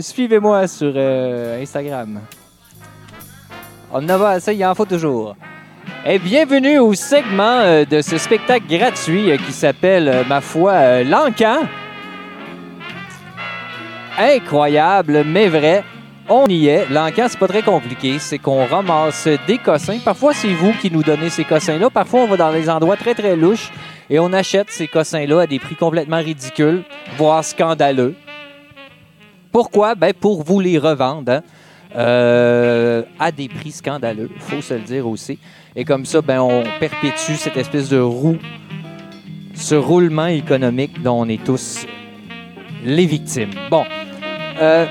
Suivez-moi sur euh, Instagram. On en va assez, il en faut toujours. Et bienvenue au segment euh, de ce spectacle gratuit euh, qui s'appelle, ma foi, L'Encan. Incroyable, mais vrai. On y est. L'encan, c'est pas très compliqué. C'est qu'on ramasse des cossins. Parfois, c'est vous qui nous donnez ces cossins-là. Parfois, on va dans des endroits très, très louches et on achète ces cossins-là à des prix complètement ridicules, voire scandaleux. Pourquoi? Ben, pour vous les revendre. hein. Euh, à des prix scandaleux, faut se le dire aussi. Et comme ça, ben, on perpétue cette espèce de roue, ce roulement économique dont on est tous les victimes. Bon. Euh,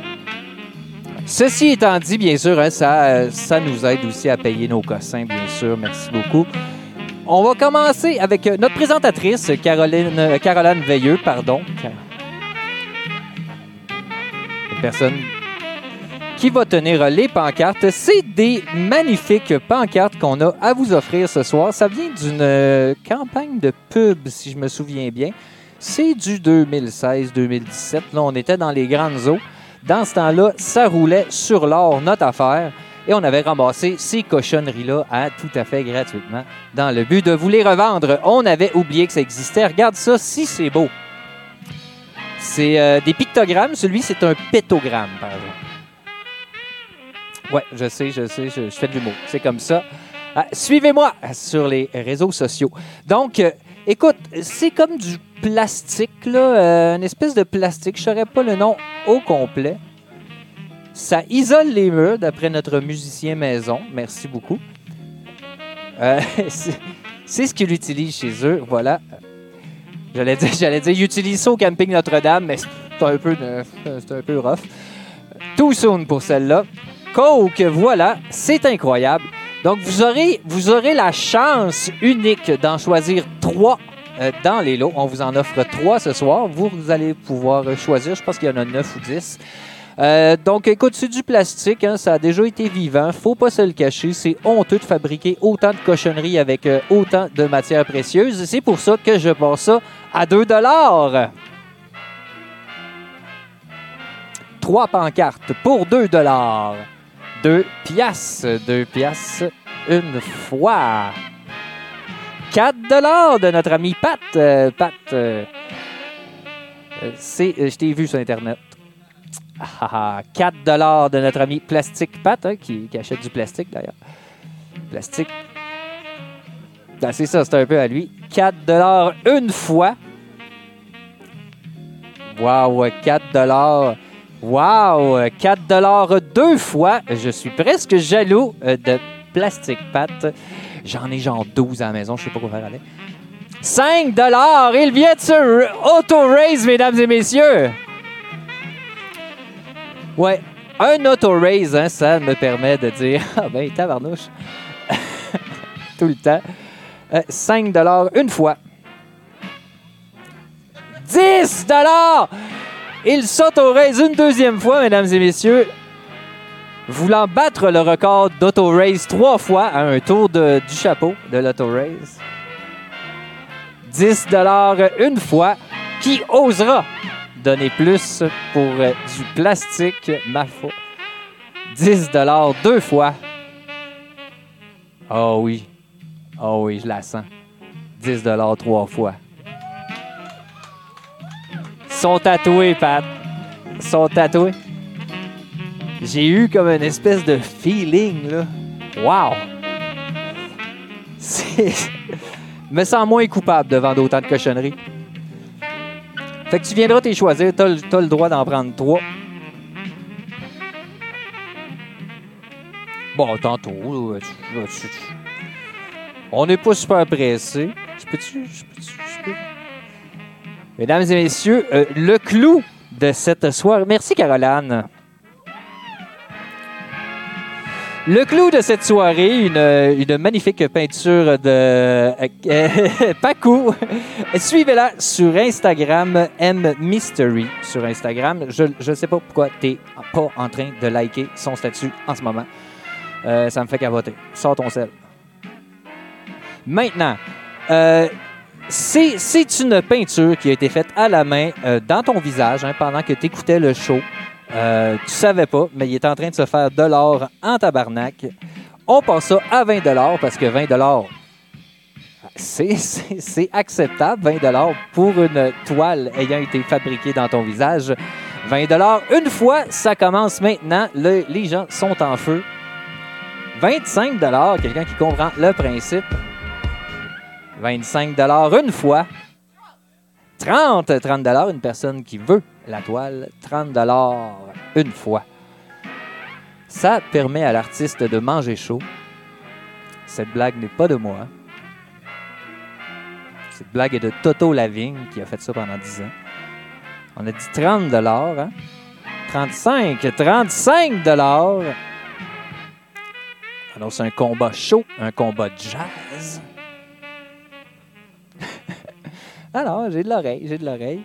ceci étant dit, bien sûr, hein, ça, ça nous aide aussi à payer nos cossins, bien sûr. Merci beaucoup. On va commencer avec notre présentatrice, Caroline, Caroline Veilleux, pardon. Personne qui va tenir les pancartes. C'est des magnifiques pancartes qu'on a à vous offrir ce soir. Ça vient d'une euh, campagne de pub, si je me souviens bien. C'est du 2016-2017. Là, on était dans les grandes eaux. Dans ce temps-là, ça roulait sur l'or, notre affaire. Et on avait ramassé ces cochonneries-là à tout à fait gratuitement dans le but de vous les revendre. On avait oublié que ça existait. Regarde ça, si c'est beau. C'est euh, des pictogrammes. Celui, c'est un pétogramme, par exemple. Ouais, je sais, je sais, je, fais de l'humour. C'est comme ça. Ah, Suivez-moi sur les réseaux sociaux. Donc, euh, écoute, c'est comme du plastique, là, euh, une espèce de plastique. Je saurais pas le nom au complet. Ça isole les murs, d'après notre musicien maison. Merci beaucoup. C'est ce qu'il utilise chez eux. Voilà. J'allais dire, j'allais dire, il utilise ça au camping Notre-Dame, mais c'est un peu, c'est un peu rough. Too soon pour celle-là. Coke, voilà, c'est incroyable. Donc, vous aurez, vous aurez la chance unique d'en choisir trois euh, dans les lots. On vous en offre trois ce soir. Vous, allez pouvoir choisir. Je pense qu'il y en a neuf ou dix. Euh, donc, écoute, c'est du plastique. hein, ça a déjà été vivant. Faut pas se le cacher. C'est honteux de fabriquer autant de cochonneries avec euh, autant de matières précieuses. C'est pour ça que je passe ça à 2 Trois pancartes pour 2 dollars. 2 piastres. 2 piastres une fois. 4 dollars de notre ami Pat. Euh, Pat, c'est, je t'ai vu sur Internet. Ah, ah, 4 dollars de notre ami Plastique Pat, hein, qui, achète du plastique d'ailleurs. Plastique. Ben, c'est ça, c'est un peu à lui. 4 dollars une fois. Wow, 4 dollars. Wow, 4 dollars deux fois. Je suis presque jaloux euh, de Plastic Pat. J'en ai genre 12 à la maison, je sais pas quoi faire avec. 5 dollars, il vient de se auto-raise, mesdames et messieurs. Ouais, un auto-raise, hein, ça me permet de dire Ah ben, tabarnouche. Tout le temps. Euh, 5 dollars une fois. 10 dollars! Il s'auto-raise une deuxième fois, mesdames et messieurs. Voulant battre le record d'auto-raise trois fois à un tour du chapeau de l'auto-raise. 10 une fois. Qui osera donner plus pour euh, du plastique, ma foi? 10 deux fois. Oh oui. Oh oui, je la sens. 10 trois fois. Sont tatoués, Pat. Sont tatoués. J'ai eu comme une espèce de feeling, là. Wow! C'est... me sens moins coupable devant d'autant de cochonneries. Fait que tu viendras t'y choisir. T'as, t'as le droit d'en prendre trois. Bon, tantôt, tu- tu- tu- on n'est pas super pressé. Je peux-tu... Mesdames et messieurs, euh, le clou de cette soirée. Merci, Caroline. Le clou de cette soirée, une, une magnifique peinture de euh, Paco. Suivez-la sur Instagram, M Mystery sur Instagram. Je ne sais pas pourquoi tu n'es pas en train de liker son statut en ce moment. Euh, ça me fait cavoter. Sors ton sel. Maintenant, euh, c'est une peinture qui a été faite à la main euh, dans ton visage hein, pendant que tu écoutais le show. Euh, tu savais pas, mais il est en train de se faire de l'or en tabarnak. On passe ça à 20 parce que 20 c'est acceptable, 20 pour une toile ayant été fabriquée dans ton visage. 20 une fois, ça commence maintenant. Le- les gens sont en feu. 25 quelqu'un qui comprend le principe. 25 une fois. 30 30 une personne qui veut la toile. 30 une fois. Ça permet à l'artiste de manger chaud. Cette blague n'est pas de moi. Cette blague est de Toto Lavigne qui a fait ça pendant 10 ans. On a dit 30 hein? 35, 35 dollars. Alors c'est un combat chaud, un combat jazz. Alors, j'ai de l'oreille, j'ai de l'oreille.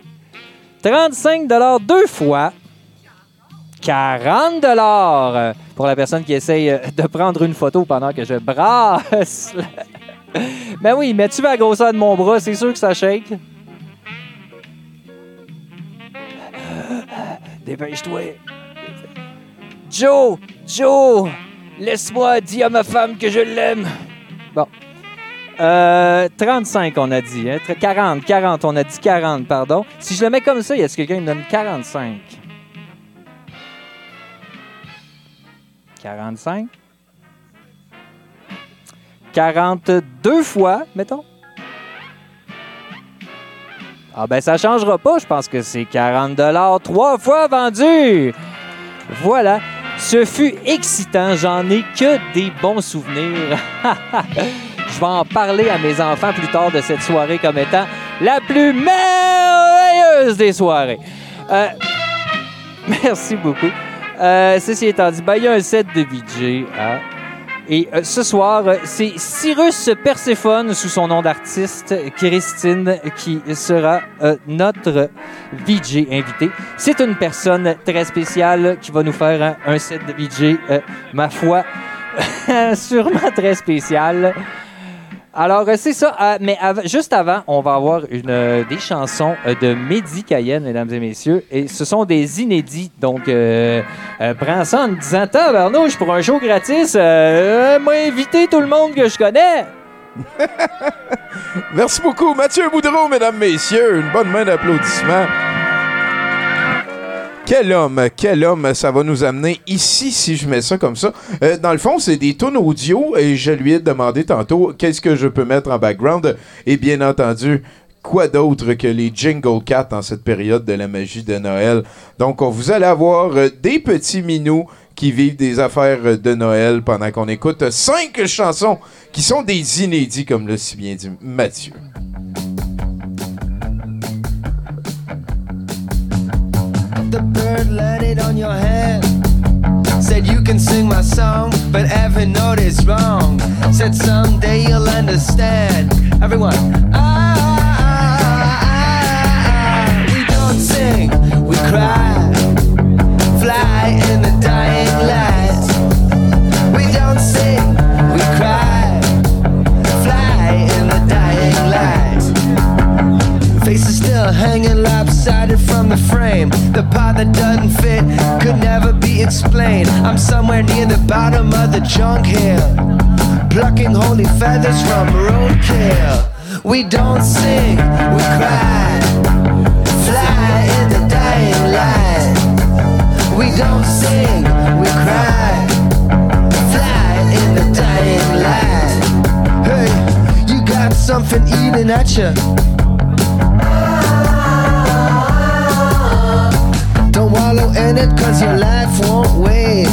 35 dollars deux fois. 40 dollars pour la personne qui essaye euh, de prendre une photo pendant que je brasse. ben oui, mais tu vas la grosseur de mon bras, c'est sûr que ça shake. Dépêche-toi. Joe, Joe, laisse-moi dire à ma femme que je l'aime. Bon. Euh, 35, on a dit. Hein? 40, 40, on a dit 40, pardon. Si je le mets comme ça, y a-t-il quelqu'un me donne 45? 45? 42 fois, mettons. Ah ben ça changera pas, je pense que c'est 40 dollars trois fois vendu. Voilà, ce fut excitant, j'en ai que des bons souvenirs. je vais en parler à mes enfants plus tard de cette soirée comme étant la plus merveilleuse des soirées. Euh, merci beaucoup. Euh, ceci étant dit, ben, il y a un set de VJ. hein. Et euh, ce soir, c'est Cyrus Perséphone, sous son nom d'artiste, Christine, qui sera notre VJ invité. C'est une personne très spéciale qui va nous faire un, set de VJ, ma foi, sûrement très spécial. Alors, euh, c'est ça. euh, mais juste avant, on va avoir une, euh, des chansons de Mehdi Cayenne, mesdames et messieurs. Et ce sont des inédits. Donc, prends ça en me disant Tabarnouche, pour un show gratis, m'a invité tout le monde que je connais. Merci beaucoup, Mathieu Boudreau, mesdames, messieurs. Une bonne main d'applaudissements. Quel homme, quel homme, ça va nous amener ici si je mets ça comme ça? Euh, dans le fond, c'est des tonnes audio et je lui ai demandé tantôt qu'est-ce que je peux mettre en background? Et bien entendu, quoi d'autre que les Jingle Cats en cette période de la magie de Noël? Donc, on- vous allez avoir euh, des petits minous qui vivent des affaires euh, de Noël pendant qu'on écoute cinq chansons qui sont des inédits, comme l'a si bien dit Mathieu. The bird landed on your head. Said you can sing my song, but every note is wrong. Said someday you'll understand. Everyone, ah, ah, ah, ah. ah. we don't sing, we cry. Face is still hanging lopsided from the frame. The part that doesn't fit could never be explained. I'm somewhere near the bottom of the junk here, plucking holy feathers from roadkill. We don't sing, we cry. Fly in the dying light. We don't sing, we cry. Fly in the dying light. Hey, you got something eating at you. It cause your life won't wait.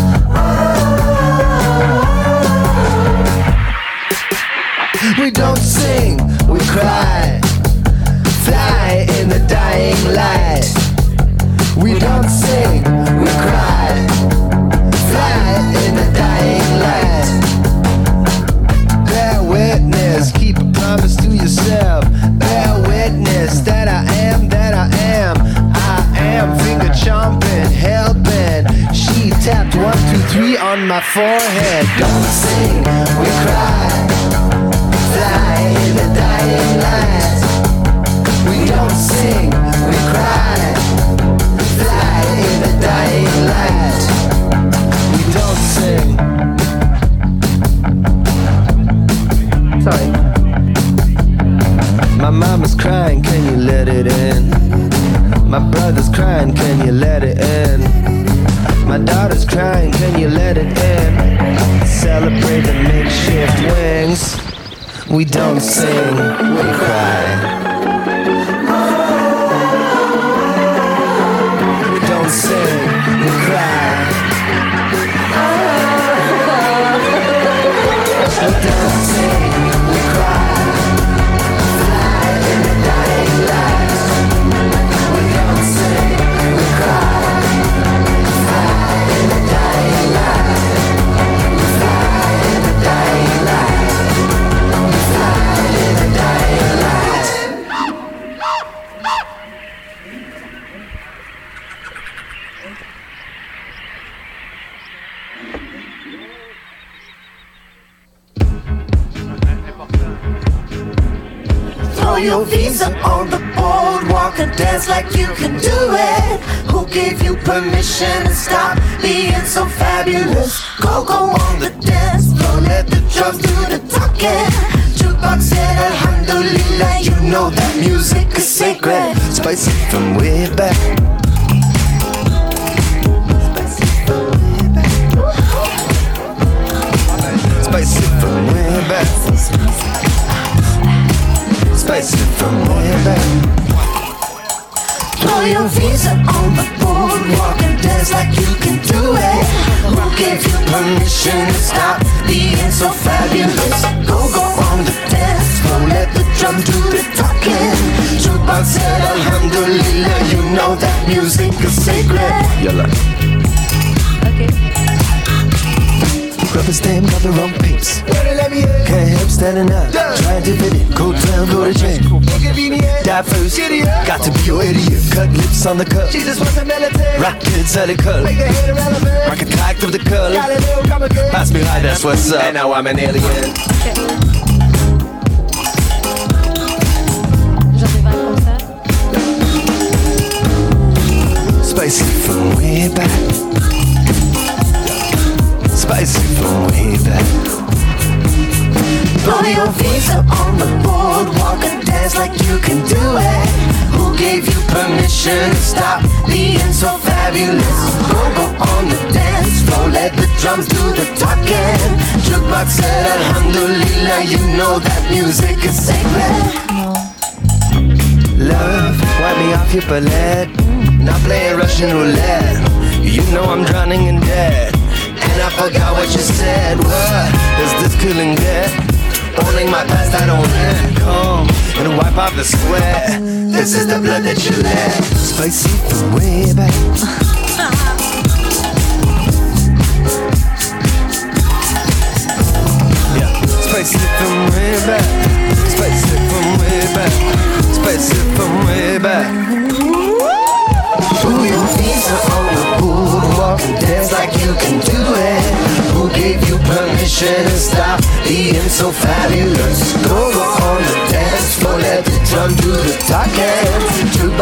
We don't sing, we cry. Fly in the dying light. We don't sing, we cry. Fly in the tapped one, two, three on my forehead. Don't sing, we cry. Fly in the dying light. We don't sing, we cry. Sing, I'm an alien.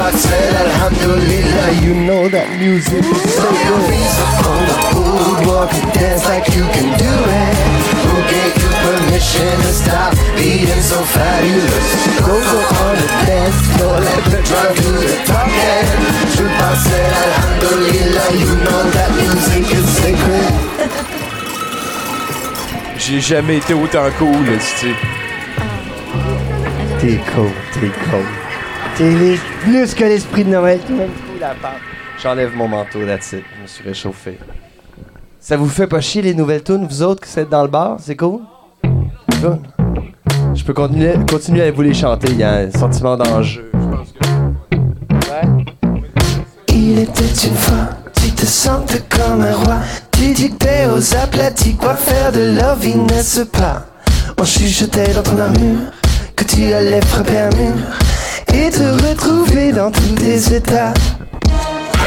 Jukebox said Alhamdulillah, you know that music is so good. Visa on the boardwalk and dance like you can do it. Who gave you permission to stop being so fabulous? Go, go on the dance floor, let the drum do the talking. Jukebox said Alhamdulillah, you know that music is sacred. J'ai jamais été autant cool, tu sais. T'es cool, t'es cool. Les- plus que l'esprit de Noël, même. J'enlève mon manteau, that's it. Je me suis réchauffé. Ça vous fait pas chier les nouvelles tunes, vous autres qui êtes dans le bar? C'est cool? Cool. Je peux continuer, continuer à vous les chanter, il y a un sentiment d'enjeu. Il était une fois, tu te sentais comme un roi. Tu dictais aux aplatis quoi faire de vie, n'est-ce pas? On chuchotait dans ton armure que tu allais frapper un mur et te retrouver dans tous tes états.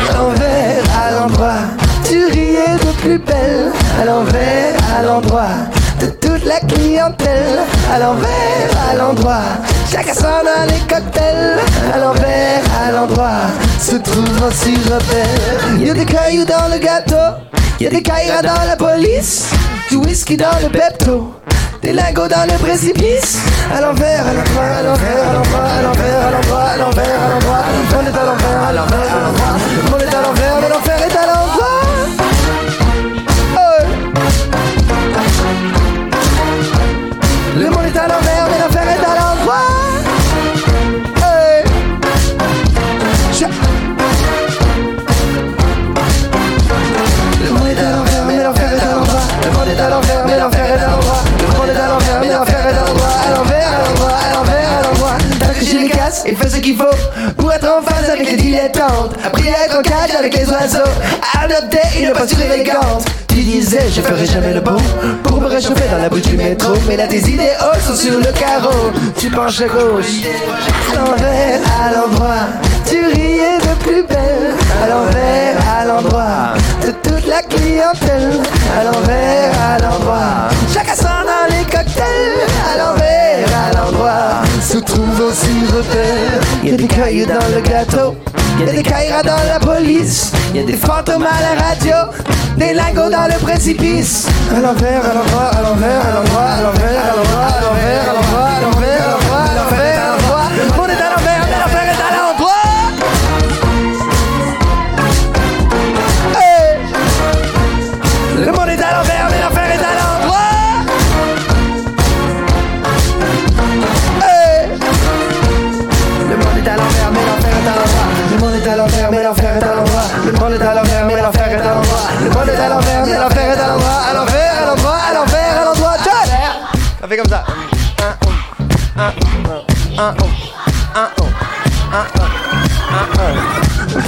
À l'envers, à l'endroit, tu riais de plus belle. À l'envers, à l'endroit de toute la clientèle. À l'envers, à l'endroit, chacun s'en a les cocktails. À l'envers, à l'endroit, se trouve aussi rebelle. Y'a des cailloux dans le gâteau, y'a des cailloux dans la police, du whisky dans le pepto. Des lingots dans le précipice À l'envers, à l'endroit, à l'envers, à l'endroit, à l'envers, à l'endroit, à l'envers, à est à l'envers, à l'envers, à est à l'envers, à l'endroit en phase avec les dilettantes. Appris être en cage avec les oiseaux. Adopté une posture élégante. Tu disais, je ferai jamais le bon pour me réchauffer dans la bouche du métro. Mais là, tes idéaux sont sur le carreau. Tu penches à gauche, l'envers, à l'endroit. Tu riais de plus belle, à l'envers, à l'endroit. De toute la clientèle, à l'envers, à l'endroit. Chacun sent dans les cocktails, à l'envers, à l'endroit. Se trouve aussi repère. Y a des cailloux dans le gâteau. Y a des caïras dans la police. Y a des fantômes à la radio. Des lingots dans le précipice. À l'envers, à l'endroit, à l'envers, à l'endroit, à l'envers, à l'endroit, à l'envers, à l'endroit, à l'envers, l'enfer est à l'endroit. Le monde est à l'envers, mais l'enfer est à l'endroit. Le monde est à l'envers, mais l'enfer est à l'endroit. À l'envers, à l'endroit, à l'envers, à l'endroit. Ça fait comme ça. Un.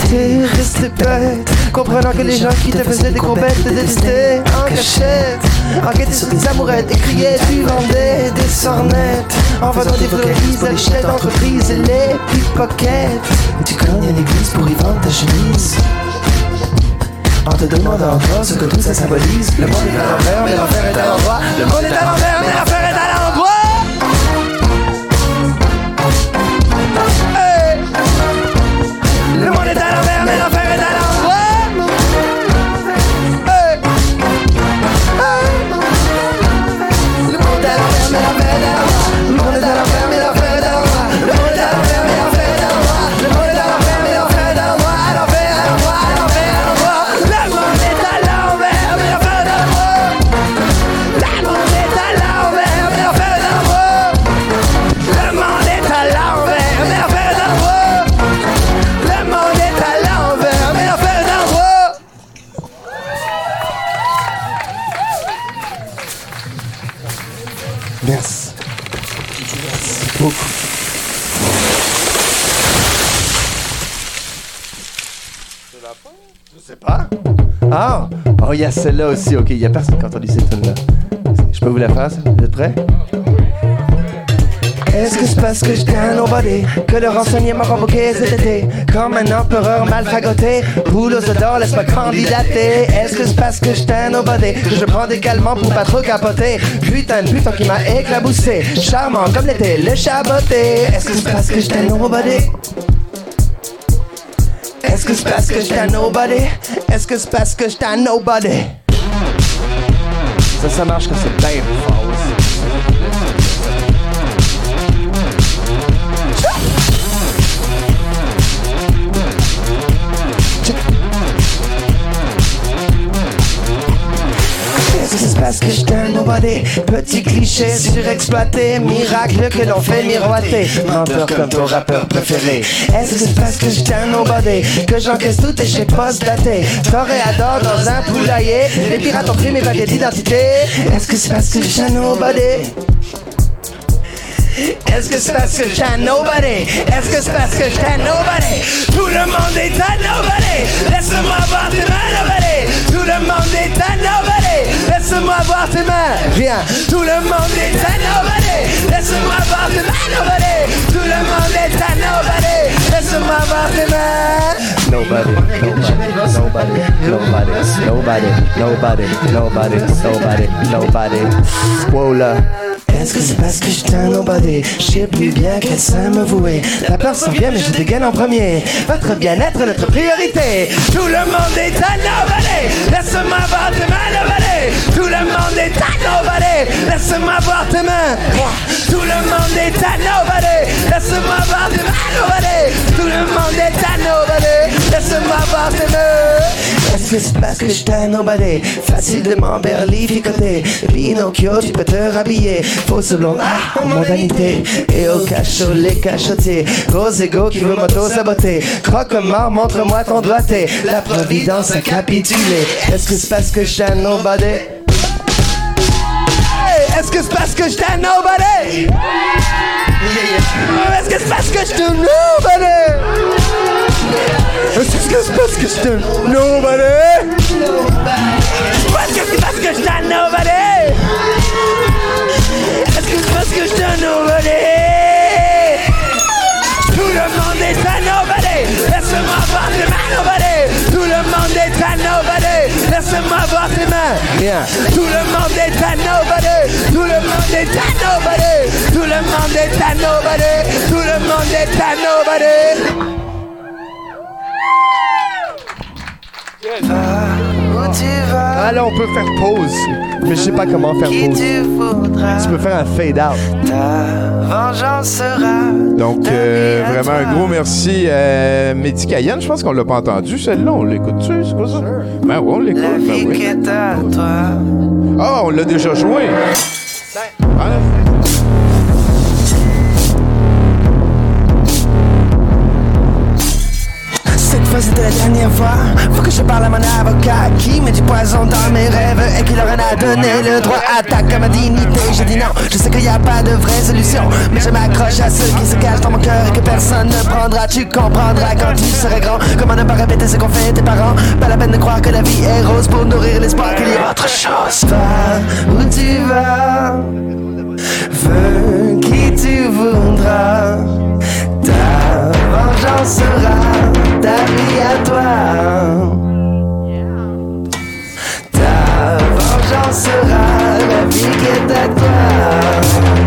T'es resté bête, comprenant que les gens qui te faisaient des courbettes te détestaient en cachette. Enquêter sur tes amourettes, et crier, tu vendais des sornettes. En vendant des fleuristes, les chefs d'entreprise et les pickpockets. Tu cognes à l'église pour y vendre ta chemise. En te demandant encore ce que tout ça symbolise. Le monde est à l'envers, mais l'enfer est à l'endroit. Le monde est à l'envers, mais l'enfer est à l'endroit. Celle-là aussi. Ok, il y a personne qui a entendu cette tune là Je peux vous la faire, ça? Vous êtes prêts? Est-ce que c'est parce que j'étais un nobody Que le renseignement convoqué cet été? Comme un empereur mal fagoté Boule aux odeurs, laisse-moi candidater Est-ce que c'est parce que j'étais un nobody Que je prends des calmants pour pas trop capoter? Putain de putain qui m'a éclaboussé Charmant comme l'été, le chaboté Est-ce que c'est parce que j'étais un nobody Est-ce que c'est parce que j'étais un nobody Eskes Beskes, da nobody. Za naszka se daje fałs. Eskes Beskes, aussi. Est-ce que c'est parce que j'étais un nobody Petit cliché surexploité Miracle que l'on fait miroiter Menteur comme ton rappeur préféré Est-ce que c'est parce que j'étais un nobody Que j'encaisse tout et chez poste daté Toréador dans un poulailler Les pirates ont pris mes papiers d'identité Est-ce que c'est parce que j'étais un nobody est-ce que c'est parce que j'étais un nobody? Est-ce que c'est parce que j'étais un nobody? Tout le monde est un nobody! Laisse-moi voir tes mains, nobody! Tout le monde est un nobody! Laisse-moi voir tes mains! Viens! Tout le monde est un nobody! Laisse-moi voir tes mains, nobody! Tout le monde est un nobody! Laisse-moi voir tes mains! Nobody, nobody, nobody, nobody, nobody, nobody, nobody, nobody, nobody. Wow là. Est-ce que c'est parce que j'étais un nobody? Je sais plus bien quel sein me vouer. La peur s'en vient, mais je dégaine en premier. Votre bien-être est notre priorité. Tout le monde est un nobody. Laisse-moi voir tes mains, Tout le monde est un nobody. Laisse-moi voir tes mains. Tout le monde est un nobody. Laisse-moi voir tes mains. Tout le monde est un nobody. Laisse-moi voir tes mains. Est-ce que c'est parce que j'étais un nobody? Facile de m'emberlificoter. Pinocchio, tu peux te rhabiller. Fausse blonde, ah, en mondanité. Et au cachot, les cachotiers. Gros égo qui veut m'auto-saboter. Croque-mort, montre-moi ton doigté. La providence a capitulé. Est-ce que c'est parce que j'étais un nobody? Est-ce que c'est parce que j'étais nobody? Est-ce que c'est parce que j'étais nobody? Est-ce que parce que je t'aime? Nobody! Parce que parce que je t'aime, nobody! Est-ce que c'est parce que je t'aime, nobody? Tout le monde est à nobody! Laisse-moi voir tes mains, nobody! Laisse-moi tes mains! Yeah. Tout le monde est à nobody! Tout le monde est à nobody! Tout le monde est à nobody! Tout le monde est à nobody! Ah là, on peut faire pause. Mais je sais pas comment faire pause. Tu peux faire un fade out. Vengeance sera Donc, euh, vraiment un gros merci à Mehdi Cayenne. Je pense qu'on l'a pas entendu, celle-là. On l'écoute-tu? C'est quoi ça? Ben oui, on l'écoute. Ben oui. Ah, on l'a déjà joué. Ah, c'était la dernière fois. Faut que je parle à mon avocat Qui met du poison dans mes rêves Et qui leur en a donné le droit Attaque à ma dignité Je dis non, je sais qu'il n'y a pas de vraie solution Mais je m'accroche à ceux qui se cachent dans mon cœur Et que personne ne prendra. Tu comprendras quand tu seras grand. Comment ne pas répéter ce qu'ont fait tes parents? Pas la peine de croire que la vie est rose Pour nourrir l'espoir qu'il y a autre chose. Va où tu vas. Veux qui tu voudras. Ta vengeance sera ta vie à toi. Ta vengeance sera la vie qui est à toi.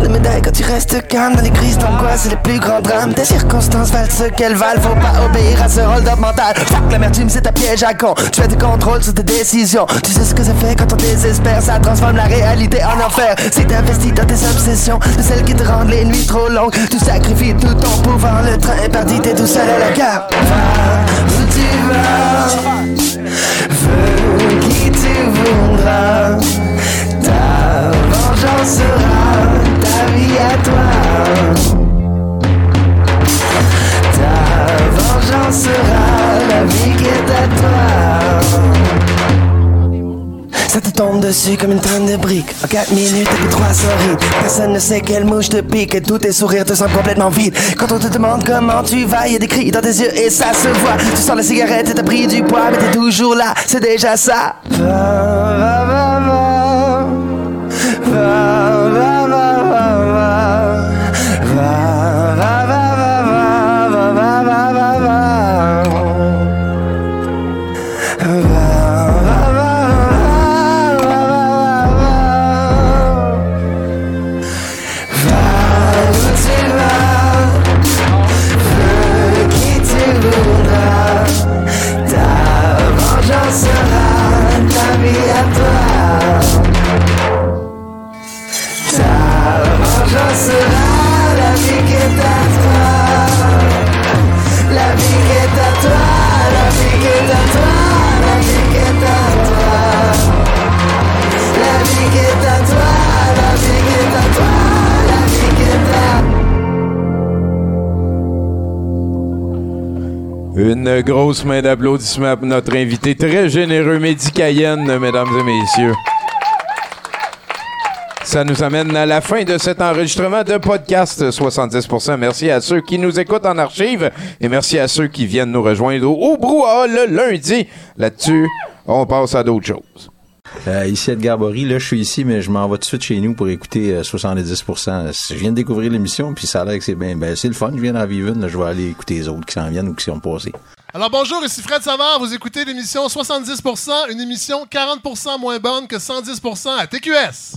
De médaille quand tu restes calme dans les crises d'angoisse et les plus grands drames. Tes circonstances valent ce qu'elles valent, faut pas obéir à ce hold-up mental. Fuck l'amertume, c'est ta piège à con. Tu fais du contrôle sur tes décisions. Tu sais ce que ça fait quand on désespère, ça transforme la réalité en enfer. Si t'investis dans tes obsessions, de celles qui te rendent les nuits trop longues, tu sacrifies tout ton pouvoir. Le train est parti, t'es tout seul à la gare. Va où tu vas, veux qui tu voudras. Ta vengeance sera à toi. Ta vengeance sera la vie qui est à toi. Ça te tombe dessus comme une tonne de briques. En 4 minutes, t'as que 300 rides. Personne ne sait quelle mouche te pique. Et tous tes sourires te semblent complètement vides. Quand on te demande comment tu vas, y a des cris dans tes yeux et ça se voit. Tu sors la cigarette et t'as pris du poids, mais t'es toujours là. C'est déjà ça. Va, va, va, va. Va, va, Une grosse main d'applaudissement pour notre invité très généreux, Mehdi Cayenne, mesdames et messieurs. Ça nous amène à la fin de cet enregistrement de podcast 70%. Merci à ceux qui nous écoutent en archive et merci à ceux qui viennent nous rejoindre au, au Brouhaha le lundi. Là-dessus, on passe à d'autres choses. Euh, ici Edgar Bory, là je suis ici, mais je m'en vais tout de suite chez nous pour écouter euh, 70%. Je viens de découvrir l'émission, puis ça a l'air que c'est bien. Ben, c'est le fun, je viens d'en vivre une, je vais aller écouter les autres qui s'en viennent ou qui sont passés. Alors bonjour, ici Fred Savard, vous écoutez l'émission 70%, une émission 40% moins bonne que 110% à TQS.